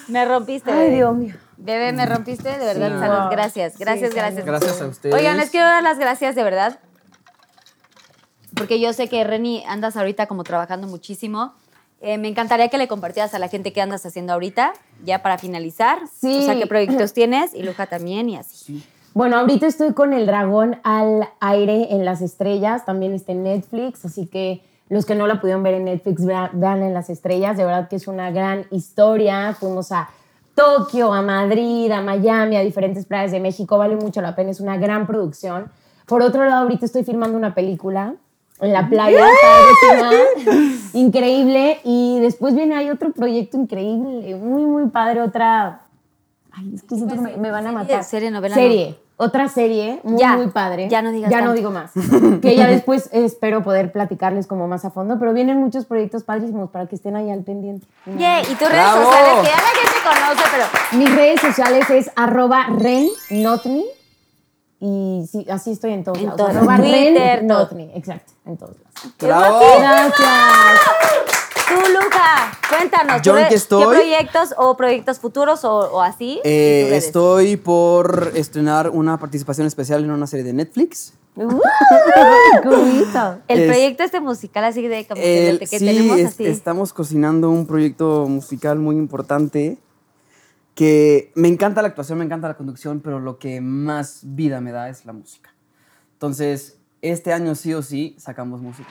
Me rompiste. Ay, bebé. Dios mío. Bebé, me rompiste, de verdad. Sí. salud. Wow. Gracias, gracias, Sí, gracias. Gracias a ustedes. Oigan, les quiero dar las gracias de verdad. Porque yo sé que Reni andas ahorita como trabajando muchísimo. Eh, me encantaría que le compartieras a la gente qué andas haciendo ahorita, ya para finalizar. Sí. O sea, qué proyectos tienes y Luja también y así. Bueno, ahorita estoy con El Dragón al aire en las estrellas, también está en Netflix, así que los que no la pudieron ver en Netflix, vea- vean en las estrellas, de verdad que es una gran historia. Fuimos a Tokio, a Madrid, a Miami, a diferentes playas de México, vale mucho la pena, es una gran producción. Por otro lado, ahorita estoy filmando una película en la playa, padrísima, increíble, y después viene hay otro proyecto increíble, muy, muy padre, otra... Ay, es que siento que me, me van a matar. serie, novela, Serie. Otra serie muy, Ya, muy padre. ya no digas Ya no digo más. que ya después espero poder platicarles como más a fondo, pero vienen muchos proyectos padrísimos para que estén ahí al pendiente. Yeah, y tus redes ¡Bravo! sociales, que ya la gente conoce, pero Mis redes sociales es arroba rennotme y sí, así estoy en todos En lados. todos. Arroba Twitter, rennotme, exacto, en todos lados. ¡Bravo! Gracias. tú, Luja, cuéntanos. Yo ¿tú en qué estoy. ¿Qué proyectos o proyectos futuros o, o así? Eh, estoy por estrenar una participación especial en una serie de Netflix. ¡Uy, qué bonito! El es- proyecto este musical así de como que, El- que sí, tenemos es- así. estamos cocinando un proyecto musical muy importante que me encanta la actuación, me encanta la conducción, pero lo que más vida me da es la música. Entonces, este año sí o sí sacamos música.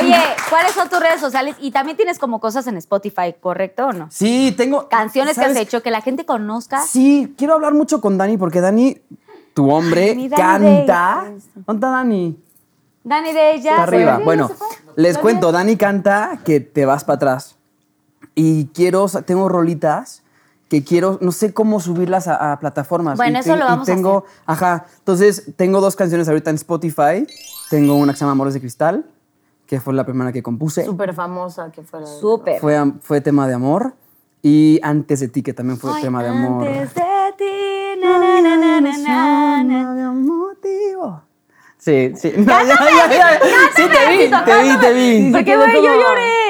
Oye, ¿cuáles son tus redes sociales? Y también tienes como cosas en Spotify, ¿correcto o no? Sí, tengo... Canciones que has hecho, que la gente conozca. Sí, quiero hablar mucho con Dani porque Dani, tu hombre, Ay, mi Dani canta. Day. ¿Dónde está Dani? Dani de ella. Está arriba. Bueno, les cuento, Dani canta que te vas para atrás. Y quiero, tengo rolitas que quiero, no sé cómo subirlas a, a plataformas. Bueno, Y eso te- lo y vamos a tengo, Ajá, entonces tengo dos canciones ahorita en Spotify. Tengo una que se llama Amores de Cristal, que fue la primera que compuse. Súper famosa que fuera. Súper. Fue, fue tema de amor. Y Antes de ti, que también fue Ay, tema de amor. Antes de ti, na, na, na, na, na, na. de motivo. Sí, sí. No, ya, ya, ya. Sí, te vi, te vi, te vi. Porque, güey, yo lloré.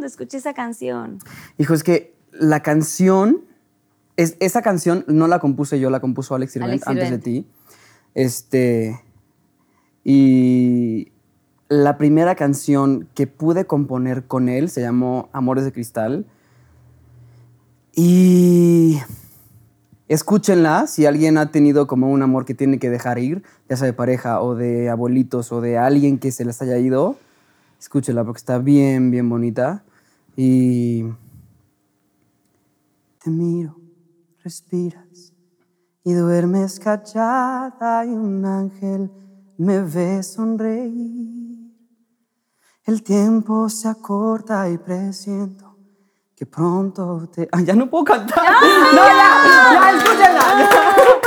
Cuando escuché esa canción. Hijo, es que la canción, es, esa canción no la compuse yo, la compuso Alex Sirvent antes de ti. Este. Y la primera canción que pude componer con él se llamó Amores de Cristal. Y. Escúchenla si alguien ha tenido como un amor que tiene que dejar ir, ya sea de pareja o de abuelitos o de alguien que se les haya ido. Escúchenla porque está bien, bien bonita. Y. Te miro, respiras y duermes callada y un ángel me ve sonreír. El tiempo se acorta y presiento que pronto te... ¡Ay, ya no puedo cantar! ¡No, ya! ¡Ya, escúchenla!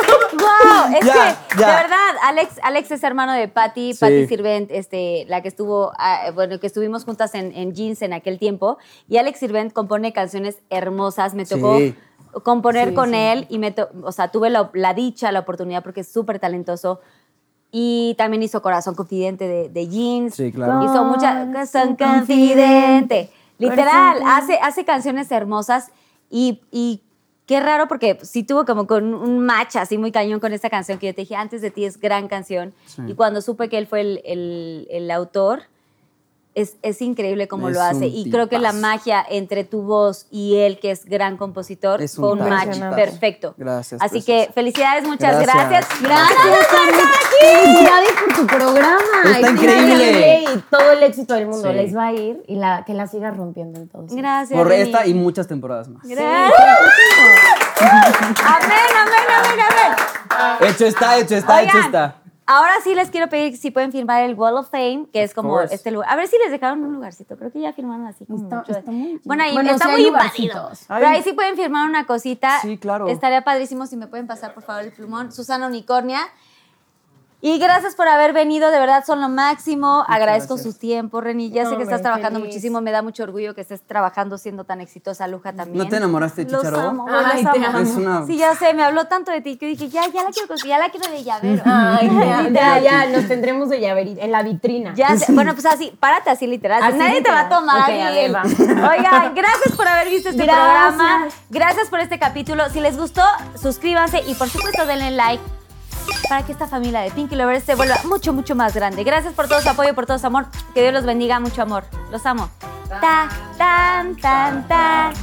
¡Wow! Es Ya, que, ya. de verdad, Alex, Alex es hermano de Patty, Sí. Patty Sirvent, este, la que estuvo, ah, bueno, que estuvimos juntas en, en Jeans en aquel tiempo. Y Alex Sirvent compone canciones hermosas. Me tocó Sí. componer Sí, con sí. él y me to- o sea, tuve la, la dicha, la oportunidad, porque es súper talentoso. Y también hizo Corazón Confidente de, de Jeans. Sí, claro. Hizo mucha Corazón Confidente. Literal, hace, hace canciones hermosas y, y qué raro porque sí tuvo como con un match así muy cañón con esta canción que yo te dije, antes de ti es gran canción. Sí. Y cuando supe que él fue el, el- el autor, es, es increíble cómo Es lo hace. Y creo que la magia entre tu voz y él, que es gran compositor, Es un fue un tipazo. match perfecto. Gracias, Así preciosa. que felicidades, muchas Gracias. gracias. Gracias, Carmen. Felicidades por tu programa. Está Es increíble. Y todo el éxito del mundo Sí. les va a ir y la, que la sigas rompiendo entonces. Gracias. Por esta y muchas temporadas más. Gracias. Amén, amén, amén, amén. Hecho está, hecho está, hecho está. Ahora sí les quiero pedir si pueden firmar el Wall of Fame, que es como course. este lugar. A ver si les dejaron un lugarcito. Creo que ya firmaron así como Está- mucho. está muy- Bueno, ahí Bueno, está muy invadido. Pero ahí sí pueden firmar una cosita. Sí, claro. Estaría padrísimo si me pueden pasar, por favor, el plumón. Susana Unicornia. Y gracias por haber venido, de verdad son lo máximo. Agradezco gracias. su tiempo, Reni. Ya sé que estás trabajando feliz. muchísimo, me da mucho orgullo que estés trabajando siendo tan exitosa, Luja también. ¿No te enamoraste de Los amo, güey, Ay, los te amo. Es una- Sí, ya sé, me habló tanto de ti que dije, ya, ya la quiero conseguir, ya la quiero de llavero. Ay, ya, ya, ya, nos tendremos de llaverito en la vitrina. Ya sé. Bueno, pues así, párate así literal. Así Nadie te va a tomar. Ok, así. a ver, va. Oigan, gracias por haber visto este Gracias. programa. Gracias por este capítulo. Si les gustó, suscríbanse y por supuesto denle like para que esta familia de Pinky Lovers se vuelva mucho, mucho más grande. Gracias por todo su apoyo, por todo su amor. Que Dios los bendiga, mucho amor. Los amo. Ta, tan, tan, tan.